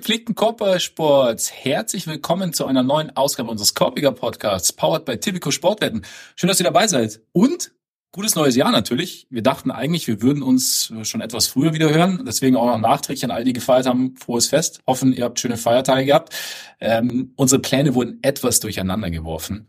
Gepflegten Korbballsports, herzlich willkommen zu einer neuen Ausgabe unseres Korbiger Podcasts, powered by Tipico Sportwetten. Schön, dass ihr dabei seid. Und gutes neues Jahr natürlich. Wir dachten eigentlich, wir würden uns schon etwas früher wieder hören. Deswegen auch noch nachträglich an all die gefeiert haben, frohes Fest. Hoffen, ihr habt schöne Feiertage gehabt. Ähm, unsere Pläne wurden etwas durcheinander geworfen.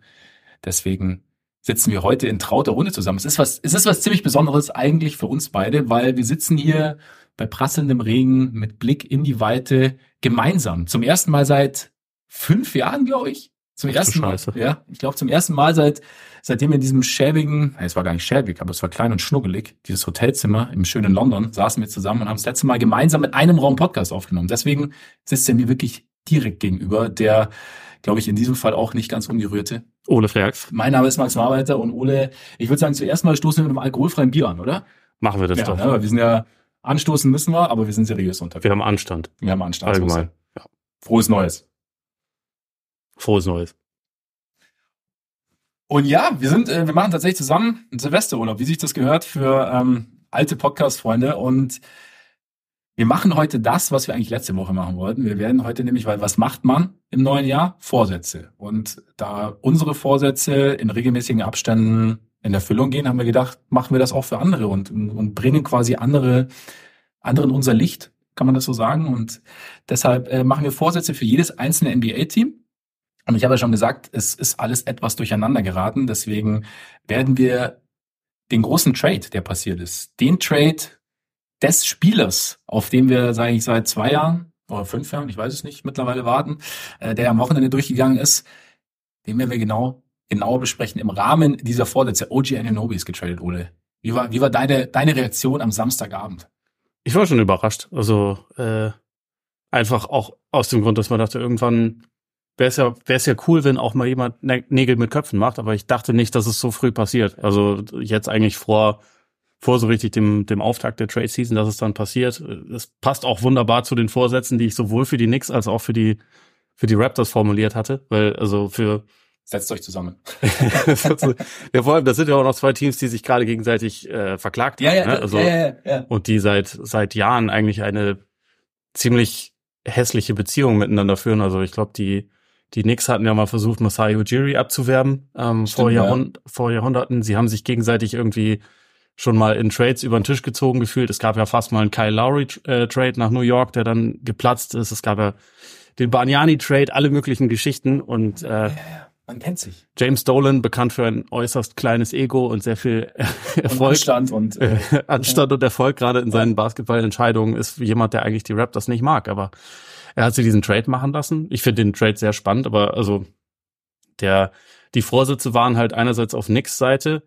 Deswegen sitzen wir heute in trauter Runde zusammen. Es ist was, es ist was ziemlich Besonderes eigentlich für uns beide, weil wir sitzen hier bei prasselndem Regen mit Blick in die Weite gemeinsam. Zum ersten Mal seit fünf Jahren, glaube ich. Zum Ach, ersten Mal. Ja, ich glaube zum ersten Mal seit seitdem wir in diesem schäbigen, es war gar nicht schäbig, aber es war klein und schnuggelig, dieses Hotelzimmer im schönen London, saßen wir zusammen und haben das letzte Mal gemeinsam mit einem Raum Podcast aufgenommen. Deswegen sitzt er mir wirklich direkt gegenüber, der, glaube ich, in diesem Fall auch nicht ganz ungerührte. Ole Freaks. Mein Name ist Max Marbeiter und Ole, ich würde sagen, zuerst mal stoßen wir mit einem alkoholfreien Bier an, oder? Machen wir das ja, doch. Ne, wir sind ja Anstoßen müssen wir, aber wir sind seriös unterwegs. Wir haben Anstand. Wir haben Anstand. Allgemein. Ja. Frohes Neues. Frohes Neues. Und ja, wir sind, äh, wir machen tatsächlich zusammen einen Silvesterurlaub, wie sich das gehört für ähm, alte Podcast-Freunde. Und wir machen heute das, was wir eigentlich letzte Woche machen wollten. Wir werden heute nämlich, weil was macht man im neuen Jahr? Vorsätze. Und da unsere Vorsätze in regelmäßigen Abständen in Erfüllung gehen, haben wir gedacht, machen wir das auch für andere und, und bringen quasi andere, anderen unser Licht, kann man das so sagen. Und deshalb äh, machen wir Vorsätze für jedes einzelne NBA-Team. Und ich habe ja schon gesagt, es ist alles etwas durcheinander geraten. Deswegen werden wir den großen Trade, der passiert ist, den Trade des Spielers, auf den wir, sage ich, seit zwei Jahren oder fünf Jahren, ich weiß es nicht, mittlerweile warten, äh, der am Wochenende durchgegangen ist, den werden wir genau genauer besprechen im Rahmen dieser Vorsätze. OG Ananobi ist getradet, Ole. Wie war, wie war deine, deine Reaktion am Samstagabend? Ich war schon überrascht. Also äh, einfach auch aus dem Grund, dass man dachte, irgendwann wäre es ja, wär's ja cool, wenn auch mal jemand Nägel mit Köpfen macht, aber ich dachte nicht, dass es so früh passiert. Also jetzt eigentlich vor, vor so richtig dem, dem Auftakt der Trade Season, dass es dann passiert. Es passt auch wunderbar zu den Vorsätzen, die ich sowohl für die Knicks als auch für die, für die Raptors formuliert hatte, weil also für Setzt euch zusammen. ja, vor allem, das sind ja auch noch zwei Teams, die sich gerade gegenseitig äh, verklagt ja, haben. Ja, ne? also, ja, ja. Und die seit seit Jahren eigentlich eine ziemlich hässliche Beziehung miteinander führen. Also ich glaube, die die Knicks hatten ja mal versucht, Masai Ujiri abzuwerben ähm, Stimmt, vor, Jahrhund ja. vor Jahrhunderten. Sie haben sich gegenseitig irgendwie schon mal in Trades über den Tisch gezogen gefühlt. Es gab ja fast mal einen Kyle Lowry äh, Trade nach New York, der dann geplatzt ist. Es gab ja den Bargnani Trade, alle möglichen Geschichten und äh, ja, ja. Man kennt sich. James Dolan, bekannt für ein äußerst kleines Ego und sehr viel Erfolg. Und Anstand und, äh, Anstand und Erfolg, gerade in seinen Basketballentscheidungen, ist jemand, der eigentlich die Raptors nicht mag. Aber er hat sie diesen Trade machen lassen. Ich finde den Trade sehr spannend, aber also der, die Vorsätze waren halt einerseits auf Knicks Seite,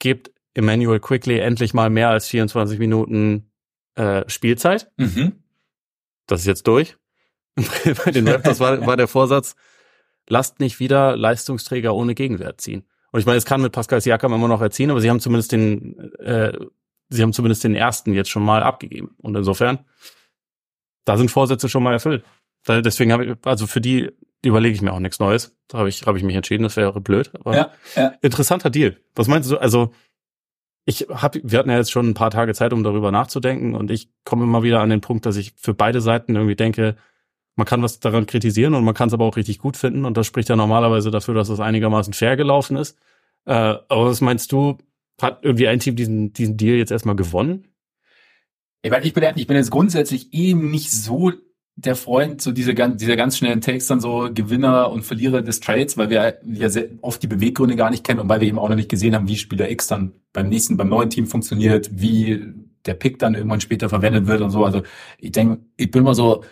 gebt Emmanuel Quickly endlich mal mehr als 24 Minuten äh, Spielzeit. Mhm. Das ist jetzt durch. Bei den Raptors war, war der Vorsatz, lasst nicht wieder Leistungsträger ohne Gegenwert ziehen. Und ich meine, es kann mit Pascal Siakam immer noch erziehen, aber sie haben zumindest den, äh, sie haben zumindest den ersten jetzt schon mal abgegeben. Und insofern, da sind Vorsätze schon mal erfüllt. Deswegen habe ich, also für die überlege ich mir auch nichts Neues. Da habe ich, habe ich mich entschieden, das wäre blöd. Aber ja, ja. interessanter Deal. Was meinst du? Also ich habe, wir hatten ja jetzt schon ein paar Tage Zeit, um darüber nachzudenken, und ich komme immer wieder an den Punkt, dass ich für beide Seiten irgendwie denke, man kann was daran kritisieren und man kann es aber auch richtig gut finden. Und das spricht ja normalerweise dafür, dass es einigermaßen fair gelaufen ist. Äh, aber was meinst du, hat irgendwie ein Team diesen, diesen Deal jetzt erstmal gewonnen? Ich, meine, ich, bin, ich bin jetzt grundsätzlich eben nicht so der Freund so diese dieser ganz schnellen Takes dann so Gewinner und Verlierer des Trades, weil wir ja sehr oft die Beweggründe gar nicht kennen und weil wir eben auch noch nicht gesehen haben, wie Spieler X dann beim nächsten, beim neuen Team funktioniert, wie der Pick dann irgendwann später verwendet wird und so. Also ich denke, ich bin mal so,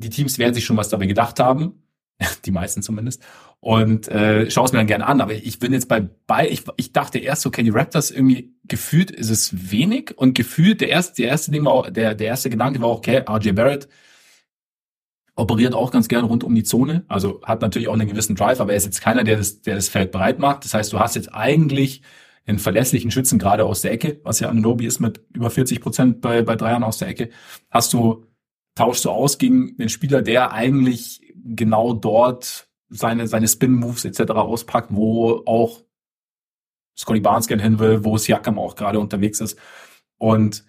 die Teams werden sich schon was dabei gedacht haben, die meisten zumindest, und äh, schaue es mir dann gerne an. Aber ich bin jetzt bei, bei ich, ich dachte erst, okay, die Raptors irgendwie gefühlt ist es wenig und gefühlt der erste, der erste Ding war auch, der, der erste Gedanke war auch, okay, RJ Barrett operiert auch ganz gern rund um die Zone, also hat natürlich auch einen gewissen Drive, aber er ist jetzt keiner, der das, der das Feld bereit macht. Das heißt, du hast jetzt eigentlich einen verlässlichen Schützen gerade aus der Ecke, was ja Ananobi ist mit über 40 Prozent bei, bei Dreiern aus der Ecke. Hast du tauschst du aus gegen den Spieler, der eigentlich genau dort seine, seine Spin-Moves etc. auspackt, wo auch Scotty Barnes gerne hin will, wo Siakam auch gerade unterwegs ist. Und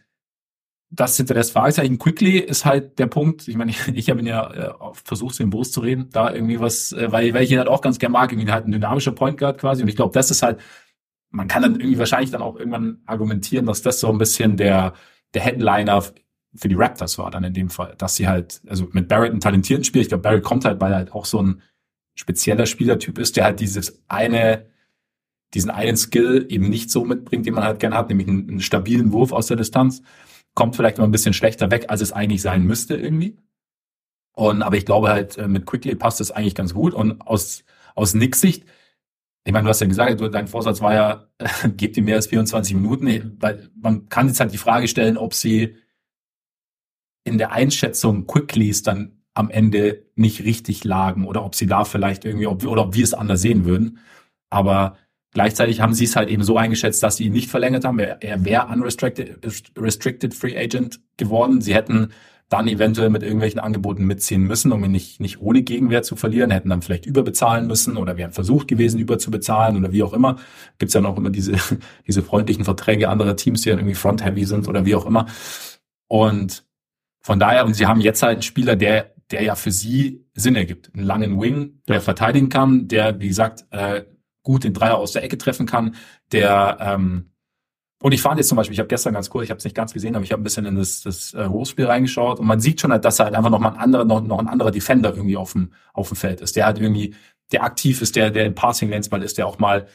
das hinter das Fragezeichen. Quickly ist halt der Punkt. Ich meine, ich, ich habe ihn ja äh, versucht, dem Brust zu reden, da irgendwie was, äh, weil, weil ich ihn halt auch ganz gerne mag, irgendwie halt ein dynamischer Point Guard quasi. Und ich glaube, das ist halt, man kann dann irgendwie wahrscheinlich dann auch irgendwann argumentieren, dass das so ein bisschen der, der Headliner für die Raptors war dann in dem Fall, dass sie halt, also mit Barrett einen talentierten Spieler, ich glaube, Barrett kommt halt, weil er halt auch so ein spezieller Spielertyp ist, der halt dieses eine, diesen einen Skill eben nicht so mitbringt, den man halt gerne hat, nämlich einen, einen stabilen Wurf aus der Distanz kommt vielleicht immer ein bisschen schlechter weg, als es eigentlich sein müsste irgendwie. Und aber ich glaube halt, äh, mit Quickly passt es eigentlich ganz gut. Und aus, aus Nicks Sicht, ich meine, du hast ja gesagt, du, dein Vorsatz war ja, gebt ihm mehr als 24 Minuten. Weil man kann jetzt halt die Frage stellen, ob sie in der Einschätzung Quicklys dann am Ende nicht richtig lagen oder ob sie da vielleicht irgendwie, ob, oder ob wir es anders sehen würden. Aber Gleichzeitig haben sie es halt eben so eingeschätzt, dass sie ihn nicht verlängert haben. Er, er wäre unrestricted restricted Free Agent geworden. Sie hätten dann eventuell mit irgendwelchen Angeboten mitziehen müssen, um ihn nicht, nicht ohne Gegenwert zu verlieren, hätten dann vielleicht überbezahlen müssen oder wären versucht gewesen, überzubezahlen oder wie auch immer. Gibt's ja noch immer diese, diese freundlichen Verträge anderer Teams, die dann irgendwie front-heavy sind oder wie auch immer. Und von daher, und sie haben jetzt halt einen Spieler, der, der ja für sie Sinn ergibt. Einen langen Wing, der ja. verteidigen kann, der, wie gesagt, äh, gut den Dreier aus der Ecke treffen kann, der ähm, und ich fand jetzt zum Beispiel, ich habe gestern ganz cool, ich habe es nicht ganz gesehen, aber ich habe ein bisschen in das, das äh, Hochspiel reingeschaut und man sieht schon halt, dass er halt einfach noch mal ein anderer, noch, noch ein anderer Defender irgendwie auf dem, auf dem Feld ist, der halt irgendwie, der aktiv ist, der, der im Passing Lanes mal ist, der auch mal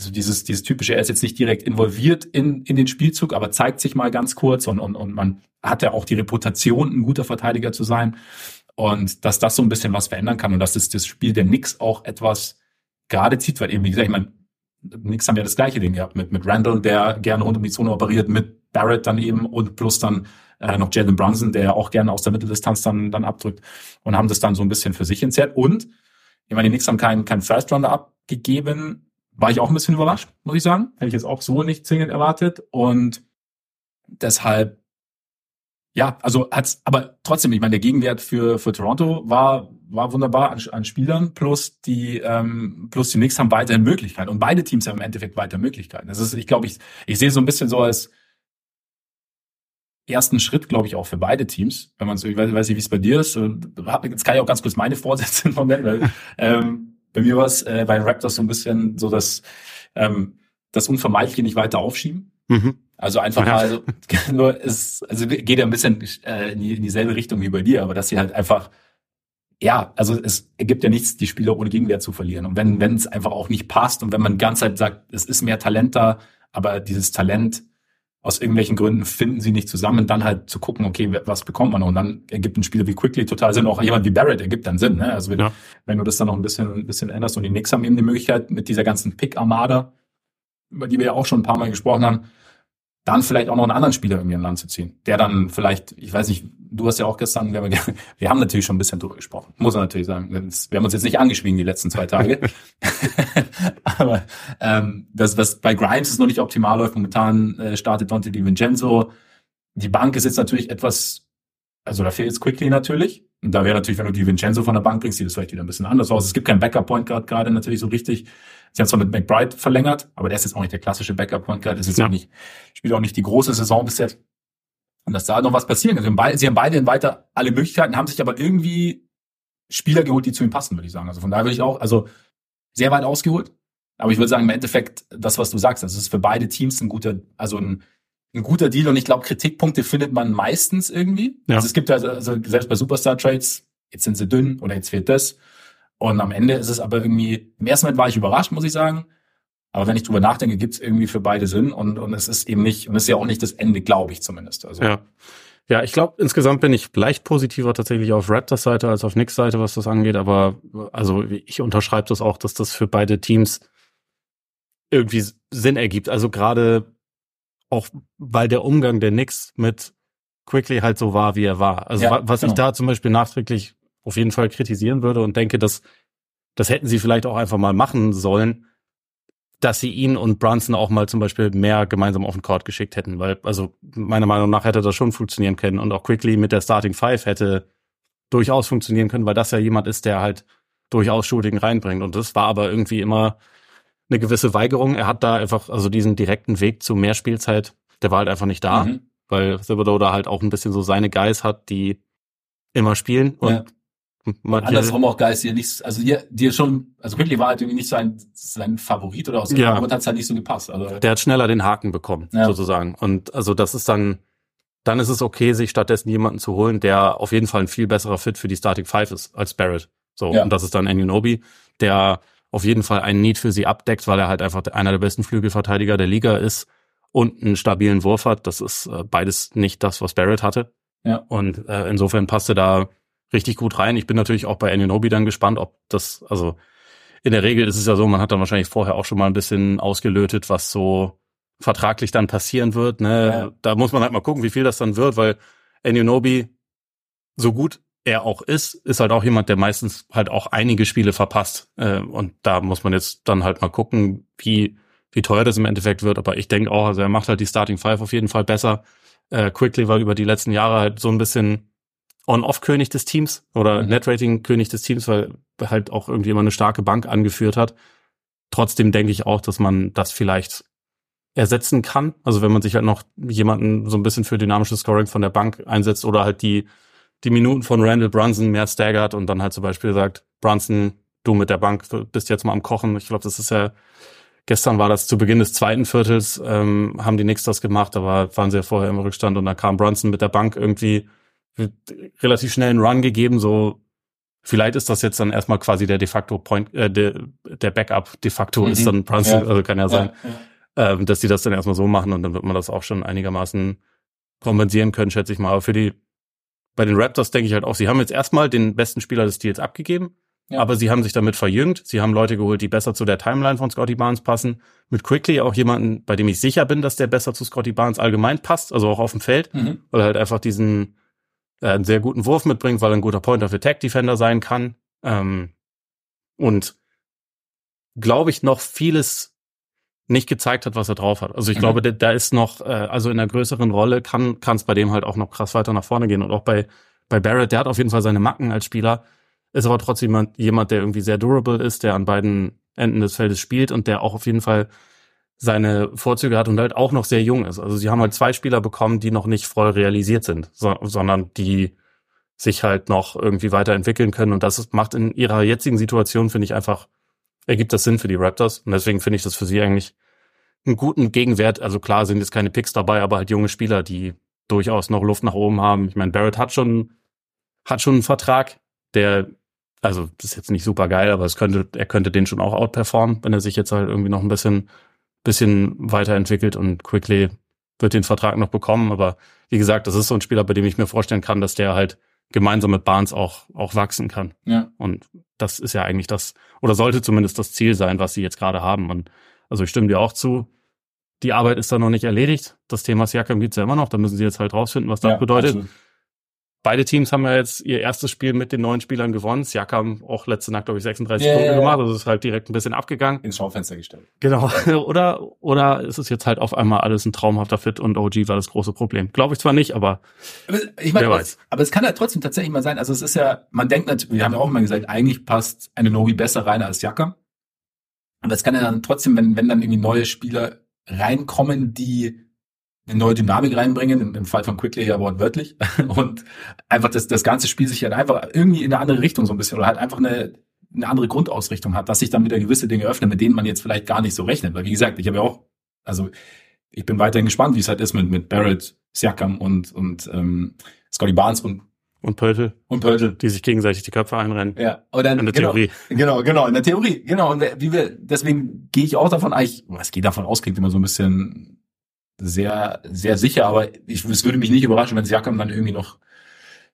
so dieses, dieses typische, er ist jetzt nicht direkt involviert in, in den Spielzug, aber zeigt sich mal ganz kurz und, und, und man hat ja auch die Reputation, ein guter Verteidiger zu sein. Und dass das so ein bisschen was verändern kann und dass das, das Spiel der Nix auch etwas gerade zieht, weil eben, wie gesagt, ich meine, nix haben ja das gleiche Ding gehabt mit, mit Randall, der gerne rund um die Zone operiert, mit Barrett dann eben und plus dann äh, noch Jalen Brunson, der auch gerne aus der Mitteldistanz dann, dann abdrückt und haben das dann so ein bisschen für sich entzerrt. Und ich meine, die Knicks haben keinen keinen First Rounder abgegeben. War ich auch ein bisschen überrascht, muss ich sagen. Hätte ich jetzt auch so nicht zwingend erwartet. Und deshalb ja, also hat's, aber trotzdem, ich meine, der Gegenwert für, für Toronto war, war wunderbar an, an Spielern, plus die, ähm, plus die Knicks haben weiterhin Möglichkeiten. Und beide Teams haben im Endeffekt weiter Möglichkeiten. Das ist, ich glaube, ich, ich sehe so ein bisschen so als ersten Schritt, glaube ich, auch für beide Teams. Wenn man so, ich weiß, weiß nicht, wie es bei dir ist. Jetzt kann ich auch ganz kurz meine Vorsätze nennen, weil ähm, bei mir war es äh, bei Raptors so ein bisschen so, dass ähm, das Unvermeidliche nicht weiter aufschieben. Mhm. Also einfach ja. mal, nur ist, also geht ja ein bisschen äh, in, die, in dieselbe Richtung wie bei dir, aber dass sie halt einfach, ja, also es ergibt ja nichts, die Spieler ohne Gegenwert zu verlieren. Und wenn wenn es einfach auch nicht passt und wenn man die ganze Zeit sagt, es ist mehr Talent da, aber dieses Talent aus irgendwelchen Gründen finden sie nicht zusammen, dann halt zu gucken, okay, was bekommt man? Und dann ergibt ein Spieler wie Quickly total Sinn. Auch jemand wie Barrett ergibt dann Sinn. Ne? Also wenn, ja. wenn du das dann noch ein bisschen, ein bisschen änderst und die Knicks haben eben die Möglichkeit mit dieser ganzen Pick-Armada, über die wir ja auch schon ein paar Mal gesprochen haben, dann vielleicht auch noch einen anderen Spieler irgendwie an Land zu ziehen, der dann vielleicht, ich weiß nicht, du hast ja auch gestern, wir haben, wir haben natürlich schon ein bisschen drüber gesprochen, muss man natürlich sagen. Wir haben uns jetzt nicht angeschwiegen die letzten zwei Tage. Aber ähm, das, was bei Grimes ist noch nicht optimal läuft, momentan äh, startet Dante DiVincenzo. Die Bank ist jetzt natürlich etwas, also da fehlt jetzt Quickly natürlich. Und da wäre natürlich, wenn du die Vincenzo von der Bank bringst, sieht das vielleicht wieder ein bisschen anders aus. Es gibt keinen Backup-Point gerade natürlich so richtig. Sie haben zwar mit McBride verlängert, aber der ist jetzt auch nicht der klassische Backup-Point Guard. Das ist ja. auch nicht, spielt auch nicht die große Saison bis jetzt. Und dass da noch was passieren kann. Sie haben beide weiter alle Möglichkeiten, haben sich aber irgendwie Spieler geholt, die zu ihm passen, würde ich sagen. Also von daher würde ich auch, also sehr weit ausgeholt. Aber ich würde sagen, im Endeffekt, das, was du sagst, das ist für beide Teams ein guter, also ein, ein guter Deal. Und ich glaube, Kritikpunkte findet man meistens irgendwie. Ja. Also es gibt also, also selbst bei Superstar Trades, jetzt sind sie dünn oder jetzt fehlt das. Und am Ende ist es aber irgendwie, im ersten Moment war ich überrascht, muss ich sagen. Aber wenn ich drüber nachdenke, gibt es irgendwie für beide Sinn und, und es ist eben nicht, und es ist ja auch nicht das Ende, glaube ich zumindest. Also. Ja. Ja, ich glaube, insgesamt bin ich leicht positiver tatsächlich auf Raptors Seite als auf Knicks Seite, was das angeht. Aber also ich unterschreibe das auch, dass das für beide Teams irgendwie Sinn ergibt. Also gerade auch, weil der Umgang der Knicks mit Quickly halt so war, wie er war. Also ja, was genau. ich da zum Beispiel nachträglich auf jeden Fall kritisieren würde und denke, dass das hätten sie vielleicht auch einfach mal machen sollen, dass sie ihn und Brunson auch mal zum Beispiel mehr gemeinsam auf den Court geschickt hätten, weil also meiner Meinung nach hätte das schon funktionieren können und auch Quickly mit der Starting Five hätte durchaus funktionieren können, weil das ja jemand ist, der halt durchaus Shooting reinbringt und das war aber irgendwie immer eine gewisse Weigerung. Er hat da einfach also diesen direkten Weg zu mehr Spielzeit, der war halt einfach nicht da. Mhm. weil Thibodeau da halt auch ein bisschen so seine Guys hat, die immer spielen und Ja. Manche, Andersrum auch Geist, die nicht, also hier, dir schon, also Quickly war halt irgendwie nicht sein, sein Favorit oder aus Ja. aber hat halt nicht so gepasst. Also, der hat schneller den Haken bekommen, Ja. sozusagen. Und also das ist dann, dann ist es okay, sich stattdessen jemanden zu holen, der auf jeden Fall ein viel besserer Fit für die Starting Five ist als Barrett. So, Ja. und das ist dann Anunoby, der auf jeden Fall einen Need für sie abdeckt, weil er halt einfach einer der besten Flügelverteidiger der Liga ist und einen stabilen Wurf hat. Das ist äh, beides nicht das, was Barrett hatte. Ja. Und äh, insofern passt er da richtig gut rein. Ich bin natürlich auch bei Anunoby dann gespannt, ob das, also in der Regel ist es ja so, man hat dann wahrscheinlich vorher auch schon mal ein bisschen ausgelötet, was so vertraglich dann passieren wird. Ne? Ja. Da muss man halt mal gucken, wie viel das dann wird, weil Anunoby, so gut er auch ist, ist halt auch jemand, der meistens halt auch einige Spiele verpasst. Äh, und da muss man jetzt dann halt mal gucken, wie, wie teuer das im Endeffekt wird. Aber ich denke auch, also er macht halt die Starting Five auf jeden Fall besser. Äh, Quickly war über die letzten Jahre halt so ein bisschen On-Off-König des Teams oder Mhm. Net-Rating-König des Teams, weil halt auch irgendwie immer eine starke Bank angeführt hat. Trotzdem denke ich auch, dass man das vielleicht ersetzen kann. Also wenn man sich halt noch jemanden so ein bisschen für dynamisches Scoring von der Bank einsetzt oder halt die, die Minuten von Randall Brunson mehr staggert und dann halt zum Beispiel sagt, Brunson, du mit der Bank, bist jetzt mal am Kochen. Ich glaube, das ist ja, gestern war das zu Beginn des zweiten Viertels, ähm, haben die Knicks das gemacht, aber waren sie ja vorher im Rückstand und dann kam Brunson mit der Bank irgendwie relativ schnell einen Run gegeben, so vielleicht ist das jetzt dann erstmal quasi der de facto Point, äh, der, der Backup de facto Mhm. ist dann Brunson, Ja. also kann ja sein ja, ja. ähm, dass die das dann erstmal so machen und dann wird man das auch schon einigermaßen kompensieren können, schätze ich mal. Aber für die, bei den Raptors denke ich halt auch, sie haben jetzt erstmal den besten Spieler des Deals abgegeben, aber sie haben sich damit verjüngt. Sie haben Leute geholt, die besser zu der Timeline von Scotty Barnes passen. Mit Quickly auch jemanden, bei dem ich sicher bin, dass der besser zu Scotty Barnes allgemein passt, also auch auf dem Feld, Mhm. weil halt einfach diesen einen sehr guten Wurf mitbringt, weil er ein guter Pointer für Tag Defender sein kann. Ähm, und glaube ich noch vieles nicht gezeigt hat, was er drauf hat. Also ich Mhm. glaube, da, da ist noch, äh, also in einer größeren Rolle kann kann es bei dem halt auch noch krass weiter nach vorne gehen. Und auch bei, bei Barrett, der hat auf jeden Fall seine Macken als Spieler, ist aber trotzdem jemand, jemand, der irgendwie sehr durable ist, der an beiden Enden des Feldes spielt und der auch auf jeden Fall seine Vorzüge hat und halt auch noch sehr jung ist. Also sie haben halt zwei Spieler bekommen, die noch nicht voll realisiert sind, so, sondern die sich halt noch irgendwie weiterentwickeln können. Und das macht in ihrer jetzigen Situation, finde ich, einfach, ergibt das Sinn für die Raptors. Und deswegen finde ich das für sie eigentlich einen guten Gegenwert. Also klar sind jetzt keine Picks dabei, aber halt junge Spieler, die durchaus noch Luft nach oben haben. Ich meine, Barrett hat schon, hat schon einen Vertrag, der, also ist jetzt nicht super geil, aber es könnte, er könnte den schon auch outperformen, wenn er sich jetzt halt irgendwie noch ein bisschen, bisschen weiterentwickelt und Quickly wird den Vertrag noch bekommen. Aber wie gesagt, das ist so ein Spieler, bei dem ich mir vorstellen kann, dass der halt gemeinsam mit Barnes auch, auch wachsen kann. Ja. Und das ist ja eigentlich das, oder sollte zumindest das Ziel sein, was sie jetzt gerade haben. Und also ich stimme dir auch zu. Die Arbeit ist da noch nicht erledigt. Das Thema Siakam gibt's ja immer noch. Da müssen sie jetzt halt rausfinden, was das Ja, bedeutet. absolut. Beide Teams haben ja jetzt ihr erstes Spiel mit den neuen Spielern gewonnen. Siakam auch letzte Nacht, glaube ich, 36 Ja, Punkte gemacht. Also ist halt direkt ein bisschen abgegangen. Ins Schaufenster gestellt. Genau. Oder, oder ist es jetzt halt auf einmal alles ein traumhafter Fit und OG war das große Problem. Glaube ich zwar nicht, aber Aber ich meine, aber, weiß. aber es kann ja trotzdem tatsächlich mal sein. Also es ist ja, man denkt natürlich, wir haben ja auch immer gesagt, eigentlich passt eine Novi besser rein als Jaka. Aber es kann ja dann trotzdem, wenn, wenn dann irgendwie neue Spieler reinkommen, die eine neue Dynamik reinbringen, im, Fall von Quickly ja wortwörtlich, und einfach das, das ganze Spiel sich halt einfach irgendwie in eine andere Richtung so ein bisschen oder halt einfach eine, eine andere Grundausrichtung hat, dass sich dann wieder gewisse Dinge öffnen, mit denen man jetzt vielleicht gar nicht so rechnet. Weil wie gesagt, ich habe ja auch, also ich bin weiterhin gespannt, wie es halt ist mit, mit Barrett, Siakam und, und ähm, Scotty Barnes und, und Pöltl, und Pöltl. die sich gegenseitig die Köpfe einrennen. Ja, und dann, In der genau, Theorie. Genau, genau, in der Theorie, genau. Und wie wir, deswegen gehe ich auch davon, eigentlich, was geht davon aus, klingt immer so ein bisschen sehr, sehr sicher, aber ich, es würde mich nicht überraschen, wenn Siakam dann irgendwie noch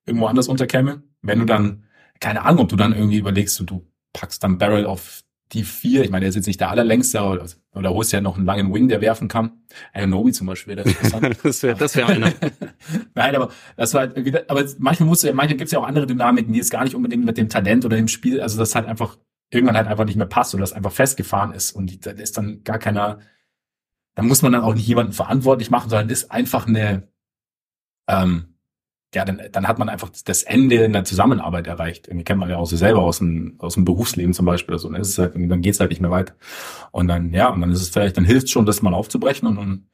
irgendwo anders unterkäme. Wenn du dann, keine Ahnung, ob du dann irgendwie überlegst, du, du packst dann Barrel auf die vier, ich meine, der ist jetzt nicht der allerlängste, oder, oder holst ja noch einen langen Wing, der werfen kann. Nobi zum Beispiel wäre interessant. das wäre das wär einer. Nein, aber das war halt aber manchmal musst du, manchmal gibt es ja auch andere Dynamiken, die jetzt gar nicht unbedingt mit dem Talent oder dem Spiel, also das halt einfach irgendwann halt einfach nicht mehr passt oder das einfach festgefahren ist und da ist dann gar keiner, da muss man dann auch nicht jemanden verantwortlich machen, sondern ist einfach eine, ähm, ja, dann, dann hat man einfach das Ende in der Zusammenarbeit erreicht. Irgendwie kennt man ja auch so selber aus dem, aus dem Berufsleben zum Beispiel oder so. Dann, ist es halt, dann geht's halt nicht mehr weiter. Und dann, ja, und dann ist es vielleicht, dann hilft schon, das mal aufzubrechen und dann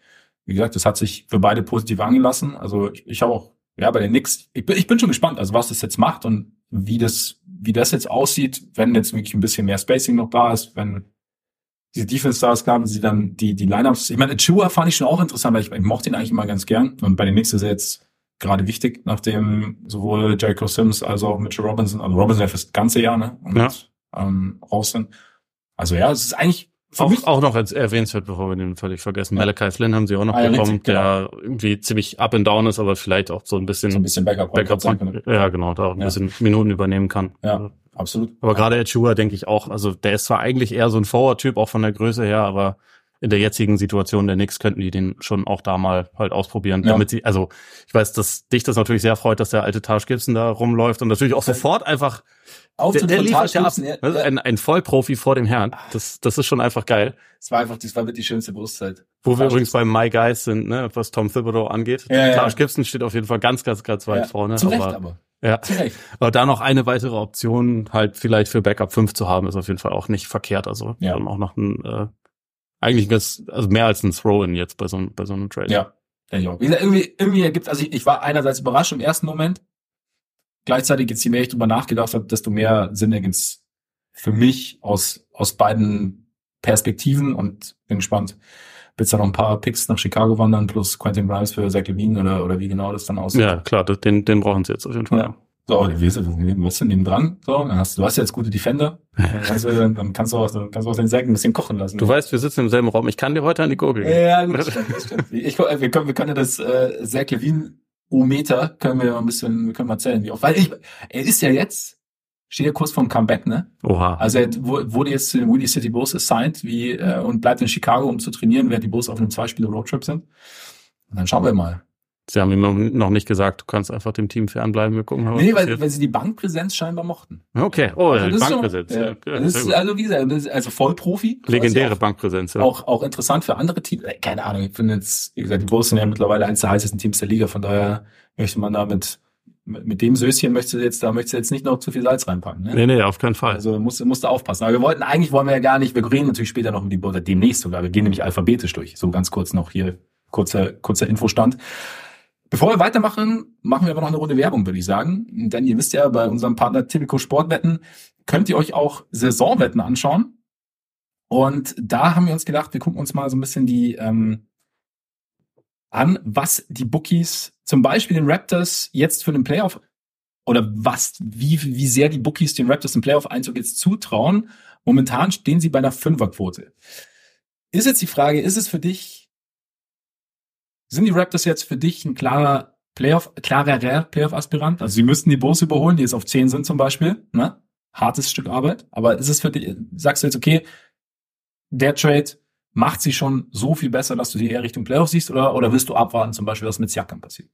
wie gesagt, das hat sich für beide positiv angelassen. Also ich, ich habe auch, ja, bei den Knicks, ich bin, ich bin schon gespannt, also was das jetzt macht und wie das, wie das jetzt aussieht, wenn jetzt wirklich ein bisschen mehr Spacing noch da ist, wenn diese Defense Stars haben, sie dann die, die Lineups, ich meine, Chua fand ich schon auch interessant, weil ich, ich mochte ihn eigentlich immer ganz gern. Und bei den Knicks ist er jetzt gerade wichtig, nachdem sowohl Jericho Sims als auch Mitchell Robinson, also Robinson ja fürs ganze Jahr, ne, und, Ja. ähm, raus sind. Also ja, es ist eigentlich für Auch, mich, auch noch erwähnenswert, bevor wir den völlig vergessen. Ja. Malachi Flynn haben sie auch noch Ah, ja, bekommen, richtig, der irgendwie ziemlich up and down ist, aber vielleicht auch so ein bisschen, so ein bisschen Backup, Backup sein könnte. ja genau, da auch ein Ja. bisschen Minuten übernehmen kann. Ja. Absolut. Aber gerade Achua denke ich auch, also der ist zwar eigentlich eher so ein Forward-Typ, auch von der Größe her, aber in der jetzigen Situation der Knicks könnten die den schon auch da mal halt ausprobieren, Ja. damit sie, also ich weiß, dass dich das natürlich sehr freut, dass der alte Taj Gibson da rumläuft und natürlich auch sofort einfach, der, der liefert ja ab, ein, ein Vollprofi vor dem Herrn, das, das ist schon einfach geil. Es war einfach, das war mit die schönste Brustzeit. Wo wir übrigens bei My Guys sind, ne, was Tom Thibodeau angeht. Ja, ja. Taj Gibson steht auf jeden Fall ganz, ganz, ganz weit Ja, vorne. Zu Recht aber, aber. Ja. Zu Recht. aber da noch eine weitere Option halt vielleicht für Backup 5 zu haben, ist auf jeden Fall auch nicht verkehrt. Also Ja. auch noch ein, äh, eigentlich ganz, also mehr als ein Throw-in jetzt bei so, einem- bei so einem Trade. Ja. Denke ich auch. Wie gesagt, irgendwie, irgendwie ergibt, also ich, ich war einerseits überrascht im ersten Moment. Gleichzeitig, jetzt je mehr ich drüber nachgedacht habe, desto mehr Sinn ergibt es für mich aus, aus beiden Perspektiven und bin gespannt. Wird da noch ein paar Picks nach Chicago wandern plus Quentin Grimes für Zach Levine oder, oder wie genau das dann aussieht. Ja, klar, das- den, den brauchen sie jetzt auf jeden Fall. Ja. So, wie ist das? Was denn neben dran? So, dann hast, du hast ja jetzt gute Defender. Dann kannst du, dann kannst du auch, dann kannst du auch den Sack ein bisschen kochen lassen. Du weißt, wir sitzen im selben Raum. Ich kann dir heute an die Gurgel gehen. Ja, gut, das stimmt, das stimmt. Ich, wir können, wir können ja das äh, Zach Levine O-Meter können wir mal ein bisschen, wir können mal zählen, wie oft. Weil ich, er ist ja jetzt, steht ja kurz vorm Comeback, ne? Oha. Also er wurde jetzt zu den Windy City Bulls assigned wie, äh, und bleibt in Chicago, um zu trainieren, während die Bulls auf einem Zwei-Spiele-Roadtrip sind. Und dann schauen wir mal. Sie haben ihm noch- nicht gesagt, du kannst einfach dem Team fernbleiben. Wir gucken mal, Nee, weil, weil sie die Bankpräsenz scheinbar mochten. Okay, oh, Also Bankpräsenz. schon- Ja, ist, also wie gesagt, das ist also Vollprofi. Legendäre auch, Bankpräsenz, ja. auch, auch interessant für andere Teams. Äh, Keine Ahnung, ich finde jetzt, wie gesagt, die Bulls sind ja mittlerweile eines der heißesten Teams der Liga, von daher möchte man da mit, dem Söschen möchte jetzt, da möchte jetzt nicht noch zu viel Salz reinpacken. Ne? Nee, nee, auf keinen Fall. Also musst, musst du aufpassen. Aber wir wollten, eigentlich wollen wir ja gar nicht, wir reden natürlich später noch um die oder demnächst sogar. Wir gehen nämlich alphabetisch durch. So ganz kurz noch hier, kurzer, kurzer Infostand. Bevor wir weitermachen, machen wir aber noch eine Runde Werbung, würde ich sagen. Denn ihr wisst ja, bei unserem Partner Tipico Sportwetten könnt ihr euch auch Saisonwetten anschauen. Und da haben wir uns gedacht, wir gucken uns mal so ein bisschen die ähm, an, was die Bookies, zum Beispiel den Raptors jetzt für den Playoff oder was, wie, wie sehr die Bookies den Raptors im Playoff-Einzug jetzt zutrauen. Momentan stehen sie bei einer Fünferquote. Ist jetzt die Frage, ist es für dich, sind die Raptors jetzt für dich ein klarer Playoff, klarer Playoff-Aspirant? Also sie müssten die Bulls überholen, die jetzt auf 10 sind zum Beispiel, ne? Hartes Stück Arbeit. Aber ist es für dich, sagst du jetzt, okay, der Trade macht sie schon so viel besser, dass du sie eher Richtung Playoff siehst, oder, oder willst du abwarten, zum Beispiel, was mit Siakam passiert?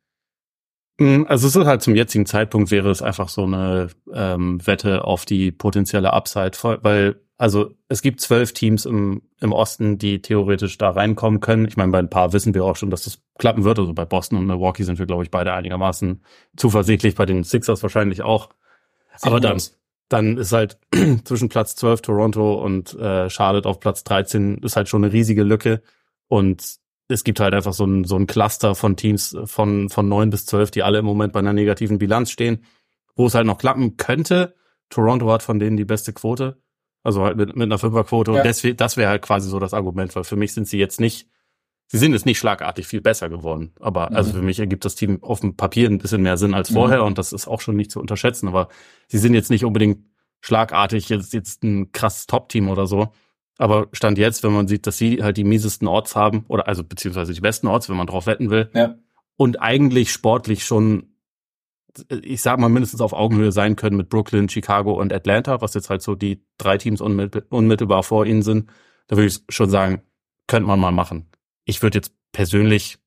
Mm, Also es ist halt zum jetzigen Zeitpunkt wäre es einfach so eine ähm, Wette auf die potenzielle Upside, weil also es gibt zwölf Teams im, im Osten, die theoretisch da reinkommen können. Ich meine, bei ein paar wissen wir auch schon, dass das klappen wird. Also bei Boston und Milwaukee sind wir, glaube ich, beide einigermaßen zuversichtlich. Bei den Sixers wahrscheinlich auch. Aber gut dann, aus. Dann ist halt zwischen Platz 12 Toronto und äh, Charlotte auf Platz 13 ist halt schon eine riesige Lücke. Und es gibt halt einfach so ein, so ein Cluster von Teams von, von neun bis zwölf, die alle im Moment bei einer negativen Bilanz stehen, wo es halt noch klappen könnte. Toronto hat von denen die beste Quote. Also halt mit, mit einer Fünferquote. Ja. Und deswegen, das wäre halt quasi so das Argument, weil für mich sind sie jetzt nicht, sie sind jetzt nicht schlagartig viel besser geworden. Aber Mhm. also für mich ergibt das Team auf dem Papier ein bisschen mehr Sinn als Mhm. vorher und das ist auch schon nicht zu unterschätzen. Aber sie sind jetzt nicht unbedingt schlagartig jetzt, jetzt ein krasses Top-Team oder so. Aber Stand jetzt, wenn man sieht, dass sie halt die miesesten Orts haben, oder also beziehungsweise die besten Orts, wenn man drauf wetten will, Ja. und eigentlich sportlich schon, ich sag mal, mindestens auf Augenhöhe sein können mit Brooklyn, Chicago und Atlanta, was jetzt halt so die drei Teams unmittel- unmittelbar vor ihnen sind, da würde ich schon sagen, könnte man mal machen. Ich würde jetzt persönlich,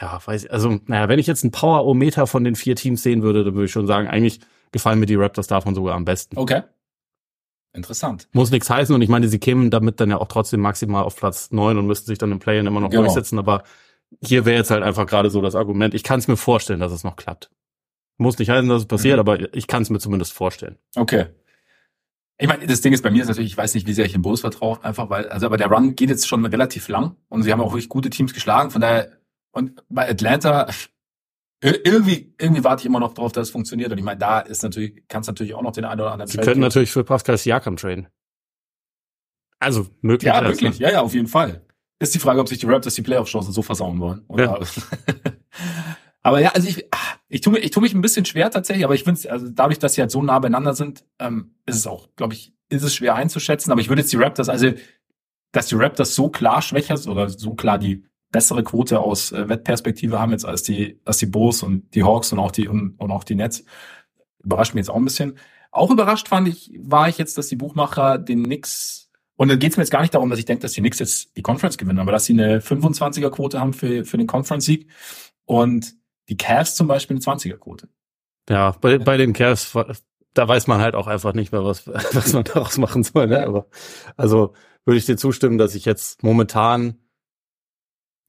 ja, weiß ich, also, naja, wenn ich jetzt einen Power-O-Meter von den vier Teams sehen würde, dann würde ich schon sagen, eigentlich gefallen mir die Raptors davon sogar am besten. Okay. Interessant. Muss nichts heißen und ich meine, sie kämen damit dann ja auch trotzdem maximal auf Platz neun und müssten sich dann im Play-In immer noch Genau. durchsetzen, aber hier wäre jetzt halt einfach gerade so das Argument. Ich kann es mir vorstellen, dass es noch klappt. Muss nicht heißen, dass es passiert, Mhm. aber ich kann es mir zumindest vorstellen. Okay. Ich meine, das Ding ist bei mir ist natürlich, ich weiß nicht, wie sehr ich in Bulls vertraue, einfach weil, also aber der Run geht jetzt schon relativ lang und sie haben auch wirklich gute Teams geschlagen, von daher, und bei Atlanta, irgendwie, irgendwie warte ich immer noch drauf, dass es funktioniert. Und ich meine, da ist natürlich, kannst natürlich auch noch den einen oder anderen. Sie können natürlich für Pascal Siakam traden. Also möglich. Ja, wirklich. Ja, ja, auf jeden Fall. Ist die Frage, ob sich die Raptors die Playoff-Chancen so versauen wollen. Ja. aber ja, also ich, ich tue, ich tue mich ein bisschen schwer tatsächlich, aber ich finde also dadurch, dass sie halt so nah beieinander sind, ähm, ist es auch, glaube ich, ist es schwer einzuschätzen. Aber ich würde jetzt die Raptors, also dass die Raptors so klar schwächer sind oder so klar die bessere Quote aus äh, Wettperspektive haben jetzt als die, als die Bulls und die Hawks und auch die und, und auch die Nets. Überrascht mich jetzt auch ein bisschen. Auch überrascht fand ich, war ich jetzt, dass die Buchmacher den Knicks und dann geht es mir jetzt gar nicht darum, dass ich denke, dass die Knicks jetzt die Conference gewinnen, aber dass sie eine 25er-Quote haben für, für den Conference-Sieg und die Cavs zum Beispiel eine 20er-Quote. Ja, bei, bei den Cavs, da weiß man halt auch einfach nicht mehr, was, was man daraus machen soll. Ne? Aber also würde ich dir zustimmen, dass ich jetzt momentan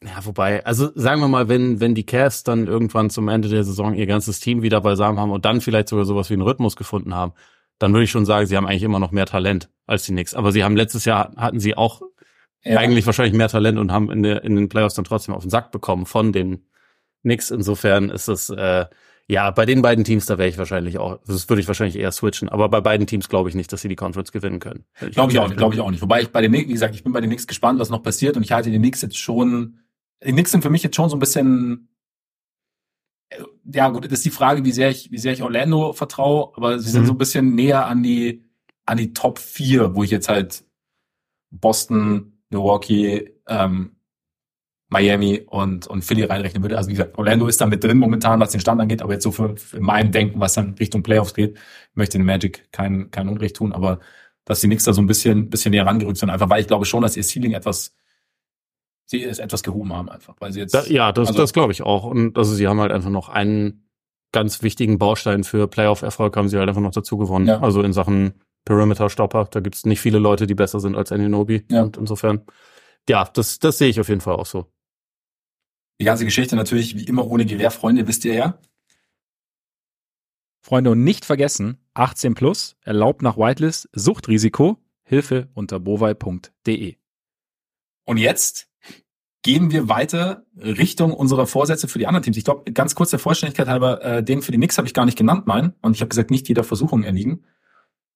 ja, wobei, also sagen wir mal, wenn, wenn die Cavs dann irgendwann zum Ende der Saison ihr ganzes Team wieder beisammen haben und dann vielleicht sogar sowas wie einen Rhythmus gefunden haben, dann würde ich schon sagen, sie haben eigentlich immer noch mehr Talent als die Knicks. Aber sie haben letztes Jahr hatten sie auch ja. eigentlich wahrscheinlich mehr Talent und haben in, der, in den Playoffs dann trotzdem auf den Sack bekommen von den Knicks. Insofern ist es äh, ja bei den beiden Teams, da wäre ich wahrscheinlich auch, das würde ich wahrscheinlich eher switchen. Aber bei beiden Teams glaube ich nicht, dass sie die Conference gewinnen können. Glaube ich auch nicht, glaube ich auch nicht. Wobei ich bei den Knicks, wie gesagt, ich bin bei den Knicks gespannt, was noch passiert und ich halte die Knicks jetzt schon die Knicks sind für mich jetzt schon so ein bisschen, äh, ja gut, das ist die Frage, wie sehr ich, wie sehr ich Orlando vertraue, aber sie sind mhm. so ein bisschen näher an die, an die Top 4, wo ich jetzt halt Boston, Milwaukee, ähm, Miami und, und Philly reinrechnen würde. Also wie gesagt, Orlando ist da mit drin momentan, was den Stand angeht, aber jetzt so für, für mein Denken, was dann Richtung Playoffs geht, möchte den Magic kein, kein Unrecht tun, aber dass die Knicks da so ein bisschen, bisschen näher rangerückt sind, einfach weil ich glaube schon, dass ihr Ceiling etwas sie es etwas gehoben haben einfach, weil sie jetzt. Da, ja, das, also, das glaube ich auch. Und also sie haben halt einfach noch einen ganz wichtigen Baustein für Playoff-Erfolg haben sie halt einfach noch dazu gewonnen. Ja. Also in Sachen Perimeter-Stopper, da gibt es nicht viele Leute, die besser sind als Aninobi. Ja. Und insofern, ja, das, das sehe ich auf jeden Fall auch so. Die ganze Geschichte natürlich wie immer ohne Gewehrfreunde, wisst ihr ja. Freunde, und nicht vergessen, 18 plus, erlaubt nach Whitelist, Suchtrisiko, Hilfe unter bovai.de. Und jetzt gehen wir weiter Richtung unserer Vorsätze für die anderen Teams. Ich glaube, ganz kurz der Vollständigkeit halber, äh, den für die Knicks habe ich gar nicht genannt, meinen. Und ich habe gesagt, nicht jeder Versuchung erliegen.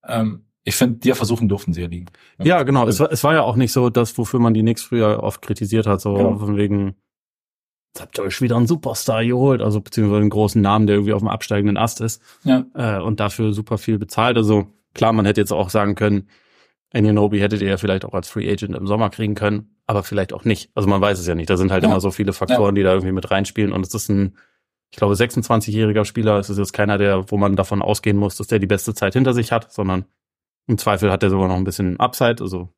Ähm, ich finde, der Versuchung durften sie erliegen. Ja, ja genau. Es war, es war ja auch nicht so das, wofür man die Knicks früher oft kritisiert hat, so genau. von wegen, habt ihr euch wieder einen Superstar geholt, also beziehungsweise einen großen Namen, der irgendwie auf dem absteigenden Ast ist. Ja. Äh, und dafür super viel bezahlt. Also klar, man hätte jetzt auch sagen können, Ananobi hättet ihr ja vielleicht auch als Free Agent im Sommer kriegen können aber vielleicht auch nicht. Also man weiß es ja nicht. Da sind halt ja. immer so viele Faktoren, ja. die da irgendwie mit reinspielen. Und es ist ein, ich glaube, 26-jähriger Spieler. Es ist jetzt keiner, der, wo man davon ausgehen muss, dass der die beste Zeit hinter sich hat, sondern im Zweifel hat er sogar noch ein bisschen Upside. Also,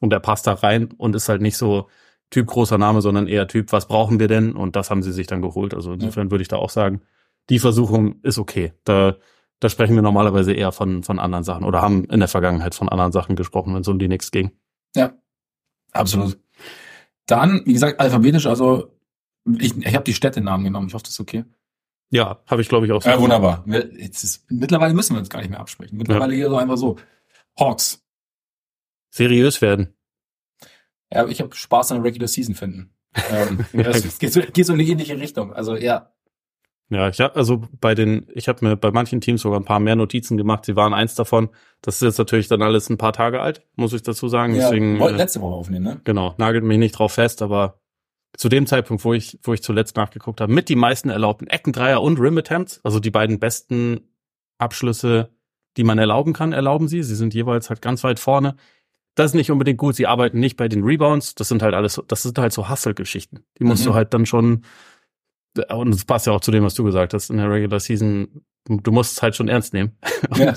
und der passt da rein und ist halt nicht so Typ großer Name, sondern eher Typ, was brauchen wir denn? Und das haben sie sich dann geholt. Also insofern würde ich da auch sagen, die Versuchung ist okay. Da, da sprechen wir normalerweise eher von, von anderen Sachen oder haben in der Vergangenheit von anderen Sachen gesprochen, wenn es um die Knicks ging. Ja, Absolut. Dann, wie gesagt, alphabetisch, also ich, ich habe die Städtenamen genommen. Ich hoffe, das ist okay. Ja, habe ich glaube ich auch so. Ja, wunderbar. Jetzt ist, mittlerweile müssen wir uns gar nicht mehr absprechen. Mittlerweile ja. hier so einfach so. Hawks. Seriös werden. Ja, ich habe Spaß an Regular Season finden. ähm, es geht so, geht so in eine ähnliche Richtung. Also ja, ja, ich habe also bei den, ich habe mir bei manchen Teams sogar ein paar mehr Notizen gemacht. Sie waren eins davon. Das ist jetzt natürlich dann alles ein paar Tage alt, muss ich dazu sagen. Ja, Deswegen wollten äh, letzte Woche aufnehmen, ne? Genau, nagelt mich nicht drauf fest, aber zu dem Zeitpunkt, wo ich, wo ich zuletzt nachgeguckt habe, mit die meisten erlaubten Eckendreier und Rim Attempts, also die beiden besten Abschlüsse, die man erlauben kann, erlauben sie. Sie sind jeweils halt ganz weit vorne. Das ist nicht unbedingt gut. Sie arbeiten nicht bei den Rebounds. Das sind halt alles, das sind halt so Hustle-Geschichten. Die musst mhm. du halt dann schon und das passt ja auch zu dem, was du gesagt hast, in der Regular Season, du musst es halt schon ernst nehmen. Ja.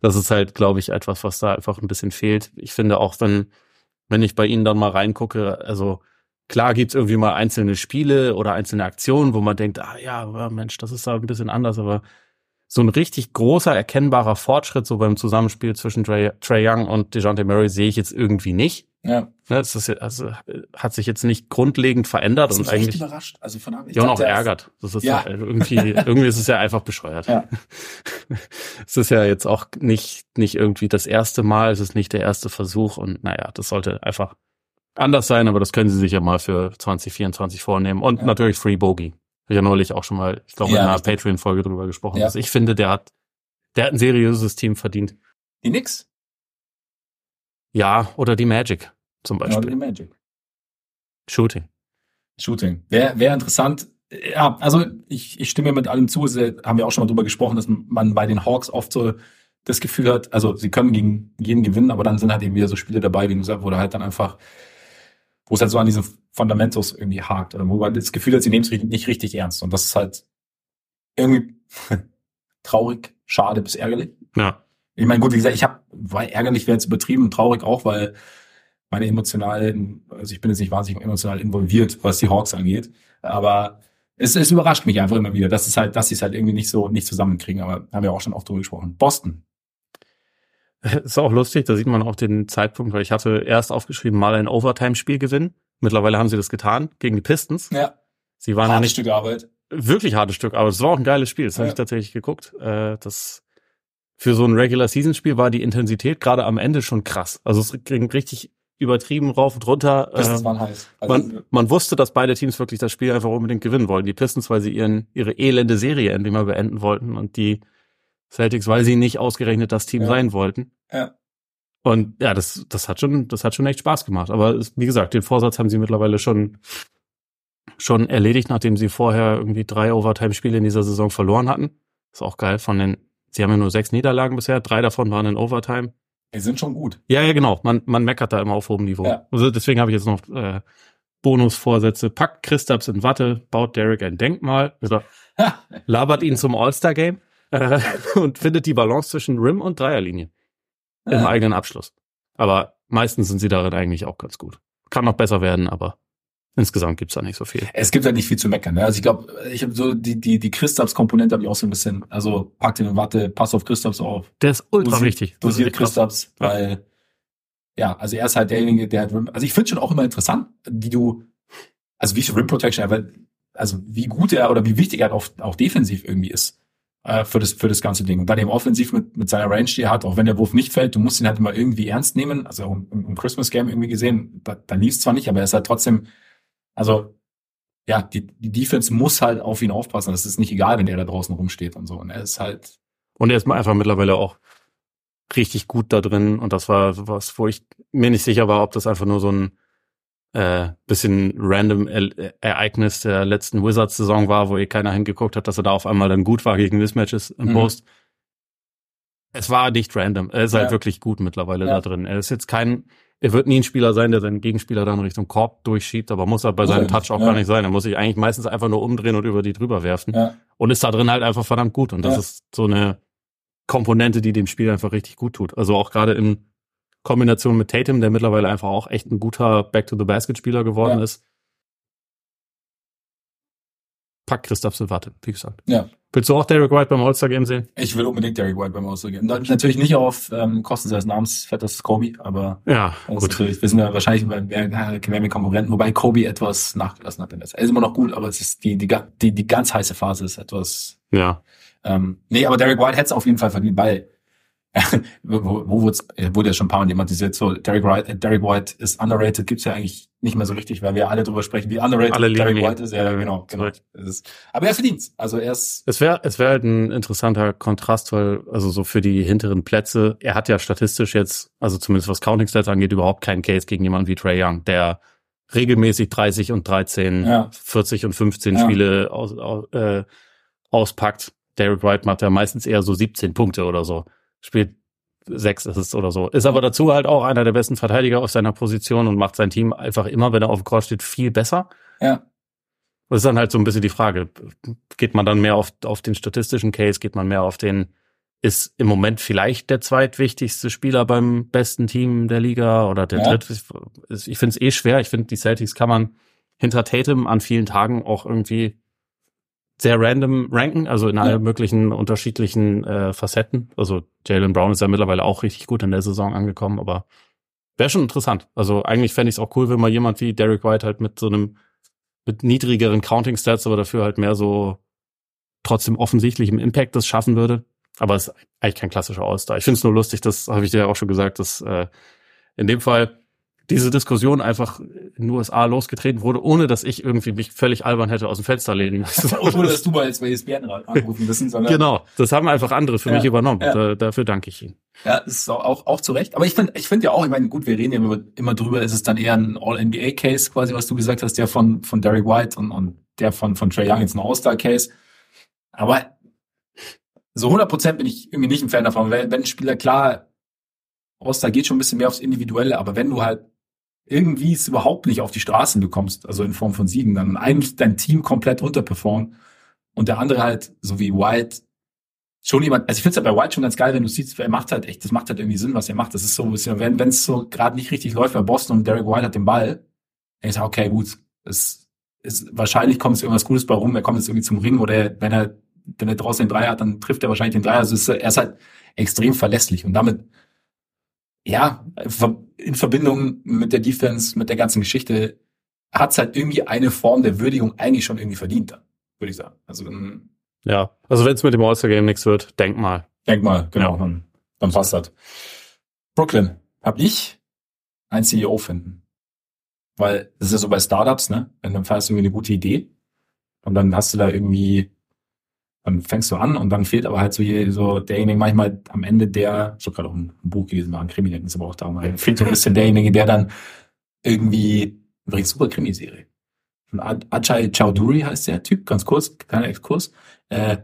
das ist halt, glaube ich, etwas, was da einfach ein bisschen fehlt. Ich finde auch, wenn, wenn ich bei ihnen dann mal reingucke, also klar gibt's irgendwie mal einzelne Spiele oder einzelne Aktionen, wo man denkt, ah ja, Mensch, das ist da ein bisschen anders, aber so ein richtig großer, erkennbarer Fortschritt so beim Zusammenspiel zwischen Trey, Trey Young und DeJounte Murray sehe ich jetzt irgendwie nicht. Ja. Ne, Das ist, also, hat sich jetzt nicht grundlegend verändert Das und eigentlich überrascht. Also von ich ja, und auch ärgert. Das ist Ja. ja. irgendwie, irgendwie ist es ja einfach bescheuert. Ja. Es ist ja jetzt auch nicht, nicht irgendwie das erste Mal, es ist nicht der erste Versuch und naja, das sollte einfach anders sein, aber das können sie sich ja mal für 2024 vornehmen. Und Ja. natürlich Free Bogey. Ja neulich auch schon mal, ich glaube, Ja, in einer. Patreon-Folge drüber gesprochen. Ja. Also ich finde, der hat, der hat ein seriöses Team verdient. Die Nix. Ja, oder die Magic zum Ja, Beispiel. die Magic. Shooting. Shooting. Wäre wär interessant. Ja, also ich, ich stimme mit allem zu. Sie, haben wir auch schon mal drüber gesprochen, dass man bei den Hawks oft so das Gefühl hat, also sie können gegen jeden gewinnen, aber dann sind halt eben wieder so Spiele dabei, wie du sagst, wo du halt dann einfach, wo es halt so an diesen Fundamentos irgendwie hakt, oder wo man das Gefühl hat, sie nehmen es nicht richtig ernst. Und das ist halt irgendwie traurig, schade bis ärgerlich. Ja. Ich meine, gut, wie gesagt, ich habe, weil ärgerlich wäre jetzt übertrieben, traurig auch, weil meine emotionalen, also ich bin jetzt nicht wahnsinnig emotional involviert, was die Hawks angeht, aber es, es überrascht mich einfach immer wieder, dass es halt, dass sie es halt irgendwie nicht so nicht zusammenkriegen, aber haben wir auch schon oft drüber gesprochen. Boston. Ist auch lustig, da sieht man auch den Zeitpunkt, weil ich hatte erst aufgeschrieben, mal ein Overtime-Spiel gewinnen. Mittlerweile haben sie das getan gegen die Pistons. Ja, Sie waren ja hartes Stück Arbeit. wirklich hartes Stück, aber es war auch ein geiles Spiel. Das habe Ja. ich tatsächlich geguckt. Äh, das für so ein Regular Season Spiel war die Intensität gerade am Ende schon krass. Also es ging richtig übertrieben rauf und runter. Pistons Äh, waren heiß. Also, man, man wusste, dass beide Teams wirklich das Spiel einfach unbedingt gewinnen wollen. Die Pistons, weil sie ihren ihre elende Serie endlich mal beenden wollten und die Celtics, weil sie nicht ausgerechnet das Team Ja. sein wollten. Ja. Und ja, das, das hat schon, das hat schon echt Spaß gemacht. Aber es, wie gesagt, den Vorsatz haben sie mittlerweile schon, schon erledigt, nachdem sie vorher irgendwie drei Overtime-Spiele in dieser Saison verloren hatten. Ist auch geil. Von den, sie haben ja nur sechs Niederlagen bisher. Drei davon waren in Overtime. die sind schon gut. Ja, ja, genau. Man, man meckert da immer auf hohem Niveau. Ja. Also deswegen habe ich jetzt noch äh, Bonusvorsätze. Packt Christaps in Watte, baut Derek ein Denkmal, Ha, labert ihn zum All-Star-Game äh, und findet die Balance zwischen Rim und Dreierlinie im Ja. eigenen Abschluss. Aber meistens sind sie darin eigentlich auch ganz gut. Kann noch besser werden, aber insgesamt gibt's da nicht so viel. Es gibt halt nicht viel zu meckern. Ne? Also ich glaube, ich habe so die die die Christaps-Komponente habe ich auch so ein bisschen. Also packt ihn in Watte, pass auf Christaps auf. Der ist ultra Dosiert- wichtig. Dosiert. Christaps, weil ja, also er ist halt derjenige, der halt Rim, also ich finde schon auch immer interessant, wie du, also wie viel Rim Protection, also wie gut er oder wie wichtig er auch, auch defensiv irgendwie ist äh, für das für das ganze Ding. Und dann eben offensiv mit mit seiner Range, die er hat, auch wenn der Wurf nicht fällt, du musst ihn halt immer irgendwie ernst nehmen. Also im, im Christmas Game irgendwie gesehen, da, da lief es zwar nicht, aber er ist halt trotzdem, also ja, die, die Defense muss halt auf ihn aufpassen. Das ist nicht egal, wenn der da draußen rumsteht und so. Und er ist halt, Und er ist mal einfach mittlerweile auch richtig gut da drin. Und das war was, wo ich mir nicht sicher war, ob das einfach nur so ein äh, bisschen random e Ereignis der letzten Wizards-Saison war, wo eh keiner hingeguckt hat, dass er da auf einmal dann gut war gegen Mismatches im Mhm. Post. Es war nicht random. Er ist halt Ja. wirklich gut mittlerweile Ja. da drin. Er ist jetzt kein, er wird nie ein Spieler sein, der seinen Gegenspieler dann Richtung Korb durchschiebt, aber muss er bei seinem Touch auch ja. gar nicht sein. Er muss sich eigentlich meistens einfach nur umdrehen und über die drüber werfen und ist da drin halt einfach verdammt gut. Und das ist so eine Komponente, die dem Spiel einfach richtig gut tut. Also auch gerade in Kombination mit Tatum, der mittlerweile einfach auch echt ein guter Back-to-the-Basket-Spieler geworden Ja. ist. Pack Christoph Silvate, wie gesagt. Ja. Willst du auch Derek White beim All-Star-Game sehen? Ich will unbedingt Derek White beim gehen. Natürlich nicht auf ähm, Kosten seines Namens, fettes Kobe, aber Ja, gut. natürlich, wir sind ja wahrscheinlich bei mehr, mehr mit Konkurrenten, wobei Kobe etwas nachgelassen hat. in der Zeit. Er ist immer noch gut, aber es ist die, die, die, die ganz heiße Phase ist etwas. Ja. Ähm, nee, aber Derek White hätte es auf jeden Fall verdient, weil wo, wo, äh, wurde ja schon ein paar Mal thematisiert, so Derek White, äh, Derek White ist underrated, gibt's ja eigentlich nicht mehr so richtig, weil wir alle drüber sprechen, wie underrated Alle Derek ihn. White ist. Ja, genau, genau. ist, aber er verdient's. Also er ist Es wäre es wäre halt ein interessanter Kontrast, weil, also so für die hinteren Plätze, er hat ja statistisch jetzt, also zumindest was Counting Stats angeht, überhaupt keinen Case gegen jemanden wie Trey Young, der regelmäßig 30 und 13, Ja. 40 und 15 Ja. Spiele aus, aus, äh, auspackt. Derek White macht ja meistens eher so 17 Punkte oder so. Spielt sechs Assists oder so. Ist aber dazu halt auch einer der besten Verteidiger auf seiner Position und macht sein Team einfach immer, wenn er auf dem Court steht, viel besser. ja, Das ist dann halt so ein bisschen die Frage. Geht man dann mehr auf, auf den statistischen Case? Geht man mehr auf den, ist im Moment vielleicht der zweitwichtigste Spieler beim besten Team der Liga oder der Ja. dritte? Ich finde es eh schwer. Ich finde, die Celtics kann man hinter Tatum an vielen Tagen auch irgendwie sehr random ranken, also in Ja. allen möglichen unterschiedlichen äh, Facetten. Also Jalen Brown ist ja mittlerweile auch richtig gut in der Saison angekommen, aber wäre schon interessant. Also eigentlich fände ich es auch cool, wenn mal jemand wie Derek White halt mit so einem mit niedrigeren Counting Stats, aber dafür halt mehr so trotzdem offensichtlichem Impact das schaffen würde. Aber es ist eigentlich kein klassischer All-Star. Ich finde es nur lustig, das habe ich dir ja auch schon gesagt, dass äh, in dem Fall diese Diskussion einfach in den USA losgetreten wurde, ohne dass ich irgendwie mich völlig albern hätte aus dem Fenster lehnen lassen. Ohne dass du mal jetzt bei ESPN anrufen müssen, sondern Genau, das haben einfach andere für Ja, mich übernommen. ja. Da, dafür danke ich Ihnen. Ja, das ist auch, auch, auch zu Recht. Aber ich finde ich finde ja auch, ich meine, gut, wir reden ja immer, immer drüber, ist es dann eher ein All-NBA-Case, quasi, was du gesagt hast, der von, von Derek White und, und der von, von Trey Young jetzt ein All-Star-Case. Aber so 100% bin ich irgendwie nicht ein Fan davon. Wenn, wenn ein Spieler, klar, All-Star geht schon ein bisschen mehr aufs Individuelle, aber wenn du halt irgendwie es überhaupt nicht auf die Straßen bekommst, also in Form von Siegen, dann eigentlich dein Team komplett unterperformt und der andere halt, so wie White, schon jemand, also ich finde es ja bei White schon ganz geil, wenn du siehst, er macht halt echt, das macht halt irgendwie Sinn, was er macht. Das ist so ein bisschen, wenn es so gerade nicht richtig läuft bei Boston und Derek White hat den Ball, dann ist okay, gut, es ist, wahrscheinlich kommt es irgendwas Cooles bei rum, er kommt jetzt irgendwie zum Ring oder wenn er, wenn er draußen den Dreier hat, dann trifft er wahrscheinlich den Dreier. Also ist, er ist halt extrem verlässlich und damit, ja, in Verbindung mit der Defense, mit der ganzen Geschichte, hat es halt irgendwie eine Form der Würdigung eigentlich schon irgendwie verdient, würde ich sagen. Also dann Ja, also wenn es mit dem All-Star-Game nichts wird, denk mal. Denk mal, genau, dann, dann passt das. Brooklyn, hab ich ein CEO finden. Weil das ist ja so bei Startups, ne? Wenn dann fährst du irgendwie eine gute Idee und dann hast du da irgendwie, dann fängst du an und dann fehlt aber halt so, hier, so derjenige manchmal am Ende der, ich habe gerade auch ein Buch gelesen, war ein Krimi, ist aber auch da, mal, fehlt so ein bisschen derjenige, der dann irgendwie, übrigens super Krimiserie. Von Aj- Ajay Chowdhury heißt der Typ, ganz kurz, kleiner Exkurs. Äh,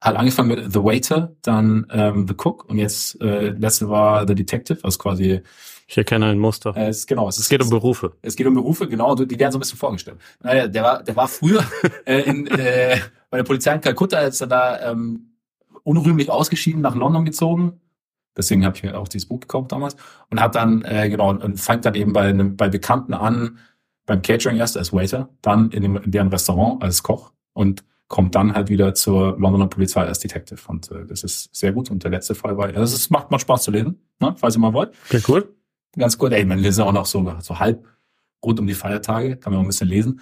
hat angefangen mit The Waiter, dann ähm, The Cook und jetzt äh, letzte war The Detective, also quasi Ich erkenne ein Muster. äh, es, genau, es, es geht um Berufe. es geht um Berufe, genau, und die werden so ein bisschen vorgestellt. Naja, der war, der war früher äh, in, äh, bei der Polizei in Kalkutta, als er da ähm, unrühmlich ausgeschieden nach London gezogen. Deswegen habe ich mir auch dieses Buch gekauft damals und hat dann äh, genau und fängt dann eben bei einem, bei Bekannten an, beim Catering erst als Waiter, dann in, dem, in deren Restaurant als Koch und kommt dann halt wieder zur Londoner Polizei als Detective. Und äh, das ist sehr gut. Und der letzte Fall war, ja, das ist, macht, macht Spaß zu lesen, ne, falls ihr mal wollt Okay, cool. Ganz gut. Ey, man lesen auch noch so, so halb rund um die Feiertage, kann man auch ein bisschen lesen.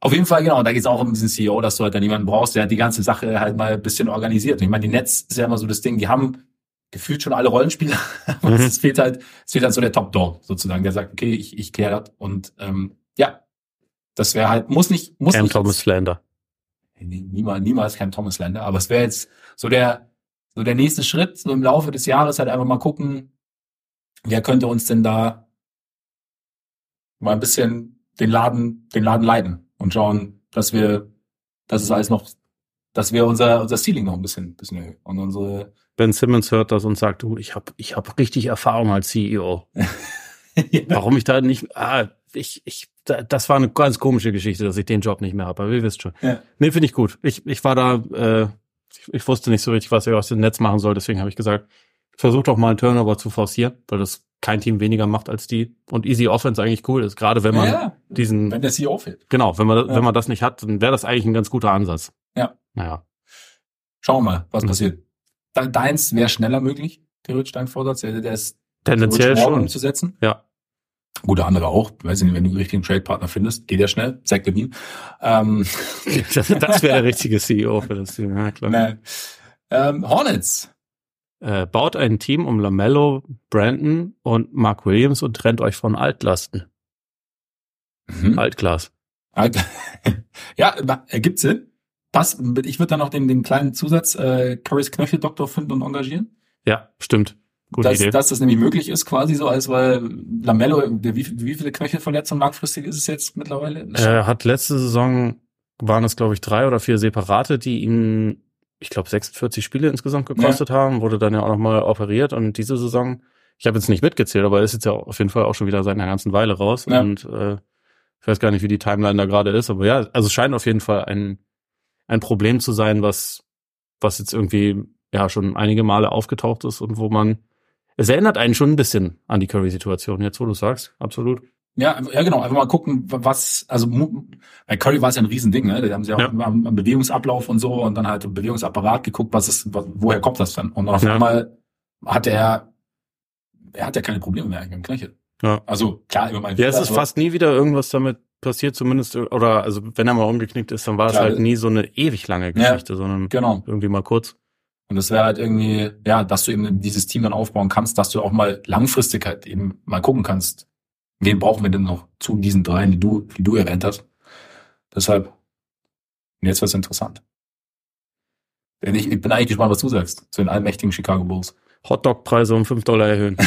Auf jeden Fall, genau, da geht es auch um diesen CEO, dass du halt dann jemanden brauchst, der die ganze Sache halt mal ein bisschen organisiert. Und ich meine, die Netz ist ja immer so das Ding, die haben gefühlt schon alle Rollenspieler, aber Mhm. es fehlt halt, es fehlt halt so der Top-Dog sozusagen, der sagt, okay, ich, ich kläre das. Und ähm, ja, das wäre halt, muss nicht, muss Cam nicht Thomas Flander. Nee, niemals, niemals kein Thomas Lander, aber es wäre jetzt so der, so der nächste Schritt, so im Laufe des Jahres halt einfach mal gucken, wer könnte uns denn da mal ein bisschen den Laden, den Laden leiten und schauen, dass wir, dass es alles noch, dass wir unser, unser Ceiling noch ein bisschen, bisschen erhöhen und unsere, Ben Simmons hört das und sagt, du, ich habe ich hab richtig Erfahrung als CEO. Warum ich da nicht, ah, ich, ich, da- das war eine ganz komische Geschichte, dass ich den Job nicht mehr habe, aber ihr wisst schon. Ja. Nee, finde ich gut. Ich, ich war da, äh, ich, ich wusste nicht so richtig, was ich aus dem Netz machen soll, deswegen habe ich gesagt, versuch doch mal einen Turnover zu forcieren, weil das kein Team weniger macht als die. Und Easy Offense eigentlich cool ist, gerade wenn man ja, diesen, wenn der CEO fehlt. genau, wenn man, Ja. wenn man das nicht hat, dann wäre das eigentlich ein ganz guter Ansatz. Ja. Naja. Schauen wir mal, was Mhm. passiert. De- Deins wäre schneller möglich, theoretisch dein Vorsatz, der, der ist Tendenziell schon. umzusetzen. Ja. Gute andere auch. Weiß nicht, wenn du den richtigen Trade-Partner findest, geht ja schnell. Zach Levine. Ähm, das wäre der richtige CEO für das Team, ja klar. ähm, Hornets. Äh, baut ein Team um Lamello, Brandon und Mark Williams und trennt euch von Altlasten. Mhm. Altglas. ja, ergibt Sinn. Passt. Ich würde dann noch den, den kleinen Zusatz äh, Currys Knöcheldoktor finden und engagieren. Ja, stimmt. Gute dass, Idee. dass das nämlich möglich ist, quasi so, als weil Lamello, der, wie, wie viele Knöchelverletzungen langfristig ist es jetzt mittlerweile? Er hat letzte Saison, waren es glaube ich drei oder vier separate, die ihn, ich glaube 46 Spiele insgesamt gekostet haben, wurde dann ja auch nochmal operiert und diese Saison, ich habe jetzt nicht mitgezählt, aber er ist jetzt ja auf jeden Fall auch schon wieder seit einer ganzen Weile raus Ja. und äh, ich weiß gar nicht, wie die Timeline da gerade ist, aber ja, also es scheint auf jeden Fall ein, ein Problem zu sein, was, was jetzt irgendwie ja schon einige Male aufgetaucht ist und wo man, es erinnert einen schon ein bisschen an die Curry-Situation, jetzt wo du sagst, absolut. Ja, ja, genau. Einfach mal gucken, was, also bei Curry war es ja ein Riesending, ne? Da haben sie auch Ja. am, am Bewegungsablauf und so und dann halt im Bewegungsapparat geguckt, was ist, was, woher kommt das dann? Und auf Ja. einmal hat er, er hat ja keine Probleme mehr dem Knöchel. Ja. Also klar, über meinen Ja, es Fehler, ist aber- fast nie wieder irgendwas damit passiert, zumindest, oder, also, wenn er mal umgeknickt ist, dann war es Klar. halt nie so eine ewig lange Geschichte, sondern Genau. irgendwie mal kurz. Und das wäre halt irgendwie, ja, dass du eben dieses Team dann aufbauen kannst, dass du auch mal langfristig halt eben mal gucken kannst, wen brauchen wir denn noch zu diesen dreien, die du, die du erwähnt hast. Deshalb, jetzt wird's interessant. Denn ich, ich bin eigentlich gespannt, was du sagst zu den allmächtigen Chicago Bulls. Hotdog-Preise um 5 Dollar erhöhen.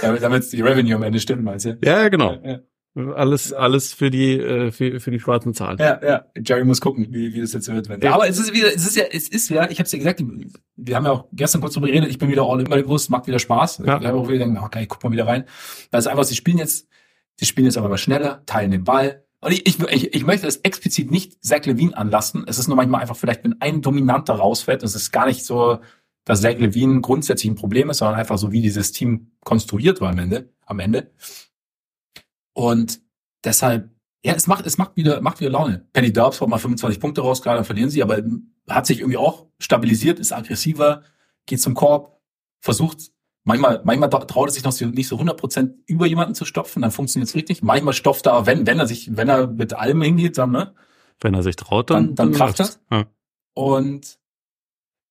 damit, damit die Revenue am Ende stimmt, meinst du? ja, genau. Ja, Alles, alles für die, äh, für, für die schwarzen Zahlen. ja, ja. Jerry muss gucken, wie, wie das jetzt wird. Wenn Ja. Aber es ist wieder, es ist ja, es ist ja, ich habe es ja gesagt, wir haben ja auch gestern kurz drüber geredet, ich bin wieder all in bei den macht wieder Spaß. Ja. Ich habe auch wieder gedacht, okay, guck mal wieder rein. Das ist einfach, sie spielen jetzt, sie spielen jetzt aber mal schneller, teilen den Ball. Und ich, ich, ich, ich möchte das explizit nicht Zach Levine anlassen. Es ist nur manchmal einfach vielleicht, wenn ein Dominanter rausfällt, es ist gar nicht so, dass Zach Levine grundsätzlich ein Problem ist, sondern einfach so, wie dieses Team konstruiert war am Ende, am Ende. Und deshalb, ja, es macht, es macht wieder, macht wieder Laune. Penny Darbs haut mal 25 Punkte raus, gerade dann verlieren sie, aber hat sich irgendwie auch stabilisiert, ist aggressiver, geht zum Korb, versucht, manchmal, manchmal traut er sich noch nicht so 100% über jemanden zu stopfen, dann funktioniert es richtig. Manchmal stopft er, wenn, wenn er sich, wenn er mit allem hingeht, dann, ne? Wenn er sich traut, dann, Dann- dann kracht läuft's. Ja. Und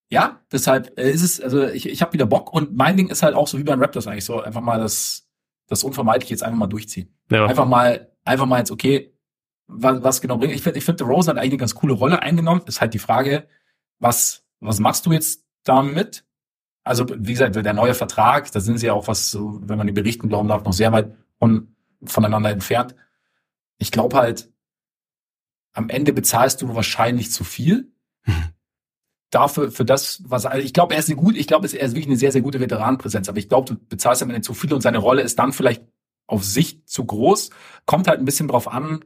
ja, deshalb äh, ist es, also ich, ich habe wieder Bock und mein Ding ist halt auch so wie beim Raptors eigentlich so, einfach mal das, das unvermeidlich jetzt einfach mal durchziehen. Ja. Einfach mal, einfach mal jetzt, okay, was, was genau bringt. Ich finde, ich finde, Rose hat eigentlich eine ganz coole Rolle eingenommen. Ist halt die Frage, was, was machst du jetzt damit? Also, wie gesagt, der neue Vertrag, da sind sie ja auch was, wenn man die Berichten glauben darf, noch sehr weit von, voneinander entfernt. Ich glaube halt, am Ende bezahlst du wahrscheinlich zu viel. Dafür, für das, was, also ich glaube, er ist eine gut, ich glaube, er ist wirklich eine sehr, sehr gute Veteranenpräsenz, aber ich glaube, du bezahlst am Ende zu viel und seine Rolle ist dann vielleicht auf Sicht zu groß. Kommt halt ein bisschen drauf an,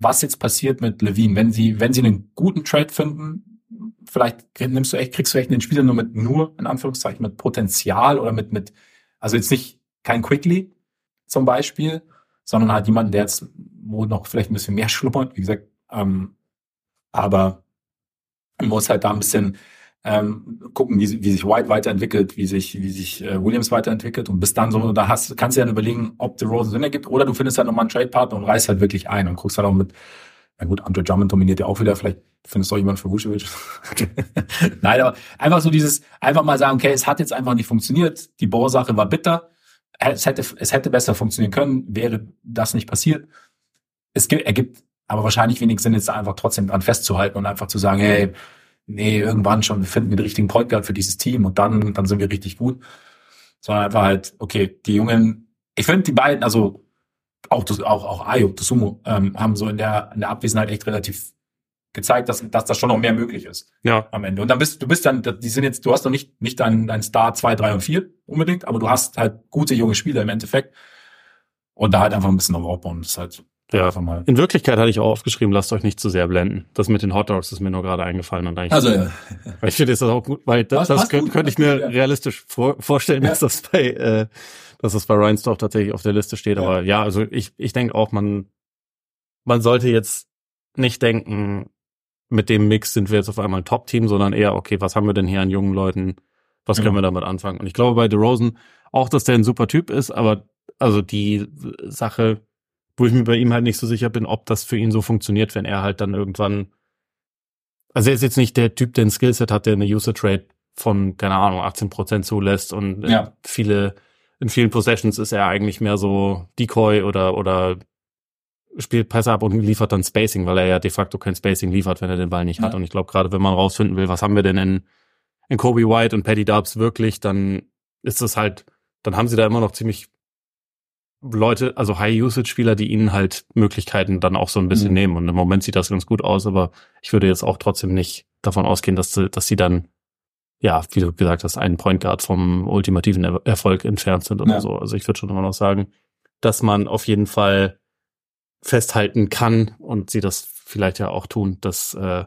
was jetzt passiert mit Levine. Wenn sie, wenn sie einen guten Trade finden, vielleicht nimmst du echt, kriegst du echt einen Spieler nur mit, nur, in Anführungszeichen, mit Potenzial oder mit, mit, also jetzt nicht kein Quickly zum Beispiel, sondern halt jemanden, der jetzt, wo noch vielleicht ein bisschen mehr schlummert, wie gesagt, ähm, aber muss halt da ein bisschen ähm, gucken, wie, wie sich White weiterentwickelt, wie sich, wie sich äh, Williams weiterentwickelt. Und bis dann so, da hast, kannst du ja überlegen, ob The Rose Sinn ergibt oder du findest halt nochmal einen Trade-Partner und reißt halt wirklich ein und guckst halt auch mit, na gut, Andre Drummond dominiert ja auch wieder, vielleicht findest du auch jemanden für Vucevic. Nein, aber einfach so dieses, einfach mal sagen, okay, es hat jetzt einfach nicht funktioniert, die Bohr-Sache war bitter, es hätte, es hätte besser funktionieren können, wäre das nicht passiert. Es gibt, ergibt aber wahrscheinlich wenig Sinn, jetzt einfach trotzdem dran festzuhalten und einfach zu sagen, hey, nee, irgendwann schon finden wir den richtigen Point Guard für dieses Team und dann, dann sind wir richtig gut. Sondern einfach halt, okay, die Jungen, ich finde die beiden, also auch, das, auch, auch Ayo, Sumo, ähm, haben so in der, in der Abwesenheit echt relativ gezeigt, dass, dass da schon noch mehr möglich ist Ja, am Ende. Und dann bist du bist dann, die sind jetzt, du hast noch nicht, nicht deinen dein Star 2, 3 und 4 unbedingt, aber du hast halt gute junge Spieler im Endeffekt. Und da halt einfach ein bisschen auf aufbauen. Das ist halt ja. einfach mal. In Wirklichkeit hatte ich auch aufgeschrieben, lasst euch nicht zu sehr blenden. Das mit den Hot Dogs ist mir nur gerade eingefallen und eigentlich. Also ja. Weil ich finde das auch gut, weil das, das könnte, gut, könnte ich mir ja. realistisch vor, vorstellen, Ja. dass das bei, äh, dass das bei Reinsdorf tatsächlich auf der Liste steht. Ja. Aber ja, also ich, ich denke auch, man, man sollte jetzt nicht denken, mit dem Mix sind wir jetzt auf einmal ein Top-Team, sondern eher, okay, was haben wir denn hier an jungen Leuten? Was können Genau. wir damit anfangen? Und ich glaube bei DeRozan auch, dass der ein super Typ ist, aber also die Sache, wo ich mir bei ihm halt nicht so sicher bin, ob das für ihn so funktioniert, wenn er halt dann irgendwann also er ist jetzt nicht der Typ, der ein Skillset hat, der eine Usage Rate von, keine Ahnung, 18 Prozent zulässt und in Ja. viele, in vielen Possessions ist er eigentlich mehr so Decoy oder, oder spielt Pässe ab und liefert dann Spacing, weil er ja de facto kein Spacing liefert, wenn er den Ball nicht hat. Ja. Und ich glaube, gerade wenn man rausfinden will, was haben wir denn in, in Kobe White und Patty Dubs wirklich, dann ist es halt, dann haben sie da immer noch ziemlich Leute, also High-Usage-Spieler, die ihnen halt Möglichkeiten dann auch so ein bisschen Mhm. nehmen. Und im Moment sieht das ganz gut aus, aber ich würde jetzt auch trotzdem nicht davon ausgehen, dass sie, dass sie dann, ja, wie du gesagt hast, einen Point Guard vom ultimativen er Erfolg entfernt sind oder Ja. so. Also ich würde schon immer noch sagen, dass man auf jeden Fall festhalten kann und sie das vielleicht ja auch tun, dass äh,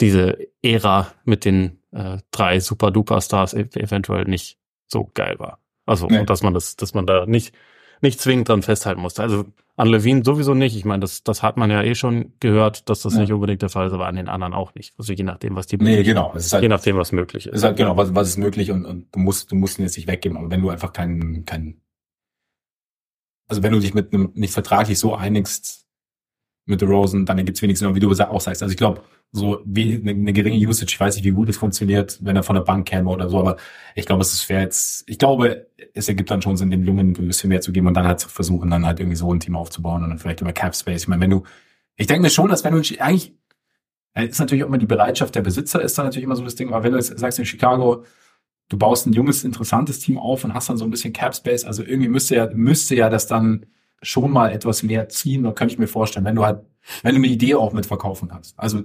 diese Ära mit den äh, drei Super-Duper-Stars ev eventuell nicht so geil war. Also, Nee. und dass man das, dass man da nicht, nicht zwingend dran festhalten muss. Also an Levine sowieso nicht. Ich meine, das, das hat man ja eh schon gehört, dass das Ja. nicht unbedingt der Fall ist, aber an den anderen auch nicht. Also je nachdem, was die Nee, genau. Es ist halt, je nachdem, was möglich ist. ist halt genau, was, was ist möglich und, und du musst, du musst ihn jetzt nicht weggeben. Aber wenn du einfach keinen, keinen, also wenn du dich mit einem nicht vertraglich so einigst mit Rosen, dann gibt's wenigstens noch, wie du auch sagst. Also ich glaube, so wie eine, eine geringe Usage, ich weiß nicht, wie gut es funktioniert, wenn er von der Bank käme oder so, aber ich glaube, es ist fair jetzt, ich glaube, es ergibt dann schon Sinn, dem Jungen ein bisschen mehr zu geben und dann halt zu versuchen, dann halt irgendwie so ein Team aufzubauen und dann vielleicht über Cap Space. Ich meine, wenn du, ich denke mir schon, dass wenn du eigentlich, äh, ist natürlich auch immer die Bereitschaft der Besitzer, ist dann natürlich immer so das Ding, aber wenn du jetzt sagst in Chicago, du baust ein junges, interessantes Team auf und hast dann so ein bisschen Cap Space, also irgendwie müsste ja, müsste ja das dann schon mal etwas mehr ziehen, da kann ich mir vorstellen, wenn du halt, wenn du eine Idee auch mitverkaufen kannst. Also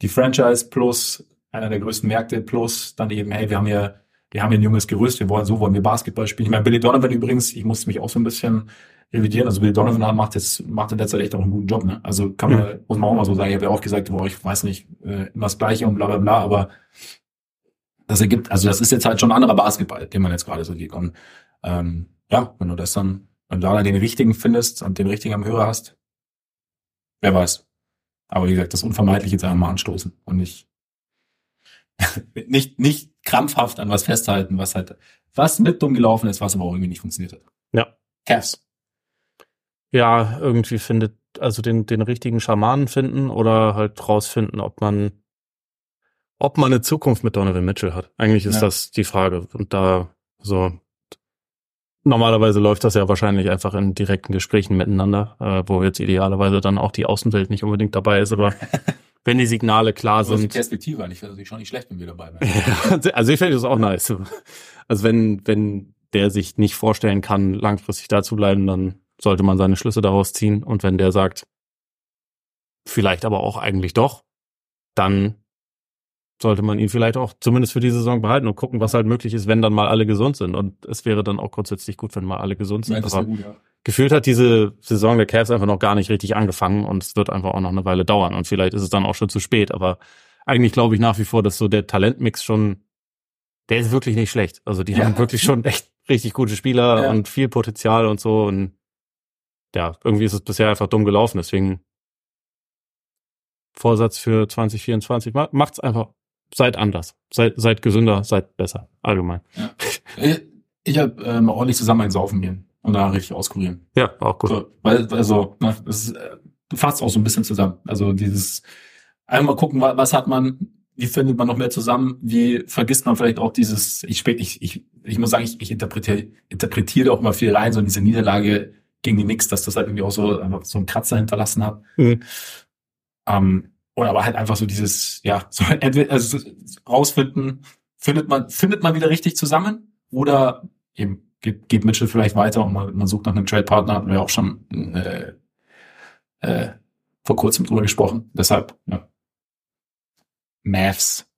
die Franchise plus einer der größten Märkte plus dann eben, hey, wir haben hier, wir haben hier ein junges Gerüst, wir wollen so, wollen wir Basketball spielen. Ich meine, Billy Donovan übrigens, ich musste mich auch so ein bisschen revidieren. Also Billy Donovan macht jetzt, macht in der Zeit echt auch einen guten Job, ne? Also kann man, muss man auch mal so sagen. Ich habe ja auch gesagt, boah, ich weiß nicht, äh, immer das Gleiche und bla bla bla, aber das ergibt, also das ist jetzt halt schon ein anderer Basketball, den man jetzt gerade so sieht. Und ähm, ja, wenn du das dann, du da den richtigen findest und den richtigen am Hörer hast, wer weiß. Aber wie gesagt, das Unvermeidliche jetzt einfach mal anstoßen und nicht, nicht, nicht krampfhaft an was festhalten, was halt, was mit dumm gelaufen ist, was aber auch irgendwie nicht funktioniert hat. Ja. Cavs. Ja, irgendwie findet, also den, den richtigen Schamanen finden oder halt rausfinden, ob man, ob man eine Zukunft mit Donovan Mitchell hat. Eigentlich ist Ja. das die Frage. Und da, so, normalerweise läuft das ja wahrscheinlich einfach in direkten Gesprächen miteinander, äh, wo jetzt idealerweise dann auch die Außenwelt nicht unbedingt dabei ist, aber wenn die Signale klar Also die sind. Perspektive eigentlich, wäre natürlich schon nicht schlecht, wenn wir dabei wären. also ich finde das auch nice. Also wenn, wenn der sich nicht vorstellen kann, langfristig da zu bleiben, dann sollte man seine Schlüsse daraus ziehen. Und wenn der sagt, vielleicht aber auch eigentlich doch, dann sollte man ihn vielleicht auch zumindest für die Saison behalten und gucken, was halt möglich ist, wenn dann mal alle gesund sind. Und es wäre dann auch grundsätzlich gut, wenn mal alle gesund sind. wäre gut, ja. gefühlt hat diese Saison der Cavs einfach noch gar nicht richtig angefangen und es wird einfach auch noch eine Weile dauern und vielleicht ist es dann auch schon zu spät, aber eigentlich glaube ich nach wie vor, dass so der Talentmix schon, der ist wirklich nicht schlecht. Also die Ja. haben wirklich schon echt richtig gute Spieler Ja. und viel Potenzial und so und ja, irgendwie ist es bisher einfach dumm gelaufen, deswegen Vorsatz für 2024, ma- macht's einfach, seid anders, seid, seid gesünder, seid besser, allgemein. Ich, ich habe ähm, ordentlich zusammen einen Saufen gehen und da richtig auskurieren. Ja, auch gut. So, weil, also, ne, das ist, äh, du fasst auch so ein bisschen zusammen. Also dieses, einmal gucken, wa- was hat man, wie findet man noch mehr zusammen, wie vergisst man vielleicht auch dieses, ich spät, ich, ich, ich muss sagen, ich, ich interpretiere, interpretiere auch immer viel rein, so in diese Niederlage gegen die Knicks, dass das halt irgendwie auch so, so einen Kratzer hinterlassen hat. Mhm. Ähm, oder aber halt einfach so dieses, ja, so also rausfinden, findet man, findet man wieder richtig zusammen oder eben geht, geht Mitchell vielleicht weiter und man, man sucht nach einem Trade-Partner, hatten wir auch schon äh, äh, vor kurzem drüber gesprochen. Deshalb, ja. Mavs.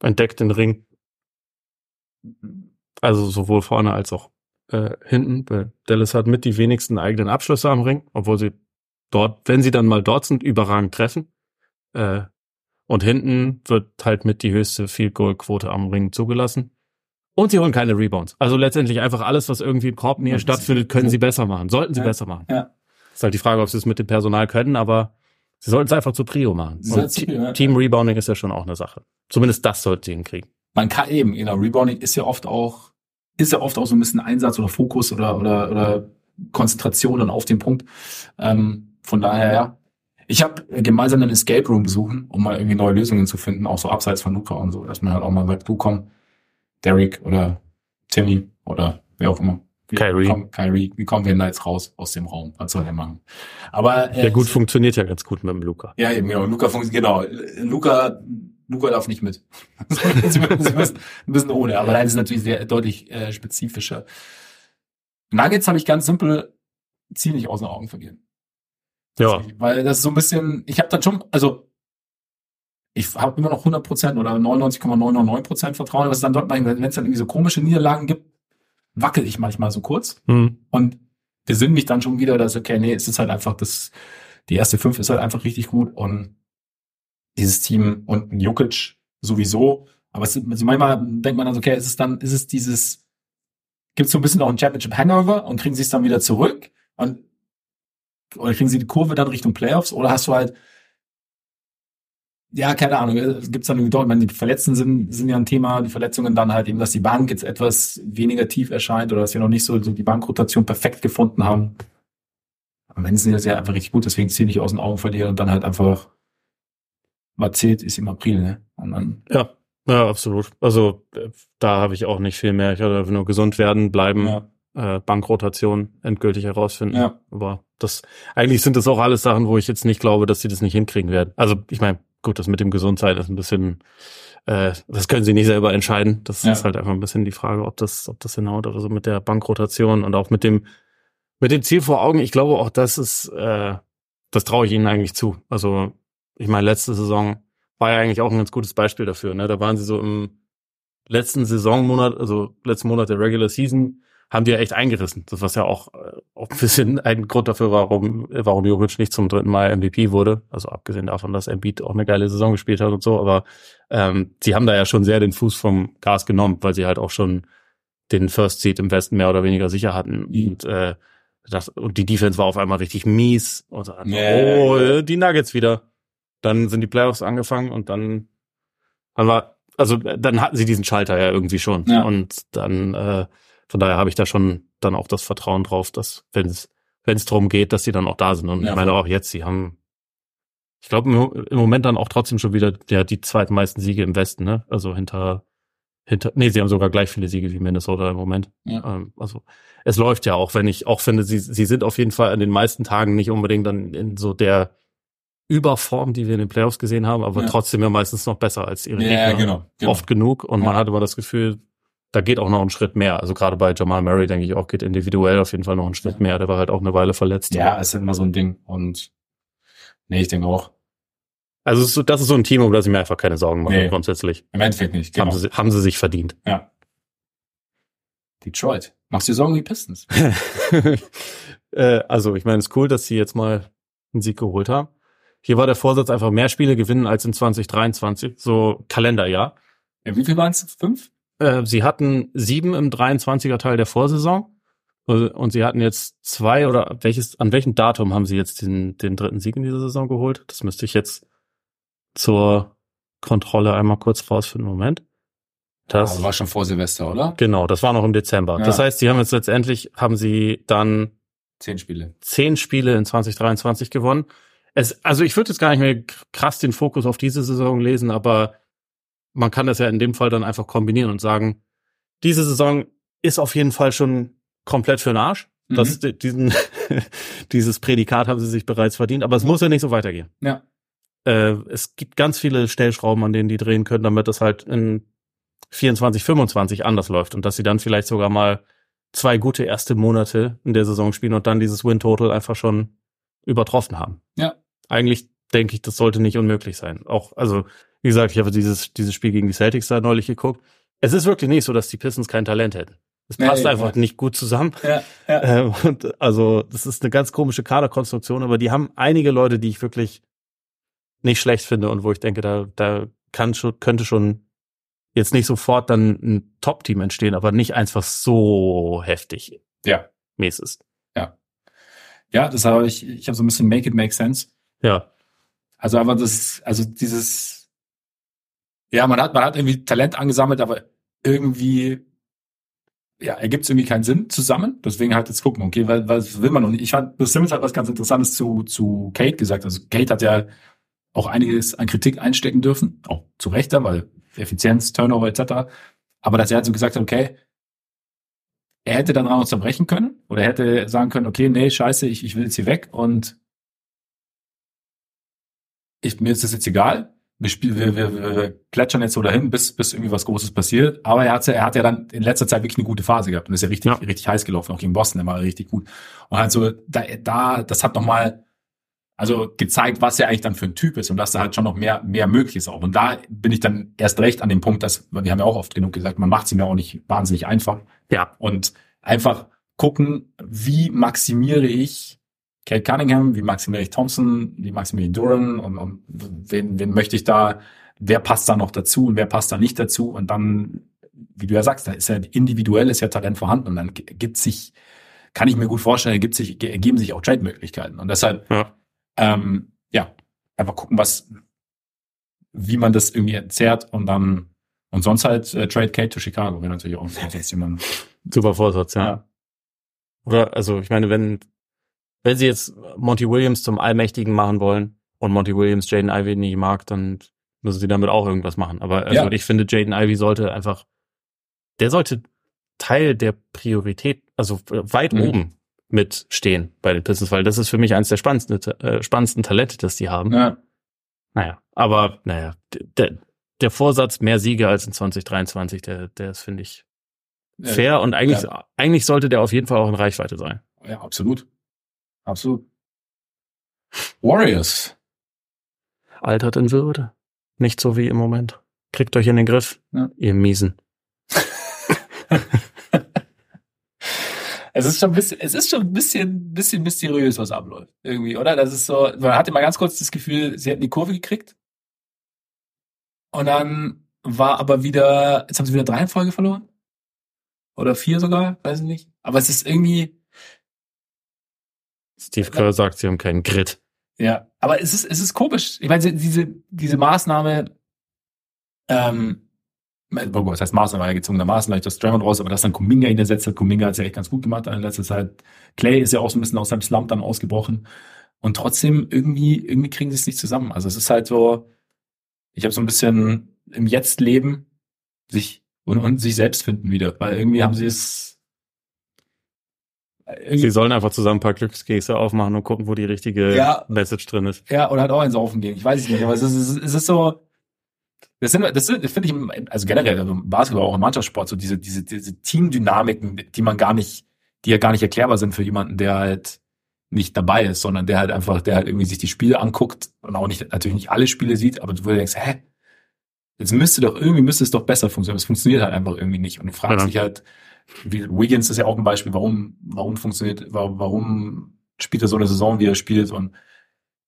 Entdeckt den Ring. Also sowohl vorne als auch äh, hinten. Dallas hat mit die wenigsten eigenen Abschlüsse am Ring, obwohl sie dort, wenn sie dann mal dort sind, überragend treffen. Äh, und hinten wird halt mit die höchste Field Goal Quote am Ring zugelassen. Und sie holen keine Rebounds. Also letztendlich einfach alles, was irgendwie in Korbnähe stattfindet, können sie besser machen. Sollten sie Ja. besser machen. Ja. Ist halt die Frage, ob sie es mit dem Personal können, aber sie sollten es einfach zur Prio machen. Ja. Team Rebounding ist ja schon auch eine Sache. Zumindest das sollten sie hinkriegen. Man kann eben, genau, Rebounding ist ja oft auch, ist ja oft auch so ein bisschen Einsatz oder Fokus oder, oder, oder Konzentration dann auf den Punkt. Ähm, von daher, ja. Ich habe gemeinsam einen Escape Room besuchen, um mal irgendwie neue Lösungen zu finden, auch so abseits von Luca und so, dass man halt auch mal sagt, du komm, Derek oder Timmy oder wer auch immer. Wie Kyrie. Komm, Kyrie, wie kommen wir denn da jetzt raus aus dem Raum? Was soll der machen? Aber äh, Der gut funktioniert ja ganz gut mit dem Luca. ja, eben, genau. Luca funktioniert, genau. Luca, Luca darf nicht mit. Sie müssen, müssen, müssen ohne, aber nein, ist natürlich sehr deutlich äh, spezifischer. Nuggets habe ich ganz simpel ziemlich aus den Augen verlieren. Ja, Weil das ist so ein bisschen, ich habe dann schon, also ich habe immer noch 100% oder 99,999% Vertrauen, aber es dann dort, wenn es dann irgendwie so komische Niederlagen gibt, wackel ich manchmal so kurz. hm. Und besinn mich dann schon wieder, dass, okay, nee, es ist halt einfach das, die erste fünf ist halt einfach richtig gut und dieses Team und Jokic sowieso. Aber es, also manchmal denkt man dann okay, ist es dann, ist es dieses gibt es so ein bisschen auch ein Championship Hangover und kriegen sie es dann wieder zurück und oder kriegen sie die Kurve dann Richtung Playoffs oder hast du halt ja, keine Ahnung, gibt's dann irgendwie dort, ich meine, die Verletzten sind, sind ja ein Thema, die Verletzungen dann halt eben, dass die Bank jetzt etwas weniger tief erscheint oder dass wir noch nicht so, so die Bankrotation perfekt gefunden haben. Am Ende sind das ja einfach richtig gut, deswegen ziehe ich aus den Augen verlieren und dann halt einfach Mazet ist im April, ne? Dann, Ja, ja, absolut. Also äh, da habe ich auch nicht viel mehr. Ich hatte einfach nur gesund werden, bleiben, ja, äh, Bankrotation endgültig herausfinden. Ja. Aber das eigentlich sind das auch alles Sachen, wo ich jetzt nicht glaube, dass sie das nicht hinkriegen werden. Also ich meine, gut, das mit dem Gesundsein ist ein bisschen, äh, das können sie nicht selber entscheiden. Das Ja. ist halt einfach ein bisschen die Frage, ob das, ob das hinhaut. Aber so mit der Bankrotation und auch mit dem, mit dem Ziel vor Augen, ich glaube auch, das ist, äh, das traue ich ihnen eigentlich zu. Also ich meine, letzte Saison war ja eigentlich auch ein ganz gutes Beispiel dafür. Ne? Da waren sie so im letzten Saisonmonat, also letzten Monat der Regular Season, haben die ja echt eingerissen. Das was ja auch, äh, auch ein bisschen ein Grund dafür war, warum, warum Jokic nicht zum dritten Mal MVP wurde. Also abgesehen davon, dass Embiid auch eine geile Saison gespielt hat und so. Aber ähm, sie haben da ja schon sehr den Fuß vom Gas genommen, weil sie halt auch schon den First Seed im Westen mehr oder weniger sicher hatten. Mhm. Und, äh, das, und die Defense war auf einmal richtig mies. Und so, Ja. oh, äh, die Nuggets wieder. Dann sind die Playoffs angefangen und dann haben wir, also äh, dann hatten sie diesen Schalter ja irgendwie schon. Ja. Und dann, äh, von daher habe ich da schon dann auch das Vertrauen drauf, dass wenn es wenn es darum geht, dass sie dann auch da sind. Und Ja, ich meine auch jetzt, sie haben, ich glaube im, Moment dann auch trotzdem schon wieder ja, die zweitmeisten Siege im Westen, ne? Also hinter hinter, nee, sie haben sogar gleich viele Siege wie Minnesota im Moment. Ja. Ähm, also es läuft ja auch, wenn ich auch finde, sie, sie sind auf jeden Fall an den meisten Tagen nicht unbedingt dann in so der Überform, die wir in den Playoffs gesehen haben, aber Ja. trotzdem ja meistens noch besser als ihre ja, Gegner. genau, genau. Oft genug und man hat aber das Gefühl, da geht auch noch ein Schritt mehr. Also gerade bei Jamal Murray, denke ich auch, geht individuell auf jeden Fall noch ein Schritt mehr. Der war halt auch eine Weile verletzt. Ja, ist immer so ein Ding und nee, ich denke auch. Also das ist so ein Team, um das ich mir einfach keine Sorgen mache, Nee. grundsätzlich. Im Endeffekt nicht, genau. Haben, sie, haben sie sich verdient. Ja. Detroit. Machst du dir Sorgen die Pistons? äh, also, ich meine, es ist cool, dass sie jetzt mal einen Sieg geholt haben. Hier war der Vorsatz einfach mehr Spiele gewinnen als in 2023, so Kalenderjahr. Ja, wie viel waren es? Fünf? Äh, sie hatten sieben im 23er Teil der Vorsaison äh, und sie hatten jetzt zwei oder welches, an welchem Datum haben sie jetzt den, den dritten Sieg in dieser Saison geholt? Das müsste ich jetzt zur Kontrolle einmal kurz rausfinden. Moment. Das, Also war schon vor Silvester, oder? genau, das war noch im Dezember. Ja. Das heißt, sie haben jetzt letztendlich, haben sie dann Zehn Spiele. zehn Spiele in 2023 gewonnen. Es, also ich würde jetzt gar nicht mehr krass den Fokus auf diese Saison lesen, aber man kann das ja in dem Fall dann einfach kombinieren und sagen, diese Saison ist auf jeden Fall schon komplett für den Arsch. Mhm. Das, diesen, dieses Prädikat haben sie sich bereits verdient, aber es muss ja nicht so weitergehen. Ja. Äh, es gibt ganz viele Stellschrauben, an denen die drehen können, damit das halt in 24, 25 anders läuft und dass sie dann vielleicht sogar mal zwei gute erste Monate in der Saison spielen und dann dieses Win-Total einfach schon übertroffen haben. Ja. Eigentlich denke ich, das sollte nicht unmöglich sein. Auch, also, wie gesagt, ich habe dieses, dieses Spiel gegen die Celtics da neulich geguckt. Es ist wirklich nicht so, dass die Pistons kein Talent hätten. Es passt nee, einfach ja. nicht gut zusammen. Ja, ja. Ähm, und also, das ist eine ganz komische Kaderkonstruktion, aber die haben einige Leute, die ich wirklich nicht schlecht finde und wo ich denke, da, da kann schon, könnte schon jetzt nicht sofort dann ein Top-Team entstehen, aber nicht einfach so heftig Ja. mies ist. Ja, das habe ich, ich habe so ein bisschen Make it make sense. Ja, Also einfach das, also dieses, ja, man hat, man hat irgendwie Talent angesammelt, aber irgendwie, ja, ergibt es irgendwie keinen Sinn zusammen. Deswegen halt jetzt gucken, okay, weil, was will man noch nicht. Ich fand, Bill Simmons hat was ganz Interessantes zu, zu Kate gesagt. Also Kate hat ja auch einiges an Kritik einstecken dürfen, auch zu Recht, weil Effizienz, Turnover etc. Aber dass er halt so gesagt hat, okay, er hätte dann auch zerbrechen können oder er hätte sagen können, okay, nee, scheiße, ich, ich will jetzt hier weg und ich, mir ist das jetzt egal. Wir, spielen, wir, wir, wir plätschern jetzt so dahin, bis, bis irgendwie was Großes passiert. Aber er hat, er hat ja dann in letzter Zeit wirklich eine gute Phase gehabt und ist ja richtig, Ja. richtig heiß gelaufen, auch gegen Boston, der war richtig gut. Und halt so, da, da das hat nochmal, also gezeigt, was er eigentlich dann für ein Typ ist und dass da halt schon noch mehr, mehr möglich ist auch. Und da bin ich dann erst recht an dem Punkt, dass, wir haben ja auch oft genug gesagt, man macht es ihm ja auch nicht wahnsinnig einfach. ja, Und einfach gucken, wie maximiere ich Kate Cunningham, wie maximiere ich Thompson, wie maximiere ich Duran und, und wen, wen möchte ich da, wer passt da noch dazu und wer passt da nicht dazu und dann wie du ja sagst, da ist ja individuell ist ja Talent vorhanden und dann gibt sich, kann ich mir gut vorstellen, gibt sich, ergeben sich auch Trade-Möglichkeiten. Und deshalb, Ja. ähm, ja, einfach gucken, was, wie man das irgendwie entzerrt und dann, und sonst halt äh, Trade Kate to Chicago wäre natürlich auch sonst jemand. Super Vorsatz, ja. Ja. Oder, also ich meine, wenn, wenn sie jetzt Monty Williams zum Allmächtigen machen wollen und Monty Williams Jaden Ivey nie mag, dann müssen sie damit auch irgendwas machen. Aber also Ja. ich finde, Jaden Ivey sollte einfach, der sollte Teil der Priorität, also weit Mhm. oben mitstehen bei den Pistons, weil das ist für mich eines der spannendsten, äh, spannendsten Talente, das die haben. Ja. Naja, aber naja, der, der Vorsatz, mehr Siege als in 2023, der, der ist, finde ich, fair und eigentlich, eigentlich sollte der auf jeden Fall auch in Reichweite sein. Ja, absolut. Absolut. Warriors. Altert in Würde. Nicht so wie im Moment. Kriegt euch in den Griff, Ja. ihr Miesen. Es ist schon ein bisschen, es ist schon ein bisschen, bisschen mysteriös, was abläuft. Irgendwie, oder? Das ist so, man hatte mal ganz kurz das Gefühl, sie hätten die Kurve gekriegt. Und dann war aber wieder, jetzt haben sie wieder drei in Folge verloren. Oder vier sogar, weiß ich nicht. Aber es ist irgendwie, Steve Kerr sagt, sie haben keinen Grit. Ja, aber es ist, es ist komisch. Ich meine, diese, diese Maßnahme, ähm, oh, was heißt Maßnahme, war ja gezwungenermaßen leicht aus Draymond raus, aber dass dann Kuminga ihn ersetzt hat, Kuminga hat es ja echt ganz gut gemacht in letzter Zeit. Clay ist ja auch so ein bisschen aus seinem Slump dann ausgebrochen. Und trotzdem irgendwie, irgendwie kriegen sie es nicht zusammen. Also es ist halt so, ich habe so ein bisschen im Jetzt leben, sich und, und sich selbst finden wieder, weil irgendwie haben sie es Sie sollen einfach zusammen ein paar Glückskekse aufmachen und gucken, wo die richtige Ja. Message drin ist. Ja, oder halt auch ins Saufen gehen. Ich weiß es nicht, aber es ist, es ist, so. Das sind, das sind, finde ich, also generell, also im Basketball, auch im Mannschaftssport, so diese, diese, diese Teamdynamiken, die man gar nicht, die ja gar nicht erklärbar sind für jemanden, der halt nicht dabei ist, sondern der halt einfach, der halt irgendwie sich die Spiele anguckt und auch nicht, natürlich nicht alle Spiele sieht, aber du du denkst, hä? Jetzt müsste doch, irgendwie müsste es doch besser funktionieren. Es funktioniert halt einfach irgendwie nicht. Und du fragst Ja. dich halt, Wiggins ist ja auch ein Beispiel, warum, warum funktioniert, warum, spielt er so eine Saison, wie er spielt und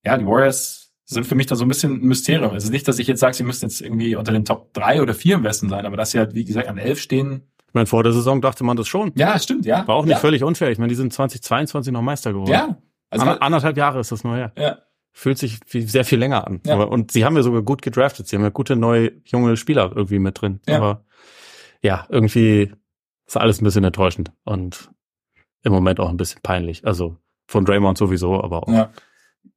ja, die Warriors sind für mich da so ein bisschen ein Mysterium. Es ist nicht, dass ich jetzt sage, sie müssten jetzt irgendwie unter den Top drei oder vier im Westen sein, aber dass sie halt, wie gesagt, an elf stehen. Ich meine, vor der Saison dachte man das schon. Ja, stimmt, ja. War auch nicht ja. völlig unfair. Ich meine, die sind 2022 noch Meister geworden. Ja. Also, Ander- anderthalb Jahre ist das nur her. ja. Fühlt sich wie sehr viel länger an. Ja. Aber, und sie haben ja sogar gut gedraftet. Sie haben ja gute neue junge Spieler irgendwie mit drin. Ja. Aber ja, irgendwie ist alles ein bisschen enttäuschend und im Moment auch ein bisschen peinlich. Also von Draymond sowieso, aber auch. Ja.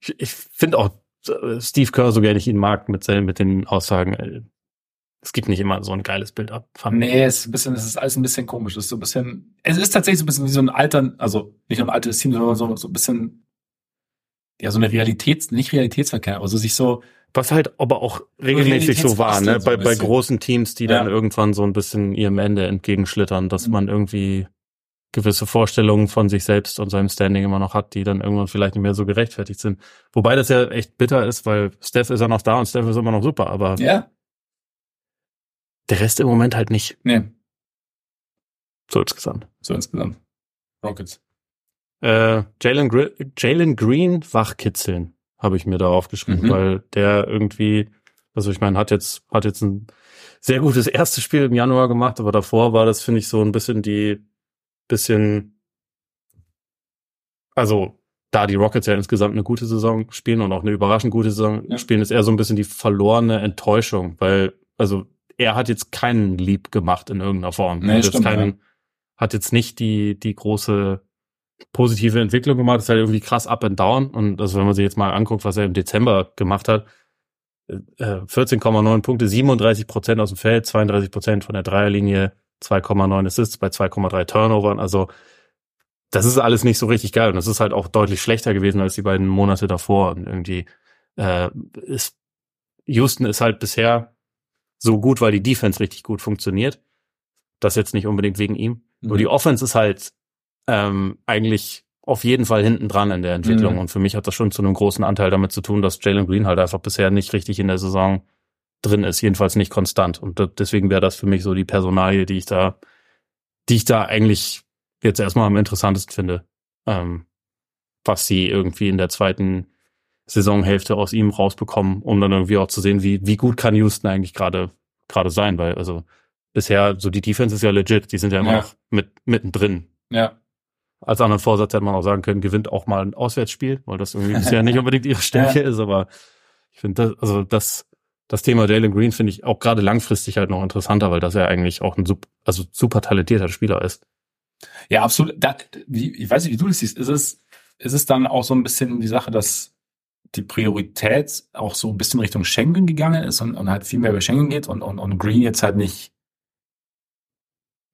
Ich, ich finde auch äh, Steve Kerr, so gerne ich ihn mag, mit, seinen, mit den Aussagen, äh, es gibt nicht immer so ein geiles Bild ab. Nee, es ist ein bisschen, es ist alles ein bisschen komisch. Es ist so ein bisschen, es ist tatsächlich so ein bisschen wie so ein Alter, also nicht nur ein altes Team, sondern so, so ein bisschen, ja, so eine Realitäts, nicht Realitätsverkehr, aber so sich so, Was halt aber auch regelmäßig so war, ne? So Bei, bei großen Teams, die dann Ja. irgendwann so ein bisschen ihrem Ende entgegenschlittern, dass Mhm. man irgendwie gewisse Vorstellungen von sich selbst und seinem Standing immer noch hat, die dann irgendwann vielleicht nicht mehr so gerechtfertigt sind. Wobei das ja echt bitter ist, weil Steph ist ja noch da und Steph ist immer noch super, aber ja, der Rest im Moment halt nicht nee, so insgesamt. so insgesamt. Rockets. Äh, Jalen Gre Jalen Green wachkitzeln, habe ich mir da aufgeschrieben, Mhm. weil der irgendwie, also ich meine, hat jetzt, hat jetzt ein sehr gutes erstes Spiel im Januar gemacht, aber davor war das, finde ich, so ein bisschen die, bisschen, also da die Rockets ja insgesamt eine gute Saison spielen und auch eine überraschend gute Saison Ja. spielen, ist eher so ein bisschen die verlorene Enttäuschung, weil, also er hat jetzt keinen Lieb gemacht in irgendeiner Form. Nee, hat, jetzt stimmt, keinen, hat jetzt nicht die, die große positive Entwicklung gemacht, ist halt irgendwie krass up and down. Und also wenn man sich jetzt mal anguckt, was er im Dezember gemacht hat, äh, 14,9 Punkte, 37 Prozent aus dem Feld, 32 Prozent von der Dreierlinie, 2,9 Assists bei 2,3 Turnovern. Also das ist alles nicht so richtig geil. Und das ist halt auch deutlich schlechter gewesen als die beiden Monate davor. Und irgendwie äh, ist Houston ist halt bisher so gut, weil die Defense richtig gut funktioniert. Das jetzt nicht unbedingt wegen ihm. Mhm. Nur die Offense ist halt ähm, eigentlich auf jeden Fall hinten dran in der Entwicklung. Mhm. Und für mich hat das schon zu einem großen Anteil damit zu tun, dass Jalen Green halt einfach bisher nicht richtig in der Saison drin ist, jedenfalls nicht konstant. Und deswegen wäre das für mich so die Personalie, die ich da, die ich da eigentlich jetzt erstmal am interessantesten finde, ähm, was sie irgendwie in der zweiten Saisonhälfte aus ihm rausbekommen, um dann irgendwie auch zu sehen, wie, wie gut kann Houston eigentlich gerade, gerade sein, weil, also, bisher, so die Defense ist ja legit, die sind ja immer Ja. noch mit, mittendrin. Ja. Als anderen Vorsatz hätte man auch sagen können, gewinnt auch mal ein Auswärtsspiel, weil das irgendwie bisher nicht unbedingt ihre Stärke ist, aber ich finde das, also das, das Thema Jalen Green finde ich auch gerade langfristig halt noch interessanter, weil das ja eigentlich auch ein super, also super talentierter Spieler ist. Ja, absolut. Da, ich weiß nicht, wie du das siehst. Ist es, ist es dann auch so ein bisschen die Sache, dass die Priorität auch so ein bisschen Richtung Schengen gegangen ist und, und halt viel mehr über Schengen geht und, und, und Green jetzt halt nicht,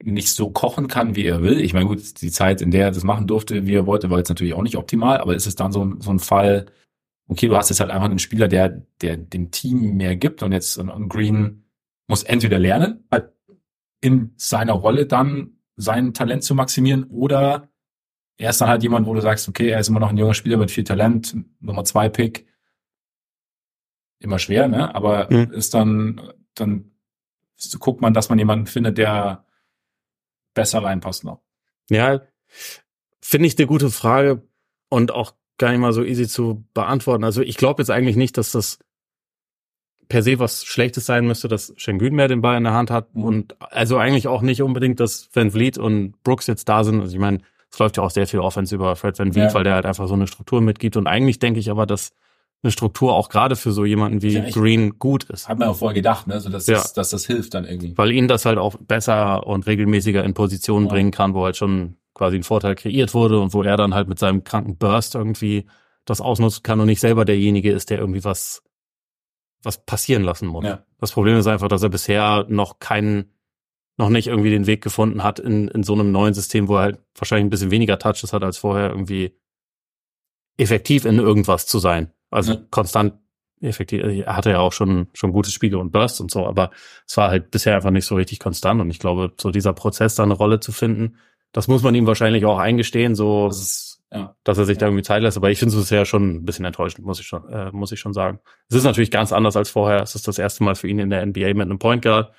nicht so kochen kann, wie er will. Ich meine, gut, die Zeit, in der er das machen durfte, wie er wollte, war jetzt natürlich auch nicht optimal, aber ist es dann so, ein- so ein Fall, okay, du hast jetzt halt einfach einen Spieler, der, der dem Team mehr gibt und jetzt und, Green muss entweder lernen, halt in seiner Rolle dann sein Talent zu maximieren oder er ist dann halt jemand, wo du sagst, okay, er ist immer noch ein junger Spieler mit viel Talent, Nummer zwei Pick. Immer schwer, ne? Aber Mhm. ist dann, dann guckt man, dass man jemanden findet, der besser reinpasst noch. Ja, finde ich eine gute Frage und auch gar nicht mal so easy zu beantworten. Also ich glaube jetzt eigentlich nicht, dass das per se was Schlechtes sein müsste, dass Schengen mehr den Ball in der Hand hat Mhm. und also eigentlich auch nicht unbedingt, dass Van Vliet und Brooks jetzt da sind. Also ich meine, es läuft ja auch sehr viel Offense über Fred Van Vliet, Ja. weil der halt einfach so eine Struktur mitgibt und eigentlich denke ich aber, dass eine Struktur auch gerade für so jemanden wie Ja, ich- Green gut ist. Hat man ja vorher gedacht, ne? So dass, Ja. das, dass das hilft dann irgendwie. weil ihn das halt auch besser und regelmäßiger in Positionen Ja. bringen kann, wo halt schon quasi ein Vorteil kreiert wurde und wo er dann halt mit seinem kranken Burst irgendwie das ausnutzen kann und nicht selber derjenige ist, der irgendwie was was passieren lassen muss. Ja. Das Problem ist einfach, dass er bisher noch keinen noch nicht irgendwie den Weg gefunden hat in, in so einem neuen System, wo er halt wahrscheinlich ein bisschen weniger Touches hat als vorher irgendwie effektiv in irgendwas zu sein. Also Ja. konstant effektiv. Er hatte ja auch schon, schon gute Spiele und Bursts und so, aber es war halt bisher einfach nicht so richtig konstant. Und ich glaube, so dieser Prozess, da eine Rolle zu finden, das muss man ihm wahrscheinlich auch eingestehen, so, Das ist, ja. dass er sich da irgendwie Zeit lässt. Aber ich finde es bisher schon ein bisschen enttäuschend, muss ich schon, äh, muss ich schon sagen. Es ist natürlich ganz anders als vorher. Es ist das erste Mal für ihn in der NBA mit einem Point Guard.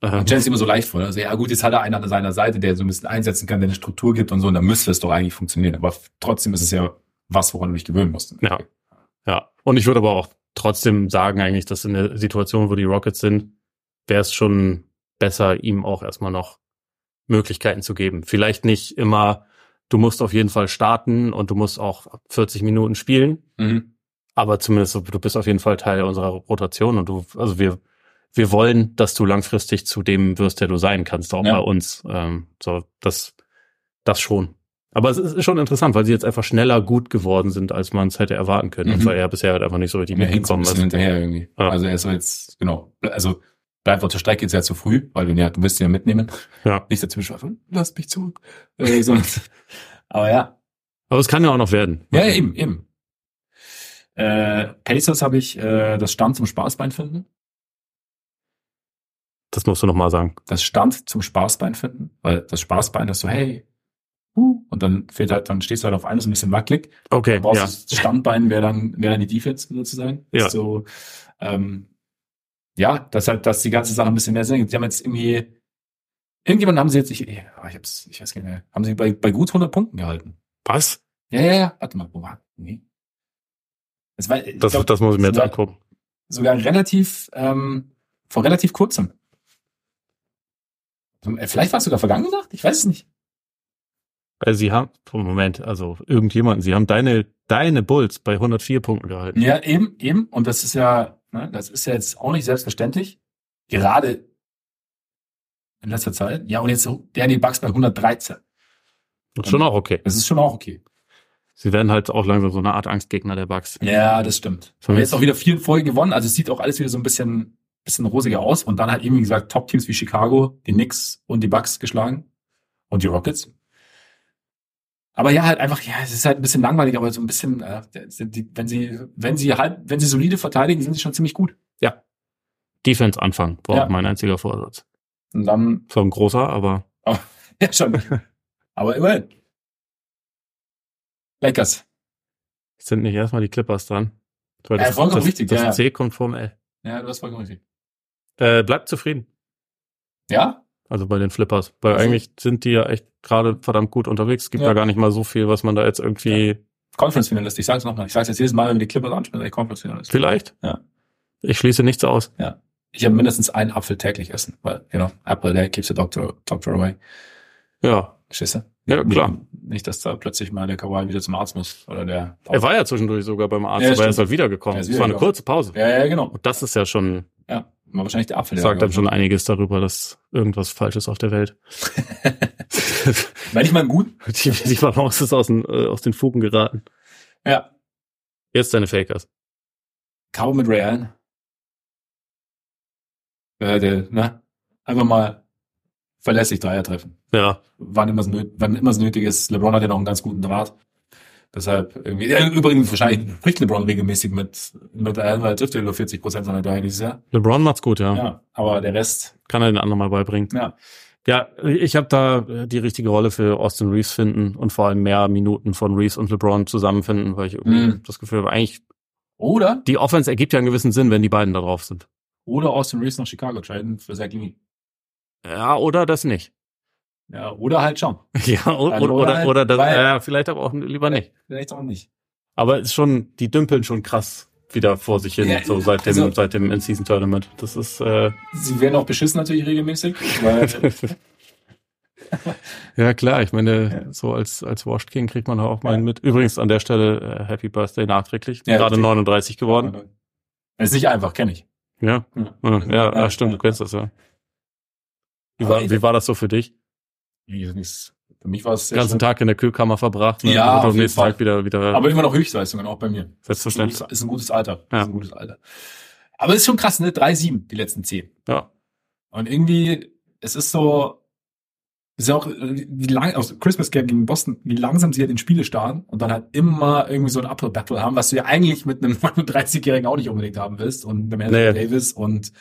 Ähm, Jens immer so leicht vor. Also, ja gut, jetzt hat er einen an seiner Seite, der so ein bisschen einsetzen kann, der eine Struktur gibt und so, und dann müsste es doch eigentlich funktionieren. Aber trotzdem ist es ja was, woran du dich gewöhnen musst. Ja. Ja, und ich würde aber auch trotzdem sagen eigentlich, dass in der Situation, wo die Rockets sind, wäre es schon besser, ihm auch erstmal noch Möglichkeiten zu geben. Vielleicht nicht immer, du musst auf jeden Fall starten und du musst auch 40 Minuten spielen, Mhm. aber zumindest du bist auf jeden Fall Teil unserer Rotation und du, also wir, wir wollen, dass du langfristig zu dem wirst, der du sein kannst, auch Ja. bei uns. Ähm, so, das, das schon. Aber es ist schon interessant, weil sie jetzt einfach schneller gut geworden sind, als man es hätte erwarten können. Mhm. Und weil er bisher halt einfach nicht so richtig ein mitgekommen ist. hinterher irgendwie. Ja. Also er ist so jetzt, genau, also bleibt auf der Strecke jetzt ja zu früh, weil du, ja, du willst ihn ja mitnehmen. Ja. Nicht dazwischen schwafeln, lass mich zurück. Äh, aber ja. Aber es kann ja auch noch werden. Ja, ja, eben, eben. Äh, Pacers habe ich äh, das Stand zum Spaßbein finden. Das musst du noch mal sagen. Das Stand zum Spaßbein finden, weil das Spaßbein ist so, hey, uh, und dann fehlt halt, dann stehst du halt auf eines ein bisschen wackelig. Okay, brauchst ja. das Standbein wäre dann, wäre dann die Defense sozusagen. Ja. So, ähm, ja, dass halt, dass die ganze Sache ein bisschen mehr Sinn gibt. Die haben jetzt irgendwie, irgendjemand haben sie jetzt, ich, ich, ich hab's, ich weiß gar nicht mehr, haben sie bei, bei gut 100 Punkten gehalten. Was? Ja, ja, ja, warte mal, wo war, nee. Es war, Das, glaub, das muss ich mir jetzt sogar- angucken. sogar relativ, ähm, vor relativ kurzem. Vielleicht war es sogar vergangene Nacht, ich weiß es nicht. Weil sie haben, Moment, also irgendjemanden, sie haben deine, deine Bulls bei 104 Punkten gehalten. Ja, eben, eben. Und das ist ja, ne, das ist ja jetzt auch nicht selbstverständlich. Gerade in letzter Zeit. Ja, und jetzt so, der die Bugs bei 113. Das ist schon auch okay. Das ist schon auch okay. Sie werden halt auch langsam so eine Art Angstgegner der Bugs. Ja, das stimmt. Für Haben jetzt auch wieder vier in Folge gewonnen. Also es sieht auch alles wieder so ein bisschen, bisschen rosiger aus. Und dann halt eben, wie gesagt, Top-Teams wie Chicago, die Knicks und die Bucks geschlagen. Und die Rockets. Aber ja, halt einfach, ja, es ist halt ein bisschen langweilig, aber so ein bisschen, äh, die, wenn sie, wenn sie halt, wenn sie solide verteidigen, sind sie schon ziemlich gut. Defense anfangen, war Ja. auch mein einziger Vorsatz. Und dann, So ein großer, aber ja schon. aber immerhin. Lakers. sind nicht erstmal die Clippers dran. Weil Ja, das, vollkommen das, richtig, das ja, ja. C kommt vorm L. Ja, du hast vollkommen richtig. Äh, bleibt zufrieden. Ja? Also bei den Flippers. Weil Also- eigentlich sind die ja echt gerade verdammt gut unterwegs. Es gibt Ja. da gar nicht mal so viel, was man da jetzt irgendwie. Conference-Finalist. Ich sag's nochmal. Ich sag's jetzt jedes Mal, wenn die Clippers ansprechen, der Conference-Finalist. Vielleicht? Ja. Ich schließe nichts aus. Ja. ich habe mindestens einen Apfel täglich essen, weil, you know, apple day keeps the doctor, doctor away. Ja, du? ja, klar. Nicht, dass da plötzlich mal der Kawhi wieder zum Arzt muss oder der. Er war ja zwischendurch sogar beim Arzt, Ja, aber er ist halt wiedergekommen. Er ist Es war eine kurze Pause. Ja, ja, genau. Und das ist ja schon, Ja, war wahrscheinlich der Apfel. sagt da dann schon einiges darüber, dass irgendwas falsch ist auf der Welt. War nicht mal gut? Die, die Balance ist aus den, äh, aus den Fugen geraten. Ja. Jetzt deine Fakers. Kau mit Allen. Äh, der, ne? Einfach mal verlässlich Dreier treffen. Ja, wann immer es nötig ist. LeBron hat ja noch einen ganz guten Draht. Deshalb irgendwie, ja, übrigens wahrscheinlich spricht LeBron regelmäßig mit, mit Allen, weil er trifft ja nur 40 Prozent seiner Dreier dieses Jahr. LeBron macht's gut, ja. Ja. aber der Rest, Kann er den anderen mal beibringen. ja. Ja, ich habe da äh, die richtige Rolle für Austin Reeves finden und vor allem mehr Minuten von Reeves und LeBron zusammenfinden, weil ich irgendwie Mhm. das Gefühl habe, eigentlich, Oder, die Offense ergibt ja einen gewissen Sinn, wenn die beiden da drauf sind. oder Austin Reeves nach Chicago traden für Zach Levine. Ja, oder das nicht. Ja, oder halt schon. Ja, oder, oder, oder halt, oder das, weil- ja, vielleicht aber auch lieber nicht. Vielleicht auch nicht. Aber ist schon, die dümpeln schon krass wieder vor sich hin, Ja, so seit dem, also- seit dem In-Season-Tournament. Das ist, äh, Sie werden auch beschissen natürlich regelmäßig, weil ja klar, ich meine, so als, als Washed King kriegt man auch mal Ja. mit. Übrigens an der Stelle, äh, Happy Birthday nachträglich. Ja, Gerade richtig. 39 geworden. Das ist nicht einfach, kenne ich. Ja, Ja. ja, ja, Ja, stimmt, ja. du kennst das, ja. Wie war, wie war das so für dich? Für mich war es Den ganzen. Tag in der Kühlkammer verbracht, ne? Ja, Und am nächsten Fall. Tag wieder, wieder, Aber immer noch Höchstleistungen, auch bei mir. selbstverständlich. Ist, ist ein gutes Alter. Ja. Ist ein gutes Alter. Aber ist schon krass, ne? 3-7, die letzten 10. Ja. Und irgendwie, es ist so, es ist ja auch, wie lang, aus Christmas Game gegen Boston, wie langsam sie halt in Spiele starten und dann halt immer irgendwie so ein Upper Battle haben, was du ja eigentlich mit einem 39-Jährigen auch nicht unbedingt haben willst und einem Anthony Nee. Davis und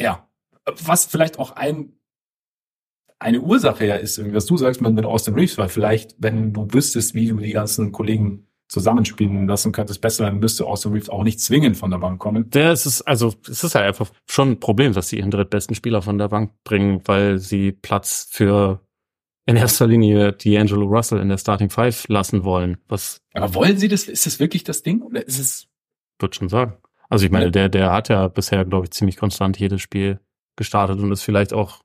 ja, was vielleicht auch ein eine Ursache ja ist, irgendwie, was du sagst mit, mit Austin Reeves, weil vielleicht, wenn du wüsstest, wie du die ganzen Kollegen zusammenspielen lassen könntest, besser, dann müsste Austin Reeves auch nicht zwingend von der Bank kommen. Der ist es, also, es ist halt einfach schon ein Problem, dass sie ihren drittbesten Spieler von der Bank bringen, weil sie Platz für in erster Linie D'Angelo Russell in der Starting Five lassen wollen. Was Aber wollen sie das? Ist das wirklich das Ding? Oder ist es, wird schon sagen. Also ich meine, Ja. der, der hat ja bisher, glaube ich, ziemlich konstant jedes Spiel gestartet und ist vielleicht auch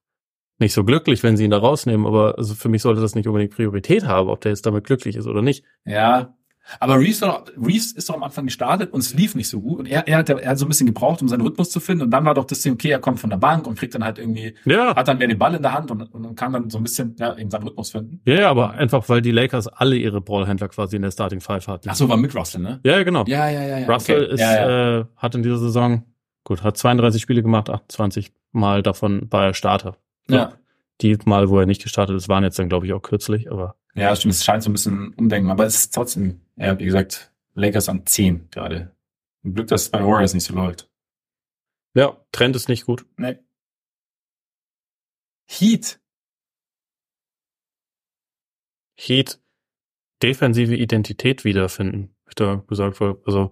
nicht so glücklich, wenn sie ihn da rausnehmen, aber also für mich sollte das nicht unbedingt Priorität haben, ob der jetzt damit glücklich ist oder nicht. ja. Aber Reeves, ist doch am Anfang gestartet und es lief nicht so gut. Und er, er, hat, er hat so ein bisschen gebraucht, um seinen Rhythmus zu finden. Und dann war doch das Ding, okay, er kommt von der Bank und kriegt dann halt irgendwie, Ja. hat dann mehr den Ball in der Hand und, und kann dann so ein bisschen, ja, eben seinen Rhythmus finden. Ja, ja, aber einfach, weil die Lakers alle ihre Ballhändler quasi in der Starting Five hatten. Ach so, war mit Russell, ne? Ja, genau. Ja, ja, ja. ja. Russell okay. ist, ja. Äh, hat in dieser Saison, gut, hat 32 Spiele gemacht, 28 Mal davon war er Starter. Ja. Die Mal, wo er nicht gestartet ist, waren jetzt dann, glaube ich, auch kürzlich, aber Ja, stimmt, es scheint so ein bisschen umdenken, aber es ist trotzdem, ja, wie gesagt, Lakers an 10 gerade. Glück, dass es bei Warriors nicht so läuft. ja, Trend ist nicht gut. Nee. Heat. Heat defensive Identität wiederfinden, ich da gesagt wurde. Also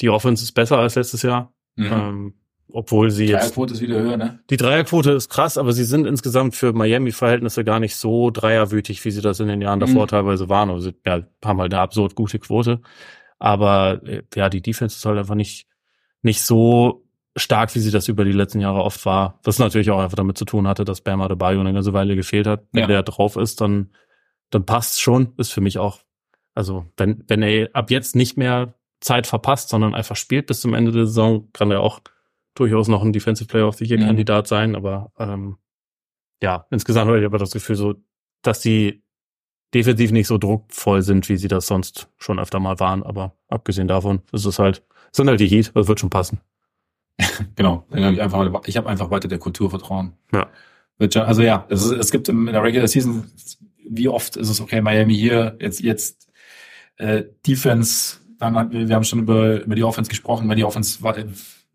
die Offense ist besser als letztes Jahr, Mhm. ähm, obwohl sie jetzt Dreierquote ist wieder höher, ne? Die Dreierquote ist krass, aber sie sind insgesamt für Miami-Verhältnisse gar nicht so dreierwütig, wie sie das in den Jahren davor Mhm. teilweise waren. Also, ja, haben halt eine absurd gute Quote. Aber äh, ja, die Defense ist halt einfach nicht, nicht so stark, wie sie das über die letzten Jahre oft war. Was natürlich auch einfach damit zu tun hatte, dass Bam Adebayo eine ganze Weile gefehlt hat. Wenn Ja. der drauf ist, dann, dann passt's schon. Ist für mich auch, also wenn, wenn er ab jetzt nicht mehr Zeit verpasst, sondern einfach spielt bis zum Ende der Saison, kann er auch durchaus noch ein Defensive Player of the Year Mhm. Kandidat sein, aber ähm, ja, insgesamt habe ich aber das Gefühl so, dass die defensiv nicht so druckvoll sind, wie sie das sonst schon öfter mal waren, aber abgesehen davon ist es halt, sind halt die Heat, das wird schon passen. Genau. Ich einfach, ich habe einfach weiter der Kultur vertrauen. Ja. Also ja, es, es gibt in der Regular Season, wie oft ist es okay, Miami hier, jetzt, jetzt äh, Defense, dann wir haben schon über, über die Offense gesprochen, weil die Offense war,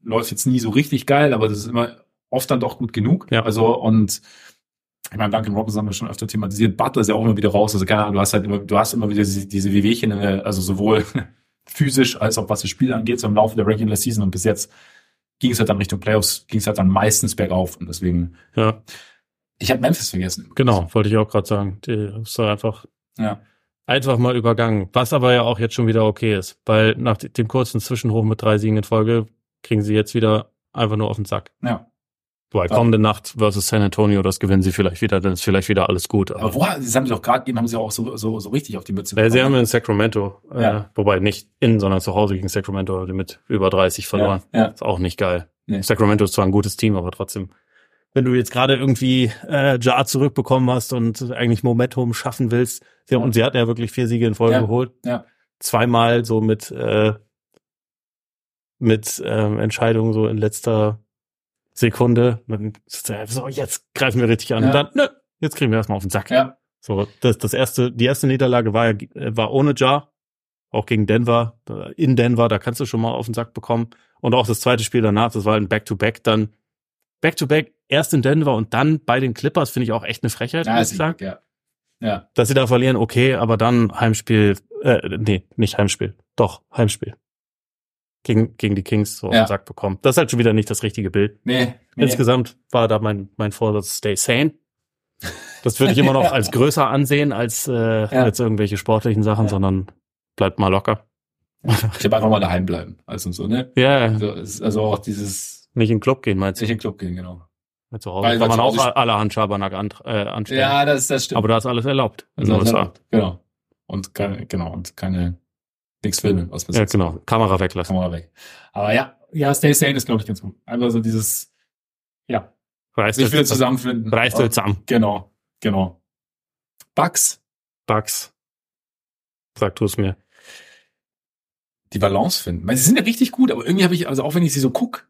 läuft jetzt nie so richtig geil, aber das ist immer oft dann doch gut genug. Ja. Also und ich meine, Duncan Robinson haben wir schon öfter thematisiert. Butler ist ja auch immer wieder raus. Also keine Ahnung, du hast halt immer, du hast immer wieder diese, diese in der- also sowohl physisch als auch was das Spiel angeht, so im Laufe der Regular Season. Und bis jetzt ging es halt dann Richtung Playoffs, ging es halt dann meistens bergauf. Und deswegen, Ja, ich habe Memphis vergessen. genau, wollte ich auch gerade sagen. Die ist doch einfach Ja. einfach mal übergangen, was aber ja auch jetzt schon wieder okay ist, weil nach dem kurzen Zwischenhoch mit drei Siegen in Folge kriegen sie jetzt wieder einfach nur auf den Sack. Ja. Weil Ja. kommende Nacht versus San Antonio, das gewinnen sie vielleicht wieder, dann ist vielleicht wieder alles gut. Aber wo, das haben sie doch gerade gegeben, haben sie auch so, so, so richtig auf die Mütze Äh, sie bekommen. haben in Sacramento, Ja. äh, wobei nicht in, sondern zu Hause gegen Sacramento mit über 30 verloren. Ja, ja. Ist auch nicht geil. Nee. Sacramento ist zwar ein gutes Team, aber trotzdem. Wenn du jetzt gerade irgendwie äh, Jar zurückbekommen hast und eigentlich Momentum schaffen willst, sie, Ja. und sie hatten ja wirklich vier Siege in Folge Ja. geholt. Ja. Zweimal so mit äh, mit ähm, Entscheidungen so in letzter Sekunde. So, jetzt greifen wir richtig an. Ja. Und dann, nö, jetzt kriegen wir erstmal auf den Sack. Ja. So, das, das erste, die erste Niederlage war ja, war ohne Jar, auch gegen Denver, in Denver, da kannst du schon mal auf den Sack bekommen. Und auch das zweite Spiel danach, das war ein Back-to-Back, dann Back-to-Back, erst in Denver und dann bei den Clippers, finde ich auch echt eine Frechheit, Ja, muss ich sagen. ja. Ja. Dass sie da verlieren, okay, aber dann Heimspiel, äh, nee, nicht Heimspiel, doch, Heimspiel. Gegen, gegen die Kings so Ja. den Sack bekommen. Das ist halt schon wieder nicht das richtige Bild. Nee, nee. Insgesamt war da mein, mein Vorsatz, stay sane. Das würde ich immer noch als größer ansehen als äh, Ja. als irgendwelche sportlichen Sachen, Ja. sondern bleibt mal locker. Ich habe einfach mal daheim bleiben. Also so, ne? Ja, Also, es ist also auch dieses nicht in den Club gehen, meinst du? sich in den Club gehen, genau. Zu Hause Weil- kann man auch Hause- alle Handschabernack an, äh, anstellen. Ja, das, das stimmt. Aber da ist alles erlaubt. also, den USA. genau. Und keine, genau, und keine, nichts filmen, was Ja, genau. Kamera weglassen. Kamera weg. Aber ja, ja, Stay Sane ist, glaube ich, ganz gut. Einfach so dieses, ja, Reißt sich wieder zusammenfinden. Reißt euch zusammen. Genau, genau. Bugs, Bugs. Sag du es mir. die Balance finden. Weil sie sind ja richtig gut, aber irgendwie habe ich, also auch wenn ich sie so guck,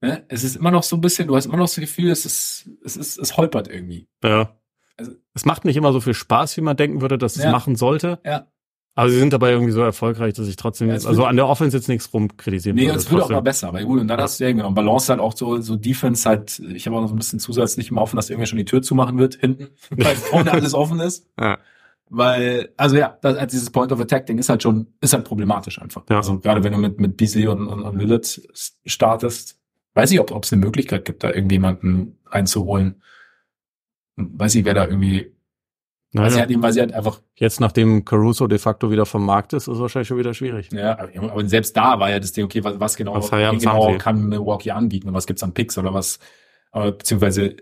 ne, es ist immer noch so ein bisschen, du hast immer noch das Gefühl, es ist, es ist, es holpert irgendwie. Ja. Also- es macht nicht immer so viel Spaß, wie man denken würde, dass es Ja. machen sollte. Ja. Aber sie sind dabei irgendwie so erfolgreich, dass ich trotzdem, Ja, es also an der Offense jetzt nichts rumkritisieren Nee, würde. es wird auch mal besser, aber gut, und dann hast du ja genau, Balance halt auch so, so Defense halt, ich habe auch noch so ein bisschen zusätzlich immer offen, dass irgendwer schon die Tür zumachen wird, hinten, weil vorne alles offen ist. Ja. Weil, also ja, das, also dieses Point of Attack Ding ist halt schon, ist halt problematisch einfach. Ja. Also gerade wenn du mit, mit Beasley und, und, und Lillard startest, weiß ich, ob ob es eine Möglichkeit gibt, da irgendjemanden reinzuholen. Weiß ich, wer da irgendwie, weil sie Naja, halt weil sie halt einfach, jetzt nachdem Caruso de facto wieder vom Markt ist, ist es wahrscheinlich schon wieder schwierig. ja, aber selbst da war ja das Ding, okay, was, was genau, Was haben genau kann Milwaukee anbieten und was gibt's an Picks oder was, beziehungsweise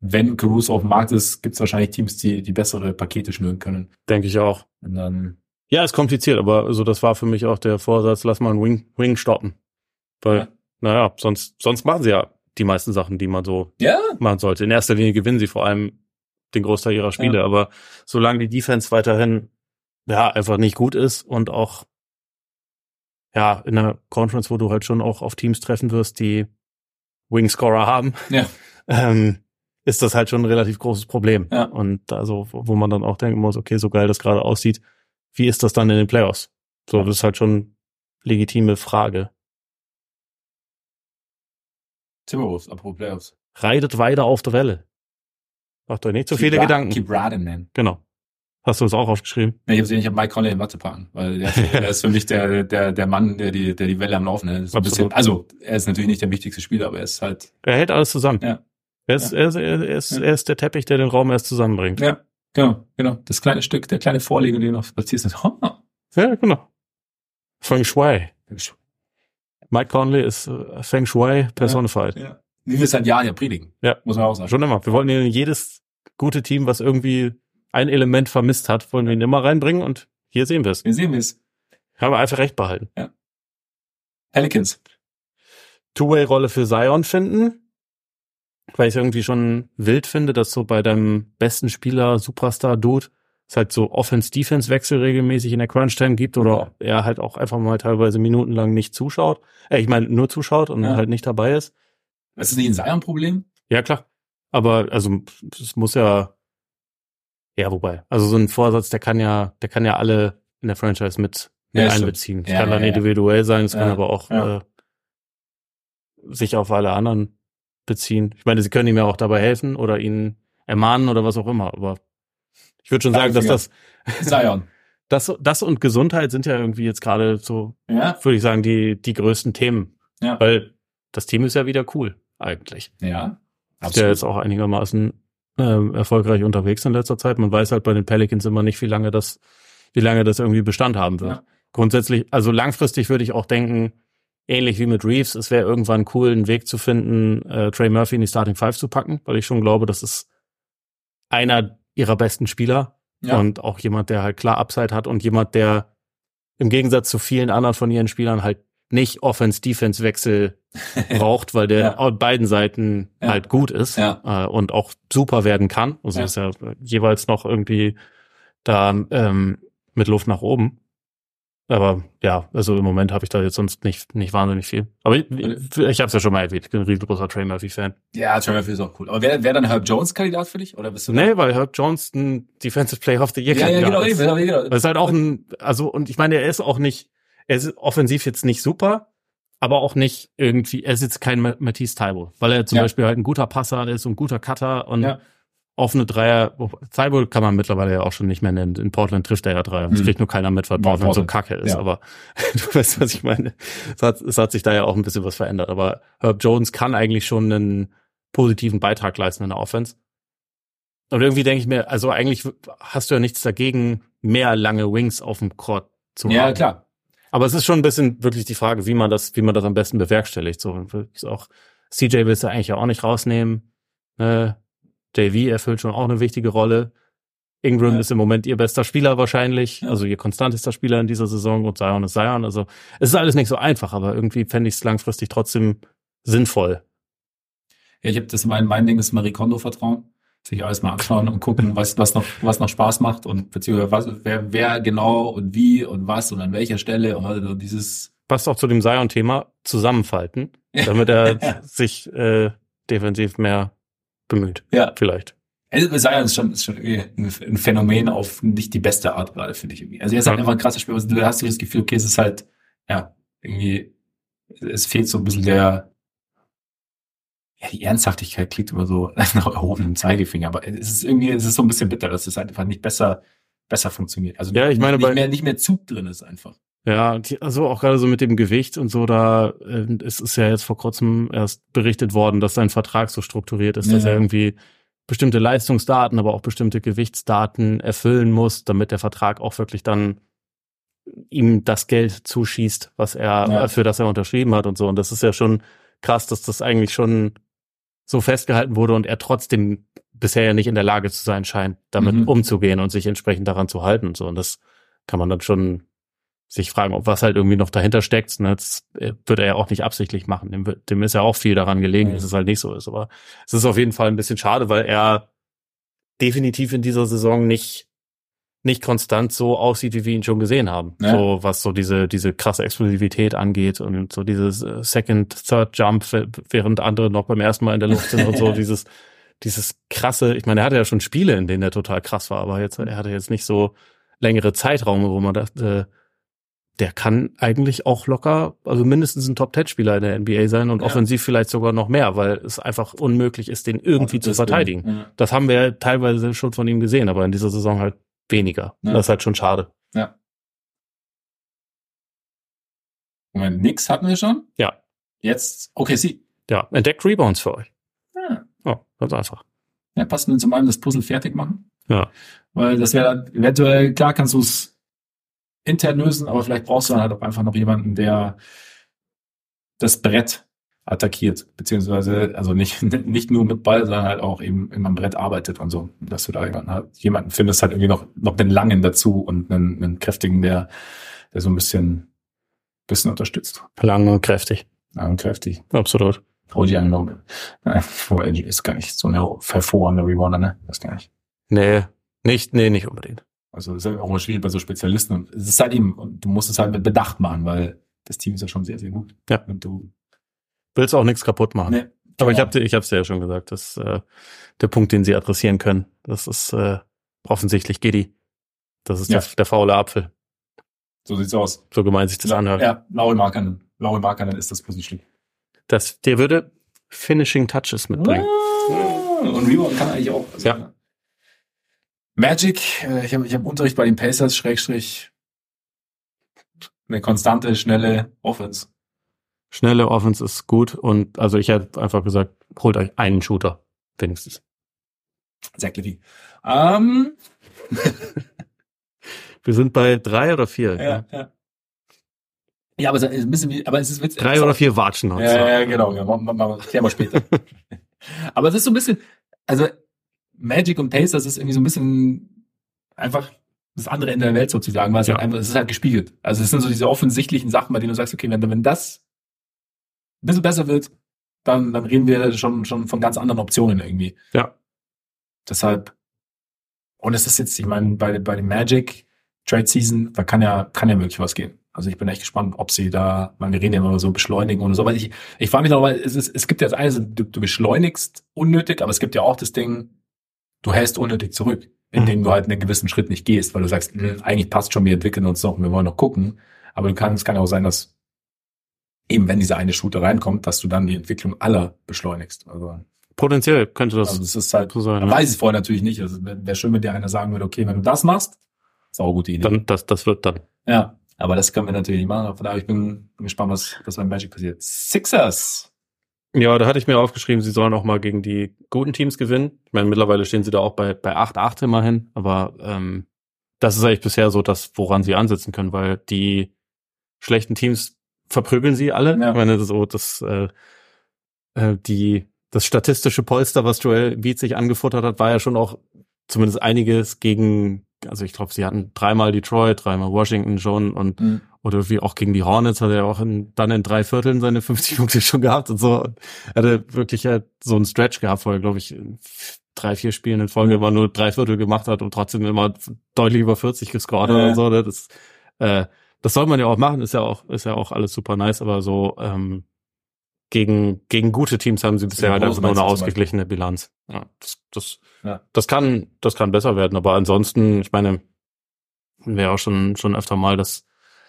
wenn Caruso auf dem Markt ist, gibt's wahrscheinlich Teams, die, die bessere Pakete schnüren können. Denke ich auch. Und dann, Ja, ist kompliziert, aber also das war für mich auch der Vorsatz, lass mal einen Wing, Wing stoppen. Weil, Ja. naja, sonst, sonst machen sie ja die meisten Sachen, die man so ja, machen sollte. In erster Linie gewinnen sie vor allem den Großteil ihrer Spiele, Ja. aber solange die Defense weiterhin ja einfach nicht gut ist und auch ja in einer Conference, wo du halt schon auch auf Teams treffen wirst, die Wingscorer haben, Ja. ähm, ist das halt schon ein relativ großes Problem. Ja. Und also, wo man dann auch denken muss, okay, so geil das gerade aussieht, wie ist das dann in den Playoffs? So, das ist halt schon legitime Frage. Timberwolves, apropos Playoffs. Reitet weiter auf der Welle. Macht euch nicht so Keep viele ra- Gedanken. Keep riding, man. Genau. Hast du das auch aufgeschrieben? Nee, ich habe ich hab Mike Conley in Watte packen, weil der, der ist für mich der, der, der Mann, der die, der die Welle am Laufen hält. Bisschen, also, er ist natürlich nicht der wichtigste Spieler, aber er ist halt, Er hält alles zusammen. Ja. Er ist, er ist, er ist, Ja. er ist der Teppich, der den Raum erst zusammenbringt. ja, genau, genau. Das kleine Stück, der kleine Vorleger, den du noch platzierst, oh, Ja, genau. Feng Shui. Mike Conley ist äh, Feng Shui personified. ja. Wie wir es seit Jahren ja predigen. Ja. Muss man auch sagen. Schon immer. Wir wollen in jedes gute Team, was irgendwie ein Element vermisst hat, wollen wir ihn immer reinbringen und hier sehen wir es. Wir sehen es. Haben wir einfach recht behalten. Pelicans. Two-Way-Rolle für Zion finden, weil ich irgendwie schon wild finde, dass so bei deinem besten Spieler, Superstar, Dude, es halt so Offense-Defense-Wechsel regelmäßig in der Crunch-Time gibt oder er halt auch einfach mal teilweise minutenlang nicht zuschaut. Äh, ich meine, nur zuschaut und Ja. halt nicht dabei ist. Ist das nicht ein Zion-Problem? Ja, klar. Aber also es muss ja ja, wobei, also so ein Vorsatz, der kann ja, der kann ja alle in der Franchise mit, mit Ja, einbeziehen. Es Ja, kann dann ja, ja. individuell sein, es kann aber auch äh, sich auf alle anderen beziehen. Ich meine, sie können ihm ja auch dabei helfen oder ihn ermahnen oder was auch immer, aber ich würde schon sagen, dass das, Zion. das, das und Gesundheit sind ja irgendwie jetzt gerade so, Ja? würde ich sagen, die, die größten Themen. Ja. Weil das Team ist ja wieder cool, eigentlich. Ja. Ist ja jetzt auch einigermaßen ähm, erfolgreich unterwegs in letzter Zeit. Man weiß halt bei den Pelicans immer nicht, wie lange das, wie lange das irgendwie Bestand haben wird. Ja. Grundsätzlich, also langfristig würde ich auch denken, ähnlich wie mit Reeves, es wäre irgendwann cool, einen Weg zu finden, äh, Trey Murphy in die Starting Five zu packen, weil ich schon glaube, das ist einer ihrer besten Spieler Ja. und auch jemand, der halt klar Upside hat und jemand, der im Gegensatz zu vielen anderen von ihren Spielern halt nicht Offense-Defense-Wechsel braucht, weil der Ja. auf beiden Seiten Ja. halt gut ist Ja. äh, und auch super werden kann. Also Ja. ist ja jeweils noch irgendwie da ähm, mit Luft nach oben. Aber ja, also im Moment habe ich da jetzt sonst nicht nicht wahnsinnig viel. Aber ich, ich habe es ja schon mal erwähnt, ich bin ein riesengroßer Trey Murphy-Fan. Ja, Trey Murphy ist auch cool. Aber wer, wer dann Herb Jones Kandidat für dich? Oder bist du Nee, weil Herb Johnston Defensive Player of the Year Ja, ja, genau, ist. eben, genau. Das ist halt auch ein, also, und ich meine, er ist auch nicht, er ist offensiv jetzt nicht super, aber auch nicht irgendwie, er ist jetzt kein Ma- Matisse Taibo, weil er zum Ja. Beispiel halt ein guter Passer ist und ein guter Cutter und Ja. offene Dreier, Taibo kann man mittlerweile ja auch schon nicht mehr nennen. In Portland trifft er ja Dreier. Das Mhm. kriegt nur keiner mit, weil Ja, Portland so Portland. kacke ist, Ja. aber du weißt, was ich meine. Es hat, es hat sich da ja auch ein bisschen was verändert, aber Herb Jones kann eigentlich schon einen positiven Beitrag leisten in der Offense. Und irgendwie denke ich mir, also eigentlich hast du ja nichts dagegen, mehr lange Wings auf dem Court zu Ja, haben. klar. Aber es ist schon ein bisschen wirklich die Frage, wie man das, wie man das am besten bewerkstelligt. So ist auch CJ willst du eigentlich ja auch nicht rausnehmen. Ne? JV erfüllt schon auch eine wichtige Rolle. Ingram Ja. ist im Moment ihr bester Spieler wahrscheinlich, Ja. also ihr konstantester Spieler in dieser Saison und Zion ist Zion. Also es ist alles nicht so einfach, aber irgendwie fände ich es langfristig trotzdem sinnvoll. Ja, ich habe das mein, mein Ding ist Marie Kondo vertrauen. Sich alles mal anschauen und gucken, was, was noch, was noch Spaß macht und beziehungsweise was, wer, wer genau und wie und was und an welcher Stelle und also dieses, Passt auch zu dem Zion-Thema zusammenfalten, damit er sich äh, defensiv mehr bemüht. ja. Vielleicht. Also Zion ist schon, ist schon irgendwie ein Phänomen auf nicht die beste Art gerade, finde ich irgendwie. Also er ist halt Ja. einfach ein krasser Spieler. Also du hast so das Gefühl, okay, es ist halt, ja, irgendwie, es fehlt so ein bisschen der, ja, die Ernsthaftigkeit klingt immer so nach erhobenem Zeigefinger, aber es ist irgendwie, es ist so ein bisschen bitter, dass es einfach nicht besser, besser funktioniert. Also Ja, ich meine, nicht bei- mehr, nicht mehr Zug drin ist einfach. Ja, also auch gerade so mit dem Gewicht und so, da äh, es ist ja jetzt vor kurzem erst berichtet worden, dass sein Vertrag so strukturiert ist, dass Ja. er irgendwie bestimmte Leistungsdaten, aber auch bestimmte Gewichtsdaten erfüllen muss, damit der Vertrag auch wirklich dann ihm das Geld zuschießt, was er, Ja. für das er unterschrieben hat und so. Und das ist ja schon krass, dass das eigentlich schon so festgehalten wurde und er trotzdem bisher ja nicht in der Lage zu sein scheint, damit Mhm. umzugehen und sich entsprechend daran zu halten und so. Und das kann man dann schon sich fragen, ob was halt irgendwie noch dahinter steckt. Ne? Das äh, wird er ja auch nicht absichtlich machen. Dem, dem ist ja auch viel daran gelegen, Mhm. dass es halt nicht so ist. Aber es ist auf jeden Fall ein bisschen schade, weil er definitiv in dieser Saison nicht nicht konstant so aussieht, wie wir ihn schon gesehen haben. Ja. So was so diese diese krasse Explosivität angeht und so dieses äh, Second, Third Jump, während andere noch beim ersten Mal in der Luft sind und so dieses dieses krasse. Ich meine, er hatte ja schon Spiele, in denen er total krass war, aber jetzt er hatte jetzt nicht so längere Zeitraume, wo man dachte, äh, der kann eigentlich auch locker, also mindestens ein Top-10-Spieler in der NBA sein und Ja. offensiv vielleicht sogar noch mehr, weil es einfach unmöglich ist, den irgendwie zu verteidigen. Ja. Das haben wir teilweise schon von ihm gesehen, aber in dieser Saison halt weniger. Ja. Das ist halt schon schade. ja. Moment, nix hatten wir schon? Ja. Jetzt, okay, sie. Ja, entdeckt Rebounds für euch. Ja. Ja, ganz einfach. Ja, passt wir zum einen das Puzzle fertig machen? Ja. Weil das wäre dann eventuell, klar kannst du es intern lösen, aber vielleicht brauchst du dann halt auch einfach noch jemanden, der das Brett attackiert, beziehungsweise, also nicht, nicht nur mit Ball, sondern halt auch eben immer am Brett arbeitet und so. Dass du da jemanden, halt, jemanden findest, halt irgendwie noch, noch einen langen dazu und einen, einen kräftigen, der, der so ein bisschen, bisschen unterstützt. Lang und kräftig. Ja, und kräftig. Absolut. Wobei OG ist gar nicht so eine hervorragende Rebounder, ne? Das gar nicht. Nee, nicht, nee, nicht unbedingt. Also das ist auch immer schwierig bei so Spezialisten. Und es ist halt eben, und du musst es halt mit Bedacht machen, weil das Team ist ja schon sehr, sehr gut. Ja. Und du. Willst auch nichts kaputt machen. Nee, Aber ich genau. habe ich hab's dir ja schon gesagt, das äh, der Punkt, den sie adressieren können. Das ist äh, offensichtlich Giddy. Das ist Ja. der, der faule Apfel. So sieht's aus. So gemeint sich das anhört. Ja, Lauri Markanen. Lauri Markanen ist das Positioning. Das, der würde Finishing Touches mitbringen. Ah, Und Rebound kann eigentlich auch. Also, Ja. Magic, äh, ich habe ich hab Unterricht bei den Pacers, Schrägstrich. Eine konstante, schnelle Offense. Schnelle Offense ist gut und also ich hätte einfach gesagt, holt euch einen Shooter, wenigstens. Zach Levy. Ähm, Wir sind bei drei oder vier. ja, ja. Ja, aber es ist ein bisschen wie, aber es ist witzig. Drei oder vier Watschen noch. Ja, ja, genau. Ja, machen wir, klären wir später. aber es ist so ein bisschen, also Magic und Pacers ist irgendwie so ein bisschen einfach das andere Ende der Welt sozusagen, weil es, Ja. halt einfach, es ist halt gespiegelt. Also es sind so diese offensichtlichen Sachen, bei denen du sagst, okay, wenn, wenn das ein bisschen besser wird, dann, dann reden wir schon, schon von ganz anderen Optionen irgendwie. Ja. Deshalb, und es ist jetzt, ich meine, bei, bei dem Magic Trade Season, da kann ja, kann ja wirklich was gehen. Also ich bin echt gespannt, ob sie da, man, wir reden ja immer so beschleunigen und so, weil ich, ich frage mich noch, weil es, ist, es gibt ja das eine, du, du beschleunigst unnötig, aber es gibt ja auch das Ding, du hältst unnötig zurück, indem Mhm. du halt einen gewissen Schritt nicht gehst, weil du sagst, "Hm, eigentlich passt schon, wir entwickeln uns noch, wir wollen noch gucken. Aber du kannst, es kann auch sein, dass eben wenn dieser eine Shooter reinkommt, dass du dann die Entwicklung aller beschleunigst. Also, Potenziell könnte das also es ist halt, so sein. man ne? weiß es vorher natürlich nicht. Also wäre wär schön, wenn dir einer sagen würde, okay, wenn du das machst, ist auch eine gute Idee. Dann, das, das wird dann. ja, aber das können wir natürlich nicht machen. Von daher, ich bin, bin gespannt, was, was beim Magic passiert. Sixers. Ja, da hatte ich mir aufgeschrieben, sie sollen auch mal gegen die guten Teams gewinnen. Ich meine, mittlerweile stehen sie da auch bei, bei 8-8 immerhin, aber ähm, das ist eigentlich bisher so das, woran sie ansetzen können, weil die schlechten Teams verprügeln sie alle. Ja. Ich meine, so das, äh, äh, die, das statistische Polster, was Joel Beat sich angefuttert hat, war ja schon auch zumindest einiges gegen, also ich glaube, sie hatten dreimal Detroit, dreimal Washington schon und oder wie auch gegen die Hornets hat er auch in, dann in drei Vierteln seine 50 Punkte schon gehabt und so. Er hatte wirklich halt so einen Stretch gehabt, wo er, glaube ich, in drei, vier Spielen in Folge immer nur drei Viertel gemacht hat und trotzdem immer deutlich über 40 gescored hat Ja. und so. ne? Das, äh, das soll man ja auch machen, ist ja auch, ist ja auch alles super nice, aber so ähm, gegen, gegen gute Teams haben sie bisher halt einfach nur eine ausgeglichene Bilanz. Ja, das, das, Ja. das kann, das kann besser werden, aber ansonsten, ich meine, wäre auch schon, schon öfter mal, dass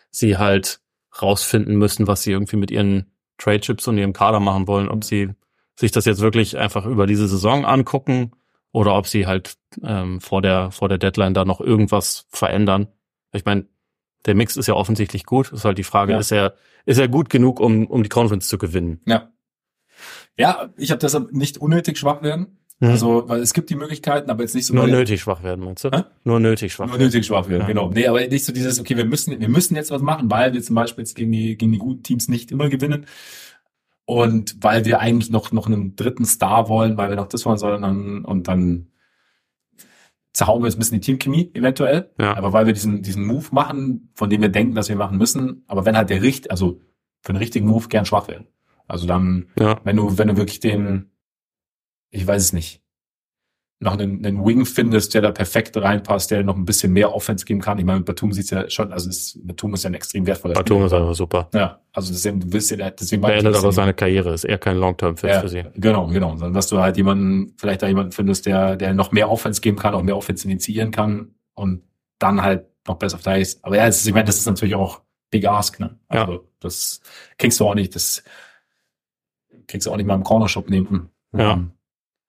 sie halt rausfinden müssen, was sie irgendwie mit ihren Trade Chips und ihrem Kader machen wollen, ob sie sich das jetzt wirklich einfach über diese Saison angucken oder ob sie halt ähm, vor der vor der Deadline da noch irgendwas verändern. Ich meine, der Mix ist ja offensichtlich gut. Ist halt die Frage, Ja. ist er ist er gut genug, um um die Conference zu gewinnen? Ja. Ja, ich habe deshalb nicht unnötig schwach werden. Also, weil es gibt die Möglichkeiten, aber jetzt nicht so nur nötig schwach werden, meinst du? Hä? Nur nötig schwach Nur werden. nötig schwach werden, Ja. genau. Nee, aber nicht so dieses, okay, wir müssen, wir müssen jetzt was machen, weil wir zum Beispiel jetzt gegen die, gegen die guten Teams nicht immer gewinnen. Und weil wir eigentlich noch, noch einen dritten Star wollen, weil wir noch das wollen, sondern, und dann zerhauen wir jetzt ein bisschen die Teamchemie, eventuell. Ja. Aber weil wir diesen, diesen Move machen, von dem wir denken, dass wir machen müssen. Aber wenn halt der richt, also für einen richtigen Move gern schwach werden. Also dann, Ja. wenn du, wenn du wirklich den, ich weiß es nicht, noch einen, einen Wing findest, der da perfekt reinpasst, der noch ein bisschen mehr Offense geben kann. Ich meine, mit Batum sieht's ja schon, also es, Batum ist ja ein extrem wertvoller Batum ist einfach super. Ja, also deswegen, du willst ja, deswegen Beendet aber seine Karriere, ist eher kein Long-Term-Fit ja, für sie. Genau, genau. Sondern dass du halt jemanden, vielleicht da jemanden findest, der, der noch mehr Offense geben kann, auch mehr Offense initiieren kann und dann halt noch besser verteidigst. Aber ja, ist, ich meine, das ist natürlich auch Big Ask, ne? Also das kriegst du auch nicht, das kriegst du auch nicht mal im Cornershop nehmen. Ja. Ähm,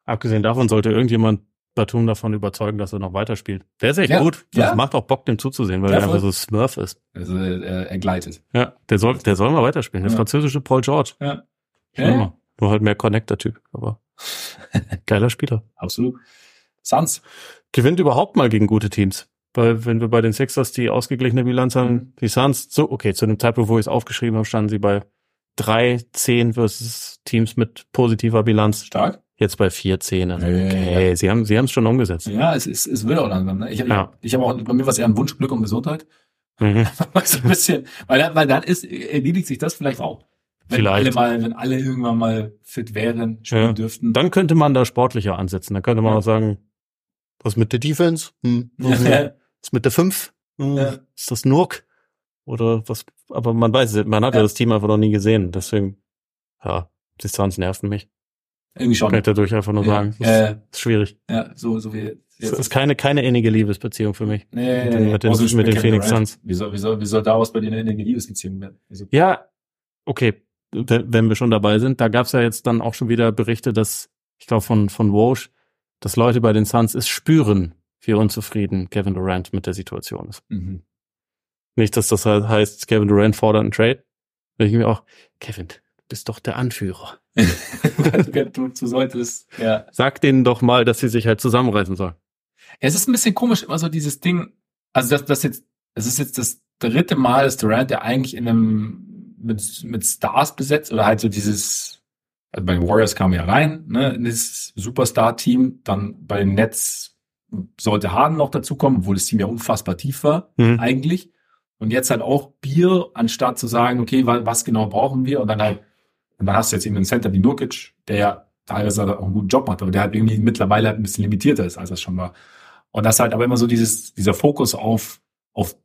Abgesehen davon sollte irgendjemand Batum davon überzeugen, dass er noch weiterspielt. Der ist echt Ja, gut. Das ja. macht auch Bock, dem zuzusehen, weil Ja, er einfach so Smurf ist. Also äh, er gleitet. Ja, der soll, der soll mal weiterspielen. Der französische Paul George. Ja. Immer. Nur halt mehr Connector-Typ, aber geiler Spieler. Absolut. Suns. Gewinnt überhaupt mal gegen gute Teams. Weil wenn wir bei den Sixers die ausgeglichene Bilanz haben, die Suns, so, okay, zu dem Zeitpunkt, wo ich es aufgeschrieben habe, standen sie bei 3, 10 versus Teams mit positiver Bilanz. Stark. Jetzt bei 4, 10. Also, Ja, ja, ja, okay, sie haben, sie haben es schon umgesetzt. Ja, es, ist, es wird auch langsam. Ne? Ich, ich, Ja. ich habe auch, bei mir war es eher ein Wunsch, Glück und Gesundheit. Mhm. so ein bisschen, weil, dann- weil dann ist, erledigt sich das vielleicht auch. Wenn Vielleicht. alle mal, wenn alle irgendwann mal fit wären, spielen Ja. dürften. Dann könnte man da sportlicher ansetzen. Dann könnte man Ja. auch sagen, was mit der Defense? Hm. Ja. Was mit der 5? Hm. Ja. Ist das Nurk? Oder was? Aber man weiß es, man hat ja. Ja. das Team einfach noch nie gesehen. Deswegen, ja, die Suns nerven mich. Irgendwie schon. Kann ich dadurch einfach nur Ja. sagen. Das Ja, ist, schwierig. ja, so, so wie Es ist keine, keine innige Liebesbeziehung für mich. Nee, mit den- mit den- mit den Phoenix. Suns. Wie soll, wie soll, wie soll daraus bei dir eine Liebesbeziehung werden? Also, Ja, okay. Wenn wenn wir schon dabei sind, da gab's ja jetzt dann auch schon wieder Berichte, dass, ich glaube von, von Walsh, dass Leute bei den Suns es spüren, wie unzufrieden Kevin Durant mit der Situation ist. mhm. Nicht, dass das halt heißt, Kevin Durant fordert einen Trade. Da ich mir auch, Kevin, du bist doch der Anführer. Du solltest, ja. Sag denen doch mal, dass sie sich halt zusammenreißen sollen. Es ist ein bisschen komisch, immer so dieses Ding, also das, das jetzt, es ist jetzt das dritte Mal, dass Durant, der eigentlich in einem mit, mit Stars besetzt oder halt so dieses, also bei den Warriors kam ja rein, ne, in das Superstar-Team, dann bei den Nets sollte Harden noch dazukommen, obwohl das Team ja unfassbar tief war, Mhm. eigentlich. Und jetzt halt auch Bier, anstatt zu sagen, okay, wa- was genau brauchen wir? Und dann halt, dann hast du jetzt eben einen Center wie Nurkic, der ja teilweise auch einen guten Job macht, aber der halt irgendwie mittlerweile halt ein bisschen limitierter ist, als das schon war. Und das halt aber immer so dieses, dieser Fokus auf, auf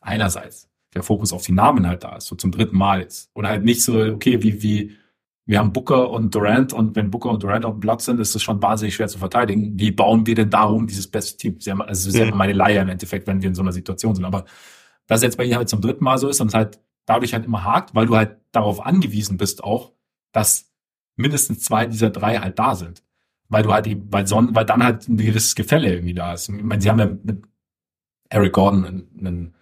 einerseits der Fokus auf die Namen halt da ist, so zum dritten Mal jetzt. Oder halt nicht so, okay, wie, wie, wir haben Booker und Durant und wenn Booker und Durant auf dem Platz sind, ist es schon wahnsinnig schwer zu verteidigen. Wie bauen wir denn darum dieses beste Team? Das ist ja, also das ist ja immer meine Leier im Endeffekt, wenn wir in so einer Situation sind. Aber dass jetzt bei ihr halt zum dritten Mal so ist und es halt dadurch halt immer hakt, weil du halt darauf angewiesen bist auch, dass mindestens zwei dieser drei halt da sind. Weil du halt eben, weil, son, weil dann halt ein gewisses Gefälle irgendwie da ist. Ich meine, sie haben ja mit Eric Gordon einen, einen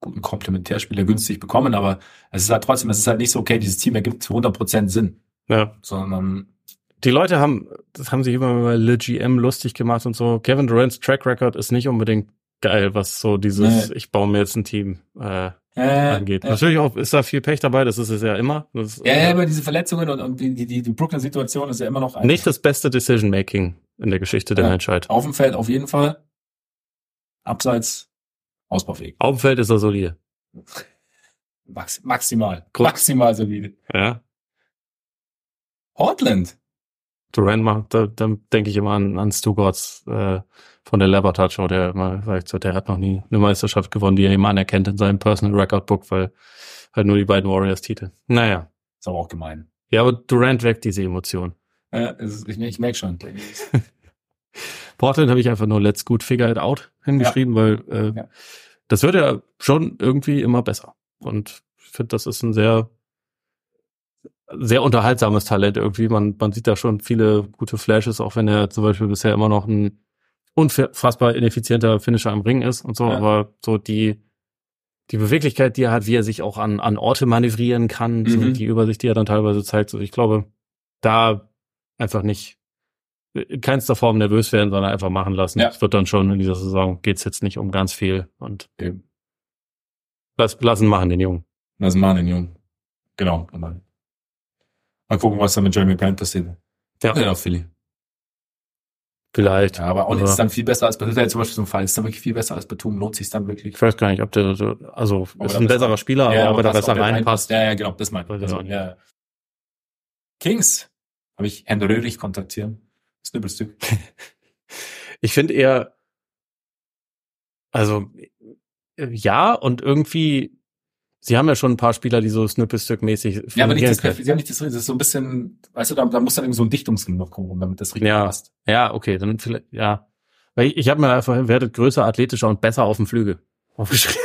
guten Komplementärspieler günstig bekommen, aber es ist halt trotzdem, es ist halt nicht so, okay, dieses Team ergibt zu 100% Sinn, Ja. sondern Die Leute haben, das haben sich immer über Le GM lustig gemacht und so. Kevin Durant's Track Record ist nicht unbedingt geil, was so dieses, Nee. ich baue mir jetzt ein Team äh, äh, angeht. äh, Natürlich auch ist da viel Pech dabei, das ist es ja immer. Das, Ja, ja, äh, aber diese Verletzungen und, und die, die, die Brooklyn-Situation ist ja immer noch ein- nicht das beste Decision Making in der Geschichte der Ja. Menschheit. auf dem Feld auf jeden Fall. Abseits ausbaufähig. Auf dem Feld ist er solide. Max, maximal. Grund- Maximal solide. Ja. Portland. Durant macht, da, da denke ich immer an, an Stu Gotts äh, von der Labertat Show, der immer sagt, so, der hat noch nie eine Meisterschaft gewonnen, die er ihm anerkennt in seinem Personal Record Book, weil halt nur die beiden Warriors-Titel. Naja. Ist aber auch gemein. Ja, aber Durant weckt diese Emotion. Ja, ist, ich, ich merke schon. Portland habe ich einfach nur Let's Good Figure It Out hingeschrieben, weil äh, Ja. das wird ja schon irgendwie immer besser. Und ich finde, das ist ein sehr, sehr unterhaltsames Talent irgendwie. Man, man sieht da schon viele gute Flashes, auch wenn er zum Beispiel bisher immer noch ein unfassbar ineffizienter Finisher am Ring ist und so, Ja. aber so die, die Beweglichkeit, die er hat, wie er sich auch an, an Orte manövrieren kann, so Mhm. die Übersicht, die er dann teilweise zeigt, so ich glaube, da einfach nicht in keinster Form nervös werden, sondern einfach machen lassen. Ja. Es wird dann schon in dieser Saison geht's jetzt nicht um ganz viel und Eben. lass, lassen machen den Jungen. Das machen den Jungen. Genau. Dann mal gucken, was da mit Jeremy Grant passiert. Ja. Ja, Philly. Vielleicht. Ja, aber auch ist dann viel besser als bei, das ist ja zum Beispiel so ein Fall, ist dann wirklich viel besser als bei Tum, lohnt sich dann wirklich. Ich weiß gar nicht, ob der so, also Aber ist da ein besser- besserer Spieler, aber ob er da besser ob der reinpasst. Ja, ja, genau, das meint also, ja. Kings habe ich Herrn Röhrig kontaktieren. Snippelstück. Ich finde eher, also ja und irgendwie, sie haben ja schon ein paar Spieler, die so Snippelstück-mäßig Ja, aber nicht das, sie haben nicht das, das ist so ein bisschen, weißt du, da, da muss dann irgendwie so ein Dichtungsring noch kommen, damit das richtig Ja. passt. Ja, okay, dann vielleicht, ja. Weil ich, ich habe mir einfach, werdet größer, athletischer und besser auf dem Flügel aufgeschrieben.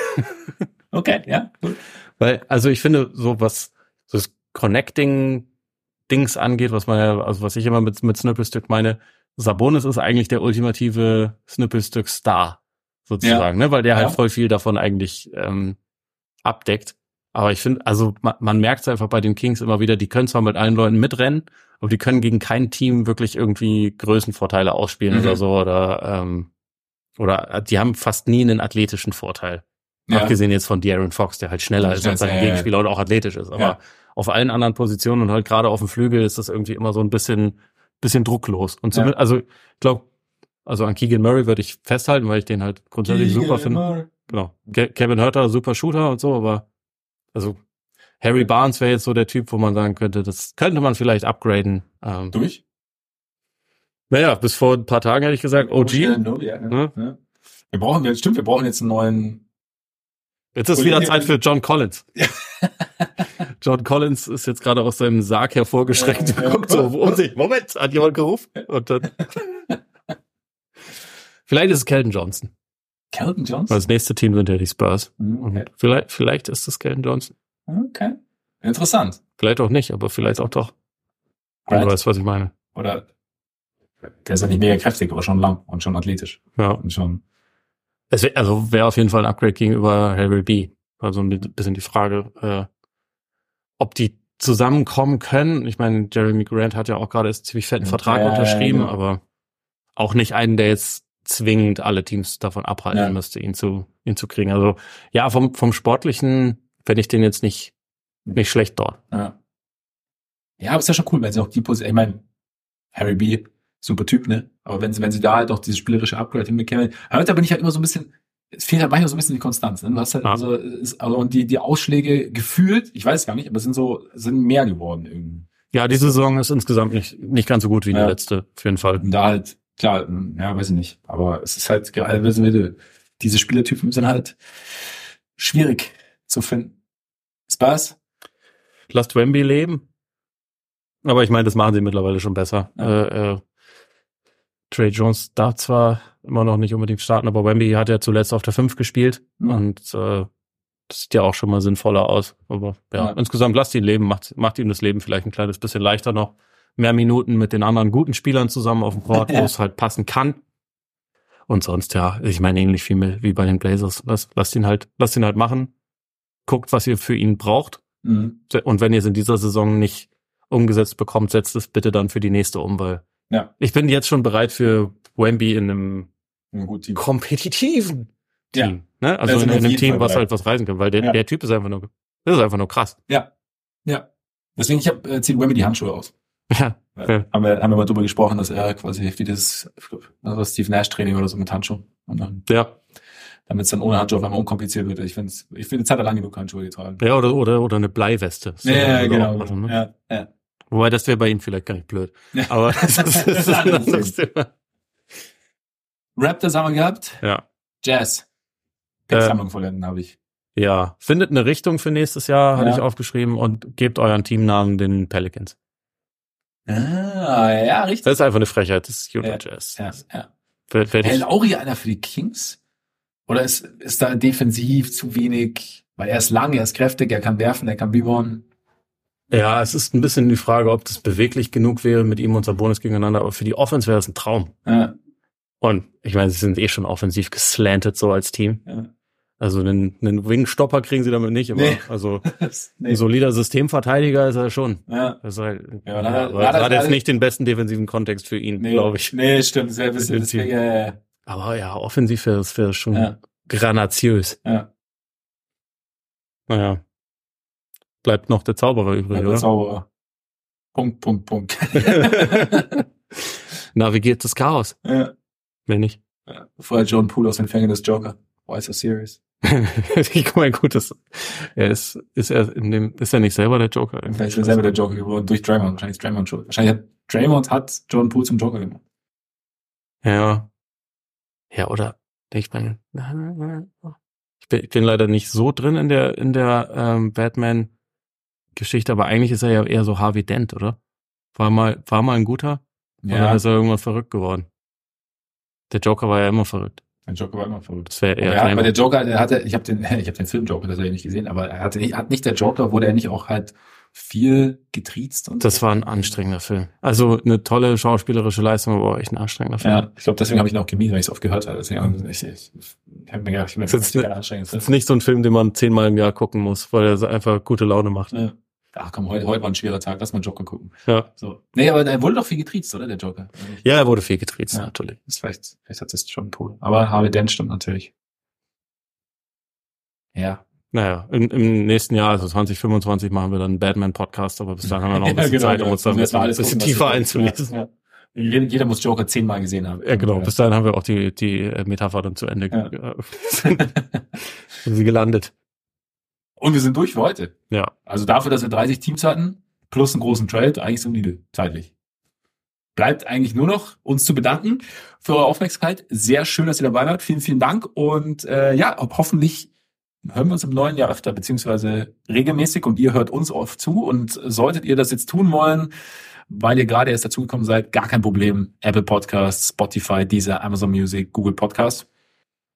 Okay, ja, gut. Weil, also ich finde, so was so das Connecting-Dings angeht, was man ja, also was ich immer mit, mit Snippelstück meine, Sabonis ist eigentlich der ultimative Snippelstück-Star, sozusagen, ne? Weil der halt Ja. voll viel davon eigentlich ähm, abdeckt. Aber ich finde, also man, man merkt es einfach bei den Kings immer wieder, die können zwar mit allen Leuten mitrennen, aber die können gegen kein Team wirklich irgendwie Größenvorteile ausspielen Mhm. oder so oder ähm, oder die haben fast nie einen athletischen Vorteil. Ja. Abgesehen jetzt von De'Aaron Fox, der halt schneller ist als sein ja, ja, ja. Gegenspieler und auch athletisch ist. Aber auf allen anderen Positionen und halt gerade auf dem Flügel ist das irgendwie immer so ein bisschen, bisschen drucklos. Und zumindest, also ich glaube, also an Keegan Murray würde ich festhalten, weil ich den halt grundsätzlich super finde. Genau. Ke Kevin Hurter, super Shooter und so, aber also Harry Barnes wäre jetzt so der Typ, wo man sagen könnte, das könnte man vielleicht upgraden. Ähm, Durch? naja, bis vor ein paar Tagen hätte ich gesagt, OG. Ja, no, ja, ja. Ja. Wir brauchen jetzt, stimmt, wir brauchen jetzt einen neuen. Jetzt ist wieder Zeit für John Collins. John Collins ist jetzt gerade aus seinem Sarg hervorgeschreckt. Ja. Guckt so um sich. Moment, hat jemand gerufen? Und dann vielleicht ist es Kelton Johnson. Kelton Johnson? das nächste Team sind ja die Spurs. Mhm, Okay. vielleicht, vielleicht ist es Kelton Johnson. okay. Interessant. Vielleicht auch nicht, aber vielleicht auch doch. Du Right. weißt, was ich meine. Oder der ist ja nicht mega kräftig, aber schon lang und schon athletisch. Ja. Und schon. Es wär, also wäre auf jeden Fall ein Upgrade gegenüber Harry B. Also ein bisschen die Frage, äh, ob die zusammenkommen können. Ich meine, Jeremy Grant hat ja auch gerade einen ziemlich fetten Ja, Vertrag ja, ja, unterschrieben, genau. aber auch nicht einen, der jetzt zwingend alle Teams davon abhalten Ja. müsste, ihn zu, ihn zu kriegen. Also ja, vom, vom Sportlichen, wenn ich den jetzt nicht nicht schlecht dort. Ja. Ja, aber ist ja schon cool, wenn sie auch die Position, ich meine, Harry B, super Typ, ne? Aber wenn sie, wenn sie da halt auch dieses spielerische Upgrade hinbekämen, aber da bin ich halt immer so ein bisschen, es fehlt halt manchmal so ein bisschen die Konstanz, ne? Du hast halt, Ja. also, ist, also, und die, die Ausschläge gefühlt, ich weiß gar nicht, aber es sind so, sind mehr geworden irgendwie. Ja, diese Saison ist insgesamt nicht, nicht ganz so gut wie die Ja. letzte, auf jeden Fall. Und da halt, klar, ja, weiß ich nicht. Aber es ist halt gerade, wissen wir, diese Spielertypen sind halt schwierig zu finden. Spaß? Lasst Wemby leben. Aber ich meine, das machen sie mittlerweile schon besser. Ja. Äh, äh, Trey Jones darf zwar immer noch nicht unbedingt starten, aber Wemby hat ja zuletzt auf der 5 gespielt Ja. und äh, das sieht ja auch schon mal sinnvoller aus. Aber ja, Ja. insgesamt lasst ihn leben, macht, macht ihm das Leben vielleicht ein kleines bisschen leichter noch. Mehr Minuten mit den anderen guten Spielern zusammen auf dem Court, wo es halt passen kann. Und sonst, ja, ich meine ähnlich wie, mit- wie bei den Blazers. Lasst, lasst ihn halt, lasst ihn halt machen. Guckt, was ihr für ihn braucht. Mhm. Und wenn ihr es in dieser Saison nicht umgesetzt bekommt, setzt es bitte dann für die nächste um, weil Ja. ich bin jetzt schon bereit für Wemby in einem Ein gut Team. kompetitiven Ja. Team. Ne? Also sind in auf einem Team, Fall was bereit. halt was reisen kann, weil der, Ja. der Typ ist einfach nur, das ist einfach nur krass. Ja. Ja. Deswegen, ich habe äh, zieht Wemby die Handschuhe aus. Ja. Weil, Haben wir, haben wir mal drüber gesprochen, dass er quasi wie das, war Steve Nash Training oder so mit Handschuhen. Und dann, Ja. damit es dann ohne Handschuhe auf einmal unkompliziert wird. Ich finde, ich finde, jetzt hat er lange genug Handschuhe getragen. Ja, oder, oder, oder eine Bleiweste. So, Ja, so genau. machen, ne? Ja, ja. Wobei, das wäre bei ihm vielleicht gar nicht blöd. Ja. Aber das ist, das ist ein anderes Thema. Raptors haben wir gehabt. Ja. Jazz. Äh, Pick-Sammlung vollenden habe ich. Ja. Findet eine Richtung für nächstes Jahr, hatte Ja. ich aufgeschrieben, und gebt euren Teamnamen den Pelicans. Ah, ja, richtig. Das ist einfach eine Frechheit, das ist Utah Ja. Jazz. Ja, ja. Ich, Lauri einer für die Kings? Oder ist, ist da defensiv zu wenig? Weil er ist lang, er ist kräftig, er kann werfen, er kann rebound. ja, es ist ein bisschen die Frage, ob das beweglich genug wäre mit ihm und Sabonis gegeneinander, aber für die Offense wäre das ein Traum. Ja, Und ich meine, sie sind eh schon offensiv geslantet so als Team. ja. Also einen, einen Wingstopper kriegen sie damit nicht, aber Nee. also nee. ein solider Systemverteidiger ist er schon. ja. Das ist halt, Ja, ja, dann hat- er jetzt nicht den besten defensiven Kontext für ihn, Nee, glaube ich. Nee, stimmt. Ein bisschen, das wär, ja, ja, Aber ja, offensiv wäre es wäre schon Ja. granatiös. ja. Naja. Bleibt noch der Zauberer übrig, ja. Der oder? Zauberer. Punkt, Punkt, Punkt. Navigiert das Chaos, ja. wenn nicht. ja. Vorher John Poole aus den Fängen des Joker. Why so serious? ich meine, gut, das, er ist, ist er in dem, ist er nicht selber der Joker? Vielleicht ist er selber der Joker geworden durch Draymond. Wahrscheinlich ist Draymond schuld. Wahrscheinlich hat Draymond hat John Poole zum Joker gemacht. Ja. Ja, oder, ich meine, ich bin, ich bin leider nicht so drin in der, in der, ähm, Batman-Geschichte, aber eigentlich ist er ja eher so Harvey Dent, oder? War mal, war mal ein guter? Oder ist er irgendwann verrückt geworden? Der Joker war ja immer verrückt. Der Joker war immer verrückt. Das wäre eher Ja, aber der Joker, der hatte, ich habe den, ich habe den Film Joker tatsächlich nicht gesehen, aber er hatte nicht, hat nicht der Joker, wurde er nicht auch halt viel getriezt und Das so? war ein anstrengender Film. Also eine tolle schauspielerische Leistung, aber echt ein anstrengender Film. Ja, ich glaube, deswegen habe ich ihn auch gemieden, weil ich es oft gehört habe. Deswegen, ich, ich, ich habe mir gedacht, ich bin Das ist ne- ist nicht so ein Film, den man zehnmal im Jahr gucken muss, weil er einfach gute Laune macht. Ja. Ach komm, heute, heute war ein schwerer Tag, lass mal Joker gucken. Ja. So. Nee, aber er wurde doch viel getriezt, oder, der Joker? Ja, er wurde viel getriezt, Ja. natürlich. Das ist vielleicht, vielleicht hat es schon cool. Aber Harvey Dent stimmt natürlich. Ja. Naja, im, im nächsten Jahr, also 2025, machen wir dann einen Batman-Podcast, aber bis dahin haben wir noch ein bisschen Zeit, um uns da ein bisschen, tiefer einzulesen. Ja, ja. Jeder, muss Joker zehnmal gesehen haben. Ja, genau. Bis dahin haben wir auch die, die äh, Metapher dann zu Ende Ja. ge- sind sie gelandet. Und wir sind durch für heute. Ja. Also dafür, dass wir 30 Teams hatten, plus einen großen Trade, eigentlich solide, zeitlich. Bleibt eigentlich nur noch, uns zu bedanken für eure Aufmerksamkeit. Sehr schön, dass ihr dabei wart. Vielen, vielen Dank. Und äh, ja, hoffentlich hören wir uns im neuen Jahr öfter, beziehungsweise regelmäßig und ihr hört uns oft zu. Und solltet ihr das jetzt tun wollen, weil ihr gerade erst dazugekommen seid, gar kein Problem. Apple Podcasts, Spotify, Deezer, Amazon Music, Google Podcasts.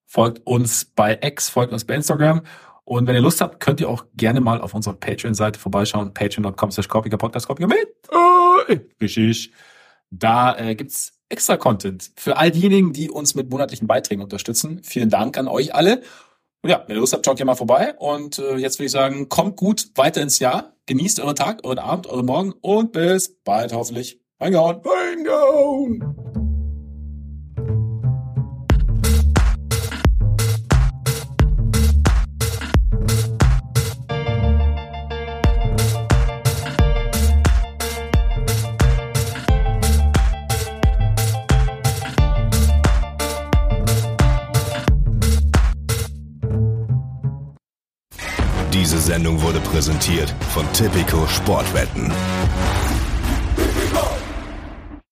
Folgt uns bei X, folgt uns bei Instagram. Und wenn ihr Lust habt, könnt ihr auch gerne mal auf unserer Patreon-Seite vorbeischauen. Patreon.com slash Podcast mit. Äh, Richtig. Da äh, gibt's extra Content für all diejenigen, die uns mit monatlichen Beiträgen unterstützen. Vielen Dank an euch alle. Und ja, wenn ihr Lust habt, schaut ihr mal vorbei. Und äh, jetzt würde ich sagen, kommt gut weiter ins Jahr. Genießt euren Tag, euren Abend, euren Morgen und bis bald hoffentlich. Reingehauen. Reingehauen. Präsentiert von Tipico Sportwetten.